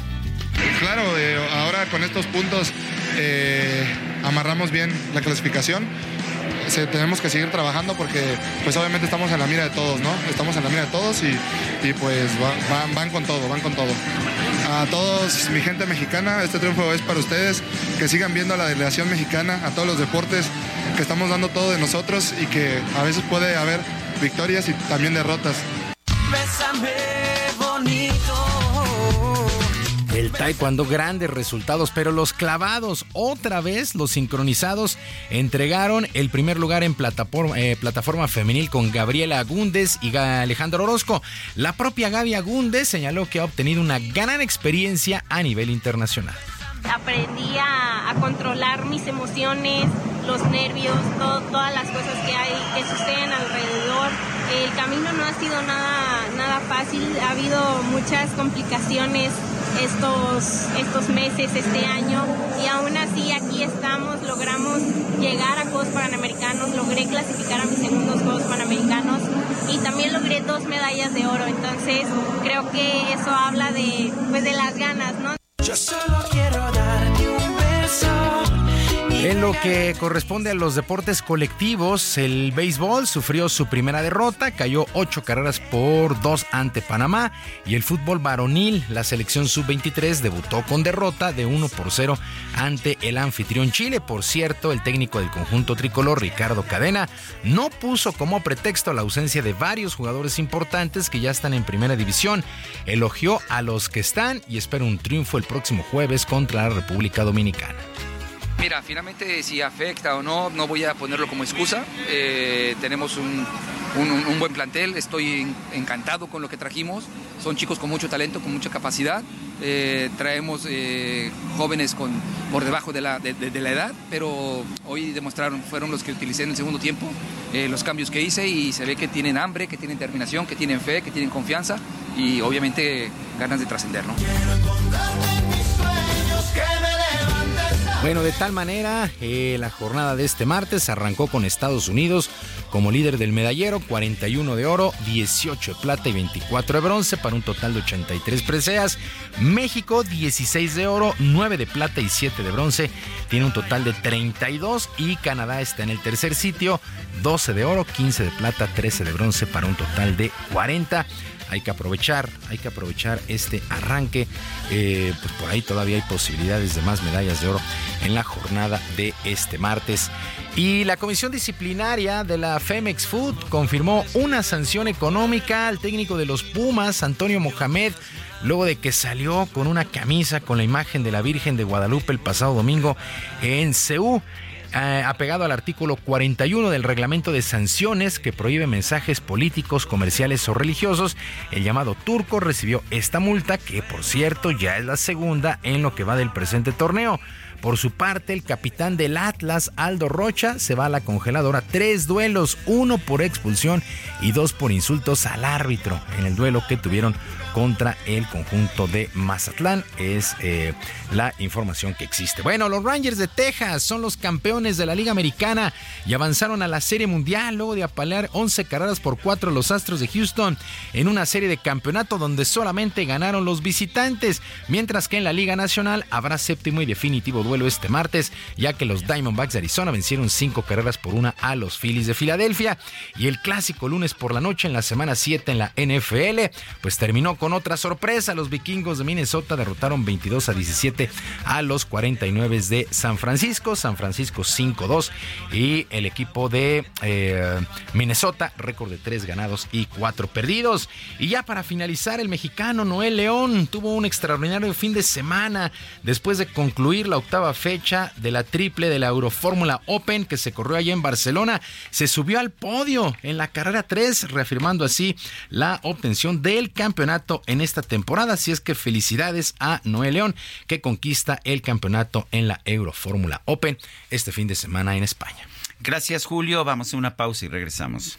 Speaker 38: Claro, eh, ahora con estos puntos eh, amarramos bien la clasificación. Se- tenemos que seguir trabajando porque pues obviamente estamos en la mira de todos, ¿no? Estamos en la mira de todos y, pues va- van, van con todo, van con todo. A todos, mi gente mexicana, este triunfo es para ustedes. Que sigan viendo a la delegación mexicana, a todos los deportes, que estamos dando todo de nosotros y que a veces puede haber victorias y también derrotas.
Speaker 9: Bésame bonito.
Speaker 36: Taekwondo, grandes resultados, pero los clavados, otra vez los sincronizados, entregaron el primer lugar en plataforma, eh, femenil con Gabriela Agúndez y Alejandro Orozco. La propia Gaby Agúndez señaló que ha obtenido una gran experiencia a nivel internacional.
Speaker 39: Aprendí a, controlar mis emociones, los nervios, todas las cosas que hay, que suceden alrededor. El camino no ha sido nada, nada fácil, ha habido muchas complicaciones estos, estos meses, este año, y aún así aquí estamos, logramos llegar a Juegos Panamericanos, logré clasificar a mis segundos Juegos Panamericanos. Y también logré dos medallas de oro, entonces creo que eso habla de, pues, de las ganas, ¿no?
Speaker 9: Yo solo quiero darte un beso.
Speaker 36: En lo que corresponde a los deportes colectivos, el béisbol sufrió su primera derrota, cayó ocho carreras por dos ante Panamá y el fútbol varonil, la selección sub-23 debutó con derrota de 1 por 0 ante el anfitrión Chile. Por cierto, el técnico del conjunto tricolor, Ricardo Cadena, no puso como pretexto la ausencia de varios jugadores importantes que ya están en primera división. Elogió a los que están y espera un triunfo el próximo jueves contra la República Dominicana.
Speaker 40: Mira, finalmente si afecta o no, no voy a ponerlo como excusa. Eh, tenemos un, un- buen plantel, estoy en- encantado con lo que trajimos. Son chicos con mucho talento, con mucha capacidad. Eh, traemos eh, jóvenes por debajo de la, de- la edad, pero hoy demostraron, fueron los que utilicé en el segundo tiempo, los cambios que hice y se ve que tienen hambre, que tienen determinación, que tienen fe, que tienen confianza y obviamente ganas de trascender, ¿no?
Speaker 36: Bueno, de tal manera, eh, la jornada de este martes arrancó con Estados Unidos como líder del medallero, 41 de oro, 18 de plata y 24 de bronce para un total de 83 preseas. México, 16 de oro, 9 de plata y 7 de bronce, tiene un total de 32 y Canadá está en el tercer sitio, 12 de oro, 15 de plata, 13 de bronce para un total de 40 hay que aprovechar, hay que aprovechar este arranque. Eh, pues por ahí todavía hay posibilidades de más medallas de oro en la jornada de este martes. Y la comisión disciplinaria de la Femex Food confirmó una sanción económica al técnico de los Pumas, Antonio Mohamed, luego de que salió con una camisa con la imagen de la Virgen de Guadalupe el pasado domingo en Ceú eh, apegado al artículo 41 del reglamento de sanciones que prohíbe mensajes políticos, comerciales o religiosos, el llamado turco recibió esta multa que por cierto ya es la segunda en lo que va del presente torneo. Por su parte, el capitán del Atlas, Aldo Rocha, se va a la congeladora. Tres duelos, uno por expulsión y dos por insultos al árbitro en el duelo que tuvieron contra el conjunto de Mazatlán. Es eh, la información que existe. Bueno, los Rangers de Texas son los campeones de la Liga Americana y avanzaron a la Serie Mundial luego de apalear 11 carreras por 4 los Astros de Houston en una serie de campeonato donde solamente ganaron los visitantes, mientras que en la Liga Nacional habrá séptimo y definitivo duelo este martes, ya que los Diamondbacks de Arizona vencieron 5 carreras por una a los Phillies de Filadelfia y el clásico lunes por la noche en la semana 7 en la NFL, pues terminó con otra sorpresa, los vikingos de Minnesota derrotaron 22 a 17 a los 49 de San Francisco, San Francisco 5-2 y el equipo de eh, Minnesota, récord de 3 ganados y 4 perdidos. Y ya para finalizar, el mexicano Noel León tuvo un extraordinario fin de semana después de concluir la octava fecha de la triple de la Eurofórmula Open que se corrió allá en Barcelona. Se subió al podio en la carrera 3, reafirmando así la obtención del campeonato en esta temporada. Así es que felicidades a Noel León que conquista el campeonato en la Eurofórmula Open este fin de semana en España.
Speaker 1: Gracias, Julio. Vamos a una pausa y regresamos.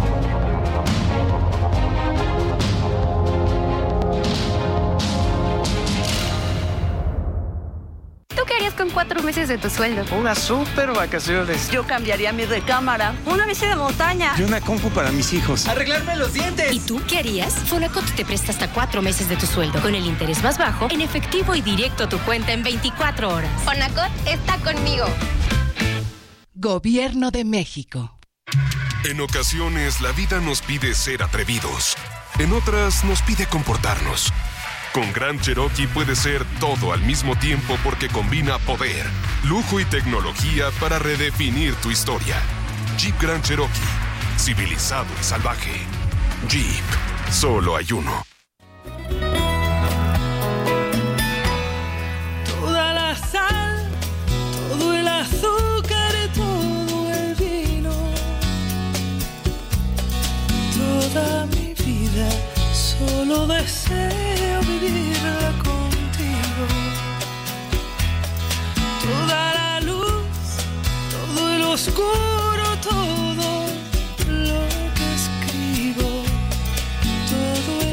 Speaker 37: Con cuatro meses de tu sueldo.
Speaker 14: Unas super vacaciones.
Speaker 41: Yo cambiaría mi recámara.
Speaker 37: Una bici de montaña.
Speaker 14: Y una compu para mis hijos.
Speaker 41: Arreglarme los dientes.
Speaker 42: ¿Y tú qué harías? Fonacot te presta hasta cuatro meses de tu sueldo con el interés más bajo en efectivo y directo a tu cuenta en 24 horas.
Speaker 37: Fonacot está conmigo.
Speaker 24: Gobierno de México.
Speaker 27: En ocasiones la vida nos pide ser atrevidos. En otras nos pide comportarnos. Con Gran Cherokee puede ser todo al mismo tiempo porque combina poder, lujo y tecnología para redefinir tu historia. Jeep Grand Cherokee, civilizado y salvaje. Jeep, solo hay uno.
Speaker 9: Toda la sal, todo el azúcar, todo el vino, toda mi vida solo deseo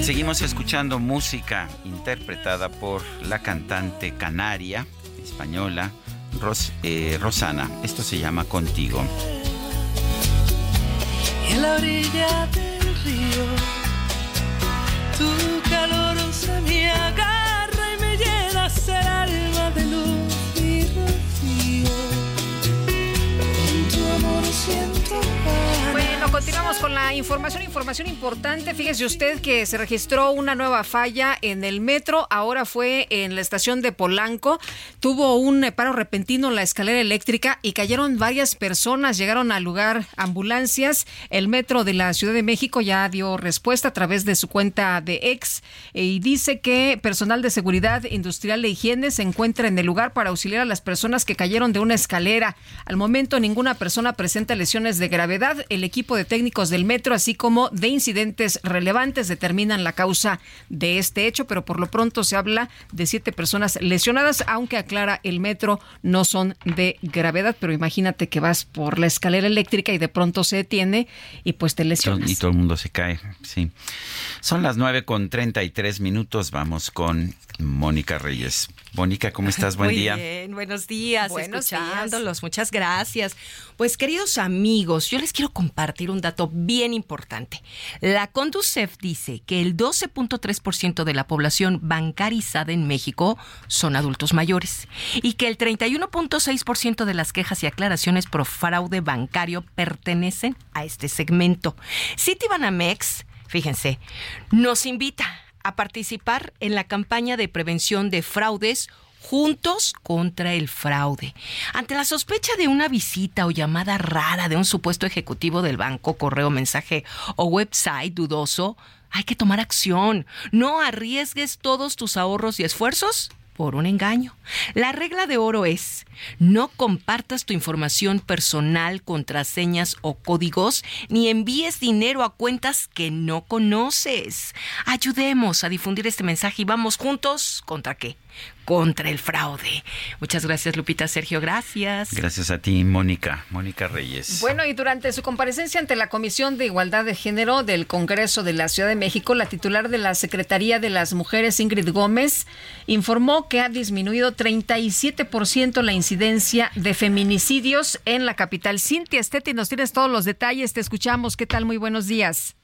Speaker 1: Seguimos escuchando música interpretada por la cantante canaria española Ros- eh, Rosana. Esto se llama Contigo.
Speaker 9: en la orilla del río. Tu calor se me agarra y me llenas el alma de luz y rocío. Con tu amor siento ganas.
Speaker 2: Bueno, continuamos con la información, información importante. Fíjese usted que se registró una nueva falla en el metro, ahora fue en la estación de Polanco. Tuvo un eh, paro repentino en la escalera eléctrica y cayeron varias personas, llegaron al lugar ambulancias. El metro de la Ciudad de México ya dio respuesta a través de su cuenta de ex y dice que personal de seguridad industrial e higiene se encuentra en el lugar para auxiliar a las personas que cayeron de una escalera. Al momento ninguna persona presenta lesiones de gravedad. El equipo de técnicos del metro, así como de incidentes relevantes, determinan la causa de este hecho, pero por lo pronto se habla de siete personas lesionadas, aunque aclara el metro no son de gravedad, pero imagínate que vas por la escalera eléctrica y de pronto se detiene y pues te lesionas.
Speaker 1: Y todo el mundo se cae, sí. Son las 9 con 33 minutos. Vamos con Mónica Reyes. Mónica, ¿cómo estás? Buen
Speaker 21: Muy
Speaker 1: día.
Speaker 21: bien, buenos días,
Speaker 2: Buenos
Speaker 21: escuchándolos, muchas gracias. Pues queridos amigos, yo les quiero compartir un dato bien importante. La Conducef dice que el 12.3% de la población bancarizada en México son adultos mayores y que el 31.6% de las quejas y aclaraciones por fraude bancario pertenecen a este segmento. Citibanamex, fíjense, nos invita a participar en la campaña de prevención de fraudes Juntos contra el fraude. Ante la sospecha de una visita o llamada rara de un supuesto ejecutivo del banco, correo, mensaje o website dudoso, hay que tomar acción. No arriesgues todos tus ahorros y esfuerzos por un engaño. La regla de oro es, no compartas tu información personal, contraseñas o códigos, ni envíes dinero a cuentas que no conoces. Ayudemos a difundir este mensaje y vamos juntos contra qué? Contra el fraude. Muchas gracias, Lupita. Sergio, gracias.
Speaker 1: Gracias a ti, Mónica. Mónica Reyes.
Speaker 2: Bueno, y durante su comparecencia ante la Comisión de Igualdad de Género del Congreso de la Ciudad de México, la titular de la Secretaría de las Mujeres, Ingrid Gómez, informó que ha disminuido 37% la incidencia de feminicidios en la capital. Cintia Esteti, nos tienes todos los detalles, te escuchamos. ¿Qué tal? Muy buenos días.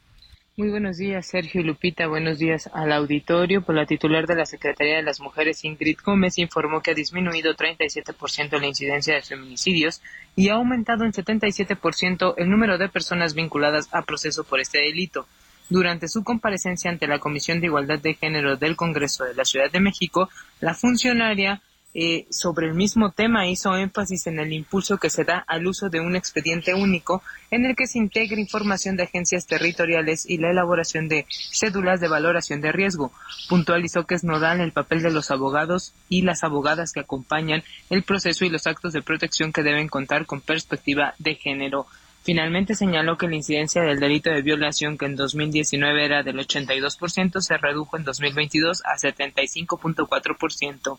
Speaker 43: Muy buenos días, Sergio Lupita. Buenos días al auditorio. Por la titular de la Secretaría de las Mujeres, Ingrid Gómez, informó que ha disminuido 37% la incidencia de feminicidios y ha aumentado en 77% el número de personas vinculadas a proceso por este delito. Durante su comparecencia ante la Comisión de Igualdad de Género del Congreso de la Ciudad de México, la funcionaria eh, sobre el mismo tema hizo énfasis en el impulso que se da al uso de un expediente único en el que se integra información de agencias territoriales y la elaboración de cédulas de valoración de riesgo. Puntualizó que es nodal el papel de los abogados y las abogadas que acompañan el proceso y los actos de protección que deben contar con perspectiva de género. Finalmente señaló que la incidencia del delito de violación, que en 2019 era del 82%, se redujo en 2022 a 75.4%.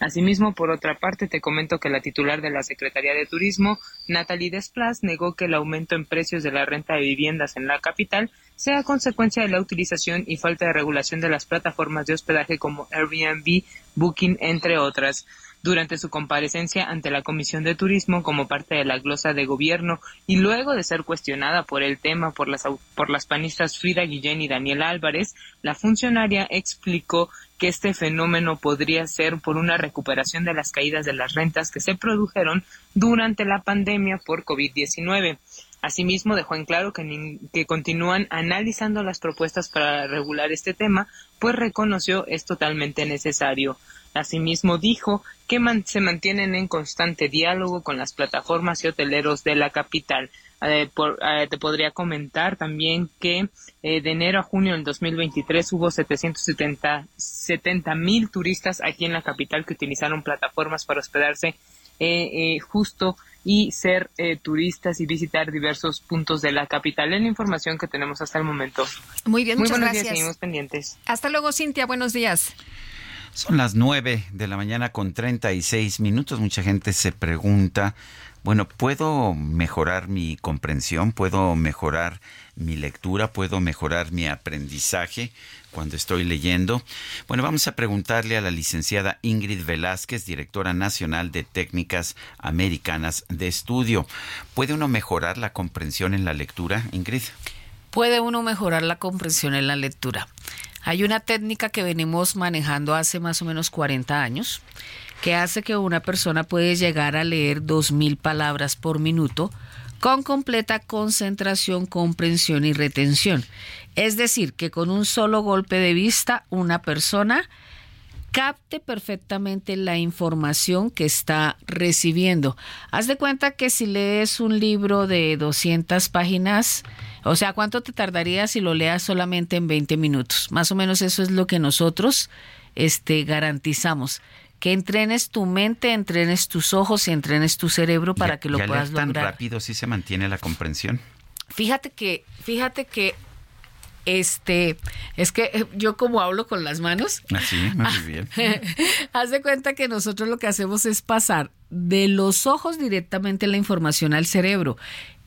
Speaker 43: Asimismo, por otra parte, te comento que la titular de la Secretaría de Turismo, Natalie Desplas, negó que el aumento en precios de la renta de viviendas en la capital sea consecuencia de la utilización y falta de regulación de las plataformas de hospedaje como Airbnb, Booking, entre otras. Durante su comparecencia ante la Comisión de Turismo como parte de la glosa de gobierno y luego de ser cuestionada por el tema por las, por las panistas Frida Guillén y Daniel Álvarez, la funcionaria explicó que este fenómeno podría ser por una recuperación de las caídas de las rentas que se produjeron durante la pandemia por COVID-19. Asimismo, dejó en claro que, que, continúan analizando las propuestas para regular este tema, pues reconoció es totalmente necesario. Asimismo, dijo que se mantienen en constante diálogo con las plataformas y hoteleros de la capital. Eh, eh, te podría comentar también que eh, de enero a junio del 2023 hubo 770 mil turistas aquí en la capital que utilizaron plataformas para hospedarse justo y ser turistas y visitar diversos puntos de la capital. Es la información que tenemos hasta el momento.
Speaker 2: Muy bien,
Speaker 43: Muy
Speaker 2: muchas
Speaker 43: buenos
Speaker 2: gracias.
Speaker 43: días, seguimos pendientes.
Speaker 2: Hasta luego, Cintia. Buenos días.
Speaker 1: Son las nueve de la mañana con 36 minutos. Mucha gente se pregunta, bueno, ¿puedo mejorar mi comprensión? ¿Puedo mejorar mi lectura? ¿Puedo mejorar mi aprendizaje cuando estoy leyendo? Bueno, vamos a preguntarle a la licenciada Ingrid Velázquez, directora nacional de técnicas americanas de estudio. ¿Puede uno mejorar la comprensión en la lectura, Ingrid?
Speaker 44: Puede uno mejorar la comprensión en la lectura. Hay una técnica que venimos manejando hace más o menos 40 años que hace que una persona puede llegar a leer 2.000 palabras por minuto con completa concentración, comprensión y retención. Es decir, que con un solo golpe de vista una persona capte perfectamente la información que está recibiendo. Haz de cuenta que si lees un libro de 200 páginas, o sea, ¿cuánto te tardaría si lo leas solamente en 20 minutos? Más o menos eso es lo que nosotros este, garantizamos. Que entrenes tu mente, entrenes tus ojos y entrenes tu cerebro para
Speaker 1: ¿Y-
Speaker 44: que lo
Speaker 1: y al
Speaker 44: puedas
Speaker 1: leer tan
Speaker 44: lograr.
Speaker 1: rápido sí se mantiene la comprensión?
Speaker 44: Fíjate que, fíjate que, este, es que eh, yo como hablo con las manos,
Speaker 1: Así, muy bien.
Speaker 44: Haz de cuenta que nosotros lo que hacemos es pasar de los ojos directamente la información al cerebro.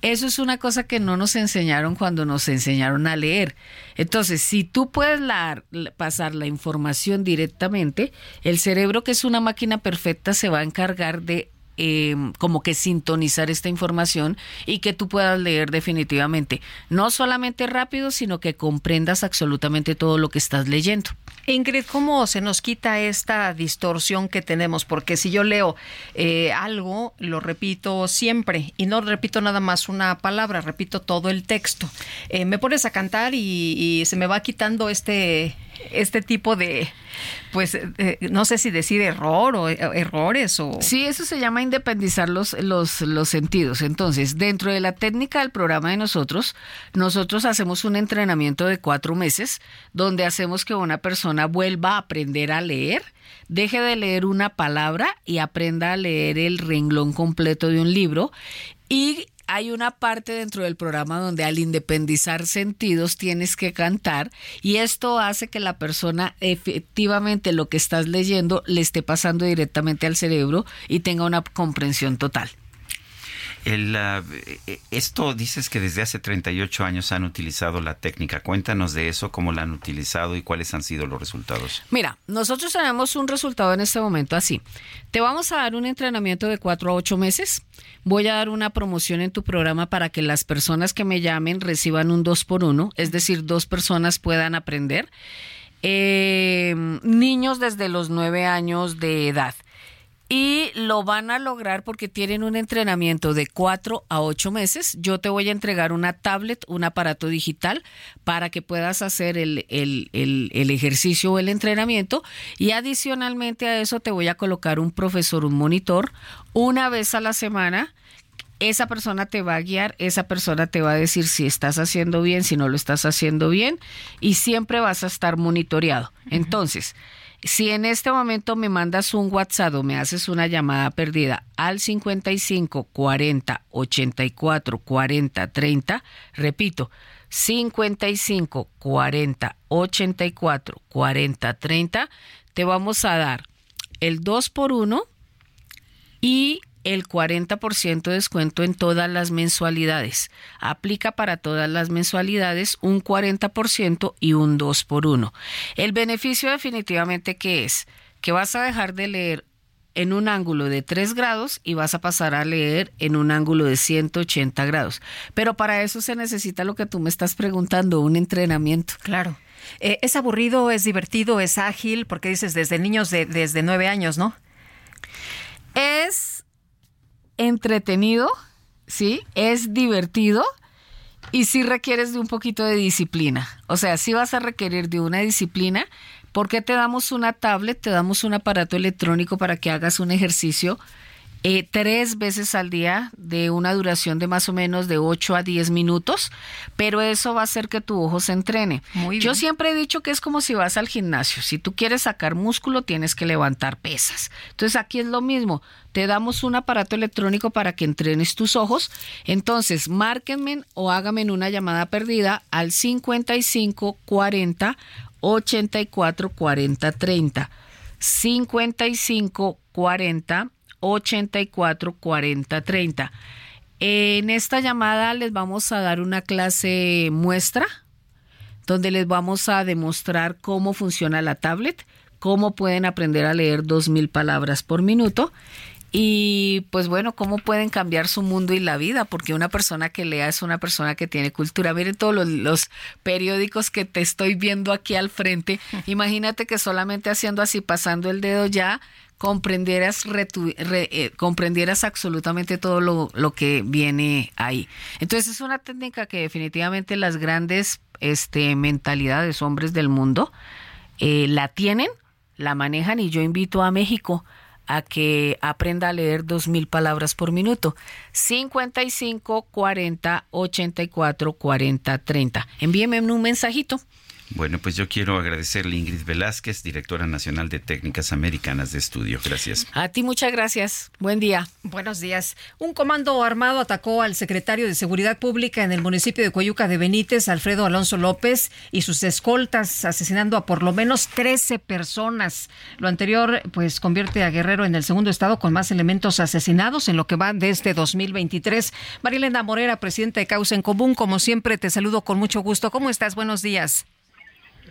Speaker 44: Eso es una cosa que no nos enseñaron cuando nos enseñaron a leer. Entonces, si tú puedes la- pasar la información directamente, el cerebro, que es una máquina perfecta, se va a encargar de eh, como que sintonizar esta información y que tú puedas leer definitivamente. No solamente rápido, sino que comprendas absolutamente todo lo que estás leyendo.
Speaker 2: Ingrid, ¿cómo se nos quita esta distorsión que tenemos? Porque si yo leo eh, algo, lo repito siempre y no repito nada más una palabra, repito todo el texto. Eh, me pones a cantar y se me va quitando este este tipo de, pues, eh, no sé si decir error o eh, errores o...
Speaker 44: Sí, eso se llama independizar los, los, los sentidos. Entonces, dentro de la técnica del programa de nosotros, nosotros hacemos un entrenamiento de cuatro meses donde hacemos que una persona vuelva a aprender a leer, deje de leer una palabra y aprenda a leer el renglón completo de un libro. Y hay una parte dentro del programa donde al independizar sentidos tienes que cantar y esto hace que la persona efectivamente lo que estás leyendo le esté pasando directamente al cerebro y tenga una comprensión total.
Speaker 1: El, ah, eh, esto dices que desde hace 38 años han utilizado la técnica. Cuéntanos de eso, cómo la han utilizado y cuáles han sido los resultados.
Speaker 44: Mira, nosotros tenemos un resultado en este momento así. Te vamos a dar un entrenamiento de 4 a 8 meses. Voy a dar una promoción en tu programa para que las personas que me llamen reciban un 2 por 1, es decir, dos personas puedan aprender. Eh, niños desde los 9 años de edad. Y lo van a lograr porque tienen un entrenamiento de 4 a 8 meses. Yo te voy a entregar una tablet, un aparato digital, para que puedas hacer el, el, el, el ejercicio o el entrenamiento. Y adicionalmente a eso te voy a colocar un profesor, un monitor, una vez a la semana. Esa persona te va a guiar, esa persona te va a decir si estás haciendo bien, si no lo estás haciendo bien, y siempre vas a estar monitoreado. Entonces, si en este momento me mandas un WhatsApp o me haces una llamada perdida al 55 40 84 40 30, repito, 55 40 84 40 30, te vamos a dar el 2 por 1 y el 40% de descuento en todas las mensualidades. Aplica para todas las mensualidades un 40% y un 2 por 1. El beneficio definitivamente que es que vas a dejar de leer en un ángulo de 3 grados y vas a pasar a leer en un ángulo de 180 grados. Pero para eso se necesita lo que tú me estás preguntando, un entrenamiento.
Speaker 2: Claro. Eh, es aburrido, es divertido, es ágil, porque dices desde niños de, desde nueve años, ¿no?
Speaker 44: Es entretenido, ¿sí? Es divertido y sí requieres de un poquito de disciplina. O sea, sí vas a requerir de una disciplina porque te damos una tablet, te damos un aparato electrónico para que hagas un ejercicio eh, tres veces al día de una duración de más o menos de 8 a 10 minutos, pero eso va a hacer que tu ojo se entrene. Yo siempre he dicho que es como si vas al gimnasio. Si tú quieres sacar músculo, tienes que levantar pesas. Entonces aquí es lo mismo. Te damos un aparato electrónico para que entrenes tus ojos. Entonces, márquenme o háganme una llamada perdida al 55 40 84 40 30. 55 40 84 40 30. En esta llamada les vamos a dar una clase muestra donde les vamos a demostrar cómo funciona la tablet, cómo pueden aprender a leer 2.000 palabras por minuto y pues bueno, cómo pueden cambiar su mundo y la vida, porque una persona que lea es una persona que tiene cultura. Miren todos los, los periódicos que te estoy viendo aquí al frente. Imagínate que solamente haciendo así, pasando el dedo ya, comprendieras, eh, absolutamente todo lo, lo, que viene ahí. Entonces es una técnica que definitivamente las grandes este, mentalidades, hombres del mundo, eh, la tienen, la manejan y yo invito a México a que aprenda a leer dos mil palabras por minuto. 55 40 84 40 30. Envíeme un mensajito.
Speaker 1: Bueno, pues yo quiero agradecerle a Ingrid Velázquez, directora nacional de Técnicas Americanas de Estudio. Gracias.
Speaker 44: A ti muchas gracias. Buen día.
Speaker 2: Buenos días. Un comando armado atacó al secretario de Seguridad Pública en el municipio de Coyuca de Benítez, Alfredo Alonso López, y sus escoltas, asesinando a por lo menos 13 personas. Lo anterior, pues, convierte a Guerrero en el segundo estado con más elementos asesinados en lo que va de este 2023. Marilena Morera, presidenta de Causa en Común, como siempre, te saludo con mucho gusto. ¿Cómo estás? Buenos días.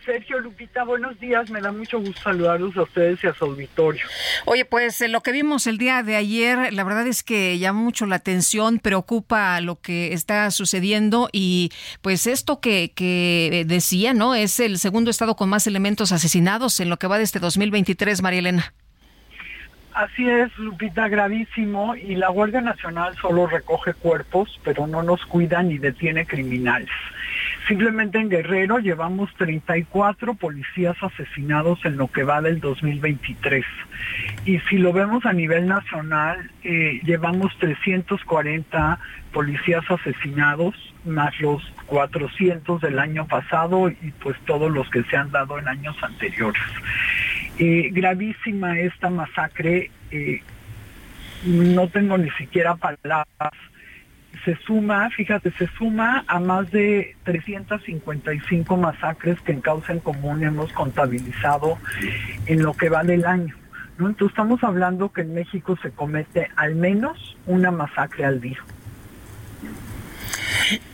Speaker 45: Sergio Lupita, buenos días. Me da mucho gusto saludarlos a ustedes y a su auditorio.
Speaker 2: Oye, pues lo que vimos el día de ayer, la verdad es que llama mucho la atención, preocupa lo que está sucediendo y pues esto que, que decía, ¿no? Es el segundo estado con más elementos asesinados en lo que va de este 2023, María Elena.
Speaker 45: Así es, Lupita, gravísimo. Y la Guardia Nacional solo recoge cuerpos, pero no nos cuida ni detiene criminales. Simplemente en Guerrero llevamos 34 policías asesinados en lo que va del 2023. Y si lo vemos a nivel nacional, eh, llevamos 340 policías asesinados, más los 400 del año pasado y pues todos los que se han dado en años anteriores. Eh, gravísima esta masacre, eh, no tengo ni siquiera palabras se suma, fíjate, se suma a más de 355 masacres que en causa en común hemos contabilizado en lo que va del año. ¿no? Entonces estamos hablando que en México se comete al menos una masacre al día.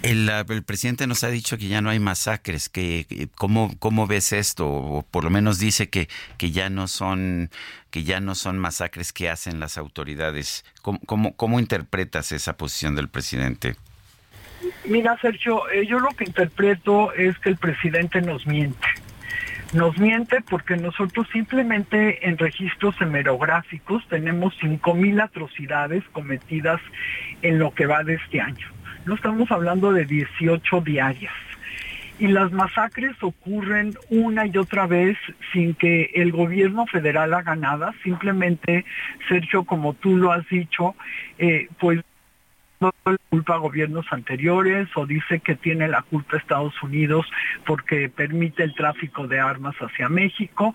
Speaker 1: El, presidente nos ha dicho que ya no hay masacres, que cómo, cómo ves esto, o por lo menos dice que, que ya no son que ya no son masacres que hacen las autoridades. ¿Cómo, cómo, interpretas esa posición del presidente?
Speaker 45: Mira, Sergio, eh, yo lo que interpreto es que el presidente nos miente. Nos miente porque nosotros simplemente en registros hemerográficos tenemos 5.000 atrocidades cometidas en lo que va de este año. No estamos hablando de 18 diarias. Y las masacres ocurren una y otra vez sin que el gobierno federal haga nada. Simplemente, Sergio, como tú lo has dicho, eh, pues culpa a gobiernos anteriores o dice que tiene la culpa Estados Unidos porque permite el tráfico de armas hacia México.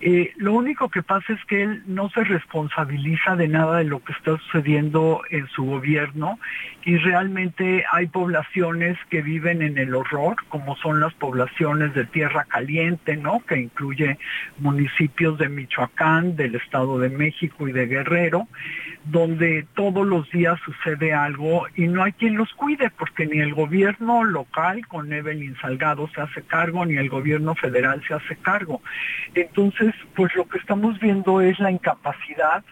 Speaker 45: Eh, lo único que pasa es que él no se responsabiliza de nada de lo que está sucediendo en su gobierno y realmente hay poblaciones que viven en el horror, como son las poblaciones de Tierra Caliente, ¿no? Que incluye municipios de Michoacán, del Estado de México y de Guerrero, donde todos los días sucede algo y no hay quien los cuide, porque ni el gobierno local con Evelyn Salgado se hace cargo, ni el gobierno federal se hace cargo. Entonces, pues lo que estamos viendo es la incapacidad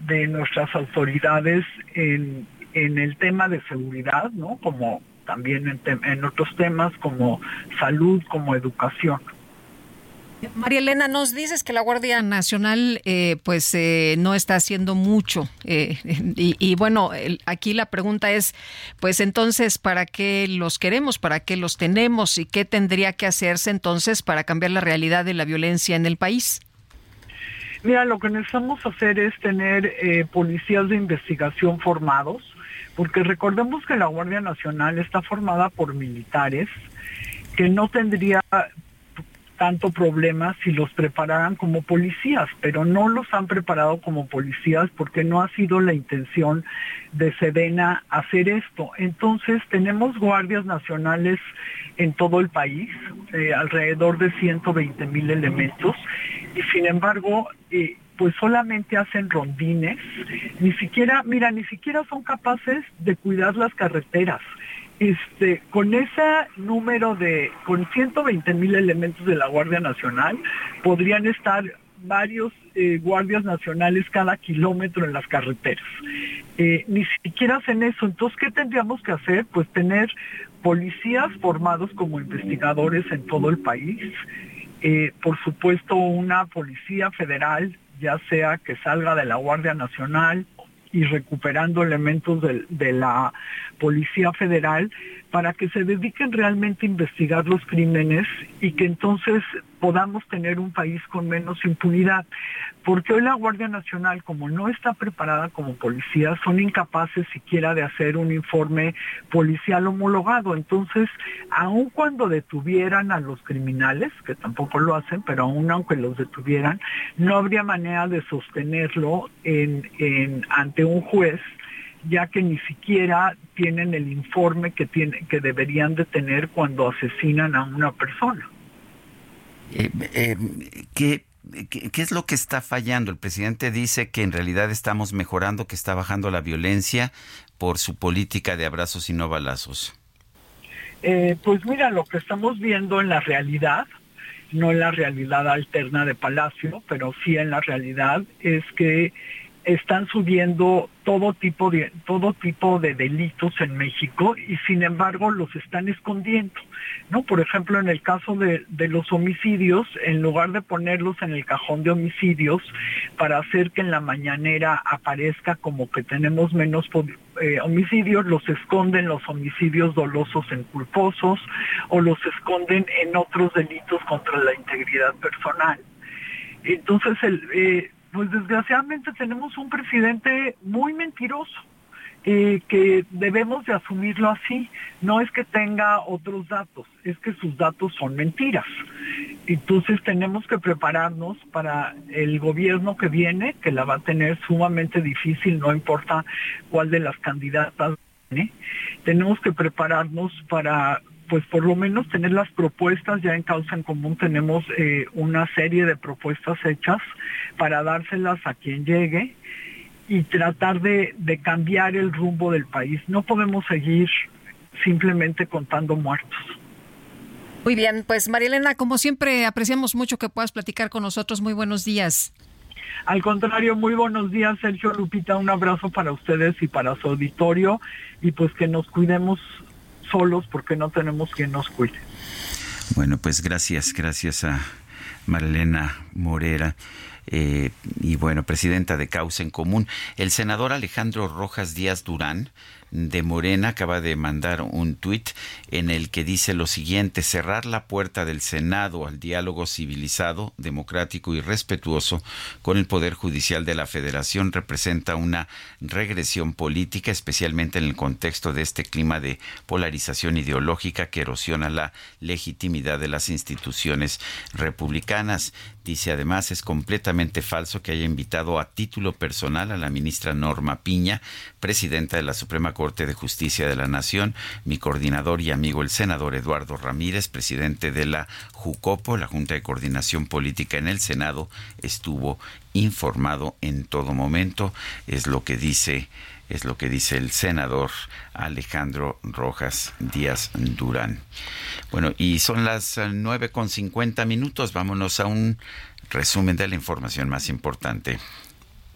Speaker 45: de nuestras autoridades en, en el tema de seguridad, ¿no? Como también en, en otros temas como salud, como educación.
Speaker 2: María Elena, nos dices que la Guardia Nacional eh, pues eh, no está haciendo mucho eh, y, bueno, el, aquí la pregunta es pues entonces ¿para qué los queremos? ¿Para qué los tenemos? ¿Y qué tendría que hacerse entonces para cambiar la realidad de la violencia en el país?
Speaker 45: Mira, lo que necesitamos hacer es tener policías de investigación formados, porque recordemos que la Guardia Nacional está formada por militares que no tendría tanto problema si los prepararan como policías, pero no los han preparado como policías porque no ha sido la intención de Sedena hacer esto. Entonces tenemos guardias nacionales en todo el país, eh, alrededor de 120 mil elementos, y sin embargo, eh, pues solamente hacen rondines, ni siquiera, mira, ni siquiera son capaces de cuidar las carreteras este, con ese número de, con 120 mil elementos de la Guardia Nacional, podrían estar varios eh, guardias nacionales cada kilómetro en las carreteras. Eh, ni siquiera hacen eso. Entonces, ¿qué tendríamos que hacer? Pues tener policías formados como investigadores en todo el país. Eh, por supuesto, una policía federal, ya sea que salga de la Guardia Nacional y recuperando elementos de, la Policía Federal para que se dediquen realmente a investigar los crímenes y que entonces podamos tener un país con menos impunidad. Porque hoy la Guardia Nacional, como no está preparada como policía, son incapaces siquiera de hacer un informe policial homologado. Entonces, aun cuando detuvieran a los criminales, que tampoco lo hacen, pero aun aunque los detuvieran, no habría manera de sostenerlo en, en, ante un juez ya que ni siquiera tienen el informe que, tiene, que deberían de tener cuando asesinan a una persona.
Speaker 1: Eh, eh, ¿qué, qué, es lo que está fallando? El presidente dice que en realidad estamos mejorando, que está bajando la violencia por su política de abrazos y no balazos.
Speaker 45: Eh, pues mira, lo que estamos viendo en la realidad, no en la realidad alterna de Palacio, pero sí en la realidad, es que están subiendo todo tipo de todo tipo de delitos en México y sin embargo los están escondiendo no por ejemplo en el caso de, los homicidios en lugar de ponerlos en el cajón de homicidios para hacer que en la mañanera aparezca como que tenemos menos eh, homicidios los esconden los homicidios dolosos en culposos o los esconden en otros delitos contra la integridad personal. Entonces el eh, pues desgraciadamente tenemos un presidente muy mentiroso. Eh, que debemos de asumirlo así. No es que tenga otros datos, es que sus datos son mentiras. Entonces tenemos que prepararnos para el gobierno que viene, que la va a tener sumamente difícil, no importa cuál de las candidatas viene. Tenemos que prepararnos para pues por lo menos tener las propuestas ya en causa en común tenemos eh, una serie de propuestas hechas para dárselas a quien llegue y tratar de, de cambiar el rumbo del país. No podemos seguir simplemente contando muertos.
Speaker 2: Muy bien, pues Marielena, como siempre, apreciamos mucho que puedas platicar con nosotros. Muy buenos días.
Speaker 45: Al contrario, muy buenos días, Sergio Lupita. Un abrazo para ustedes y para su auditorio y pues que nos cuidemos solos porque no tenemos quien nos cuide.
Speaker 1: Bueno, pues gracias, gracias a Marilena Morera. Eh, y bueno, presidenta de Causa en Común. El senador Alejandro Rojas Díaz Durán de Morena acaba de mandar un tuit en el que dice lo siguiente, cerrar la puerta del Senado al diálogo civilizado, democrático y respetuoso con el Poder Judicial de la Federación representa una regresión política, especialmente en el contexto de este clima de polarización ideológica que erosiona la legitimidad de las instituciones republicanas. Dice además es completamente falso que haya invitado a título personal a la ministra Norma Piña, presidenta de la Suprema Corte de Justicia de la Nación, mi coordinador y amigo el senador Eduardo Ramírez, presidente de la JUCOPO, la Junta de Coordinación Política en el Senado, estuvo informado en todo momento, es lo que dice es lo que dice el senador Alejandro Rojas Díaz Durán. Bueno, y son las nueve con cincuenta minutos. Vámonos a un resumen de la información más importante.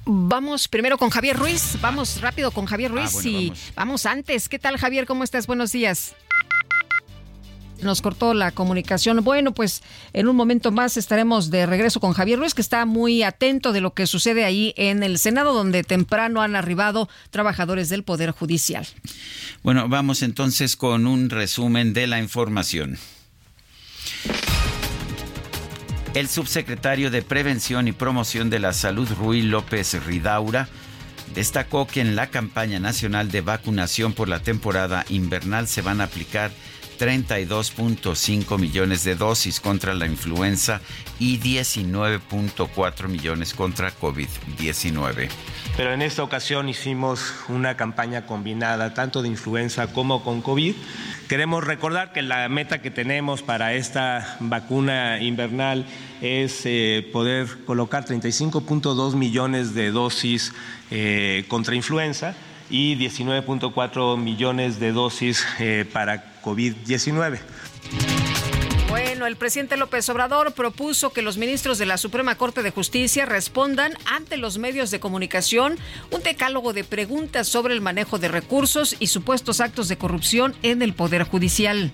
Speaker 2: Vamos primero con Javier Ruiz. Vamos rápido con Javier
Speaker 1: Ah,
Speaker 2: Ruiz
Speaker 1: bueno,
Speaker 2: y
Speaker 1: vamos.
Speaker 2: vamos. antes. ¿Qué tal, Javier? ¿Cómo estás? Buenos días. Nos cortó la comunicación. Bueno, pues en un momento más estaremos de regreso con Javier Ruiz, que está muy atento de lo que sucede ahí en el Senado, donde temprano han arribado trabajadores del Poder Judicial.
Speaker 1: Bueno, vamos entonces con un resumen de la información. El subsecretario de Prevención y Promoción de la Salud, Rui López Ridaura, destacó que en la campaña nacional de vacunación por la temporada invernal se van a aplicar 32.5 millones de dosis contra la influenza y 19.4 millones contra COVID-19.
Speaker 46: Pero en esta ocasión hicimos una campaña combinada tanto de influenza como con COVID. Queremos recordar que la meta que tenemos para esta vacuna invernal es eh, poder colocar 35.2 millones de dosis eh, contra influenza y 19.4 millones de dosis eh, para COVID-19.
Speaker 2: Bueno, el presidente López Obrador propuso que los ministros de la Suprema Corte de Justicia respondan ante los medios de comunicación un decálogo de preguntas sobre el manejo de recursos y supuestos actos de corrupción en el Poder Judicial.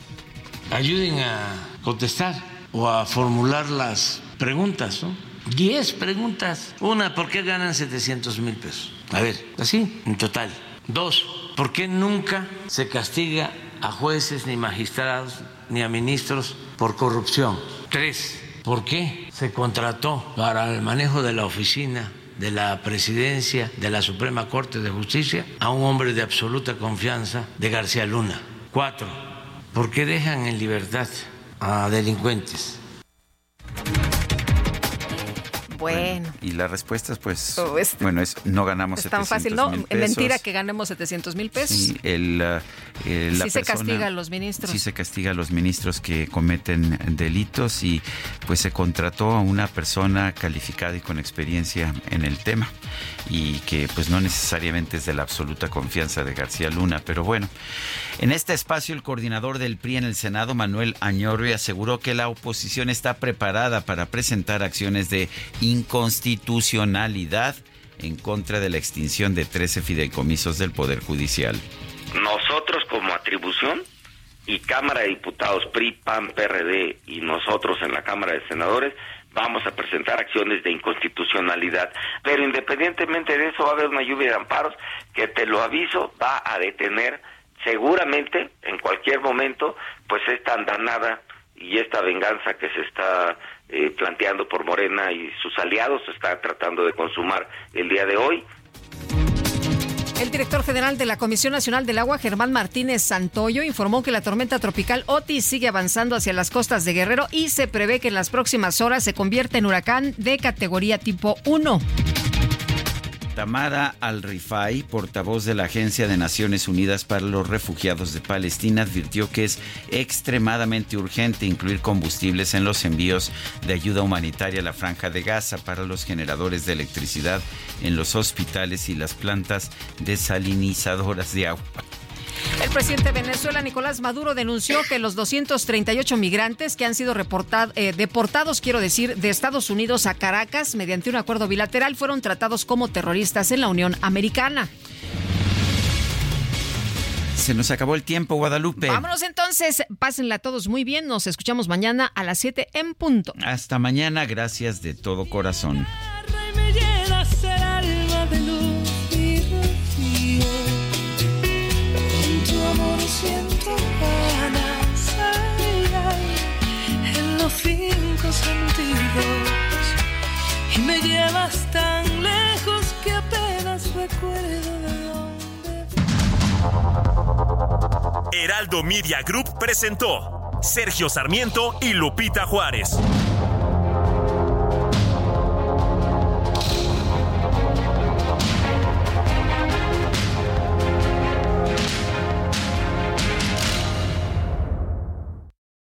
Speaker 32: ayuden a contestar o a formular las preguntas, ¿no? Diez preguntas. Una, ¿por qué ganan 700 mil pesos? A ver, así, en total. Dos, ¿por qué nunca se castiga a jueces, ni magistrados, ni a ministros por corrupción? Tres, ¿por qué se contrató para el manejo de la oficina de la presidencia de la Suprema Corte de Justicia a un hombre de absoluta confianza de García Luna? Cuatro, ¿por qué dejan en libertad a delincuentes?
Speaker 2: Bueno,
Speaker 1: Y la respuesta es, pues,
Speaker 2: Oh, es-
Speaker 1: bueno, es no ganamos
Speaker 2: es tan
Speaker 1: 700
Speaker 2: fácil, ¿no? mentira que ganemos 700 mil pesos.
Speaker 1: Sí, el, eh, la
Speaker 2: Sí se
Speaker 1: persona-
Speaker 2: castiga a los ministros.
Speaker 1: Sí se castiga a los ministros que cometen delitos y pues se contrató a una persona calificada y con experiencia en el tema y que pues no necesariamente es de la absoluta confianza de García Luna, pero bueno. En este espacio el coordinador del PRI en el Senado, Manuel Añorbe, aseguró que la oposición está preparada para presentar acciones de inconstitucionalidad en contra de la extinción de 13 fideicomisos del Poder Judicial.
Speaker 17: nosotros como atribución y Cámara de Diputados PRI, PAN, PRD y nosotros en la Cámara de Senadores vamos a presentar acciones de inconstitucionalidad, pero independientemente de eso va a haber una lluvia de amparos que te lo aviso va a detener seguramente en cualquier momento pues esta andanada y esta venganza que se está eh, planteando por Morena y sus aliados se está tratando de consumar el día de hoy
Speaker 2: El director general de la Comisión Nacional del Agua, Germán Martínez Santoyo, informó que la tormenta tropical Otis sigue avanzando hacia las costas de Guerrero y se prevé que en las próximas horas se convierta en huracán de categoría tipo 1.
Speaker 1: Tamara Al-Rifai, portavoz de la Agencia de Naciones Unidas para los Refugiados de Palestina, advirtió que es extremadamente urgente incluir combustibles en los envíos de ayuda humanitaria a la franja de Gaza para los generadores de electricidad en los hospitales y las plantas desalinizadoras de agua.
Speaker 2: El presidente de Venezuela, Nicolás Maduro, denunció que los 238 migrantes que han sido eh, deportados, quiero decir, de Estados Unidos a Caracas mediante un acuerdo bilateral fueron tratados como terroristas en la Unión Americana.
Speaker 1: Se nos acabó el tiempo, Guadalupe.
Speaker 2: Vámonos entonces, pásenla todos muy bien, nos escuchamos mañana a las 7 en punto.
Speaker 1: Hasta mañana, gracias de todo corazón.
Speaker 9: Cinco sentidos. Y me llevas tan lejos que apenas recuerdo de dónde.
Speaker 13: Heraldo Media Group presentó Sergio Sarmiento y Lupita Juárez.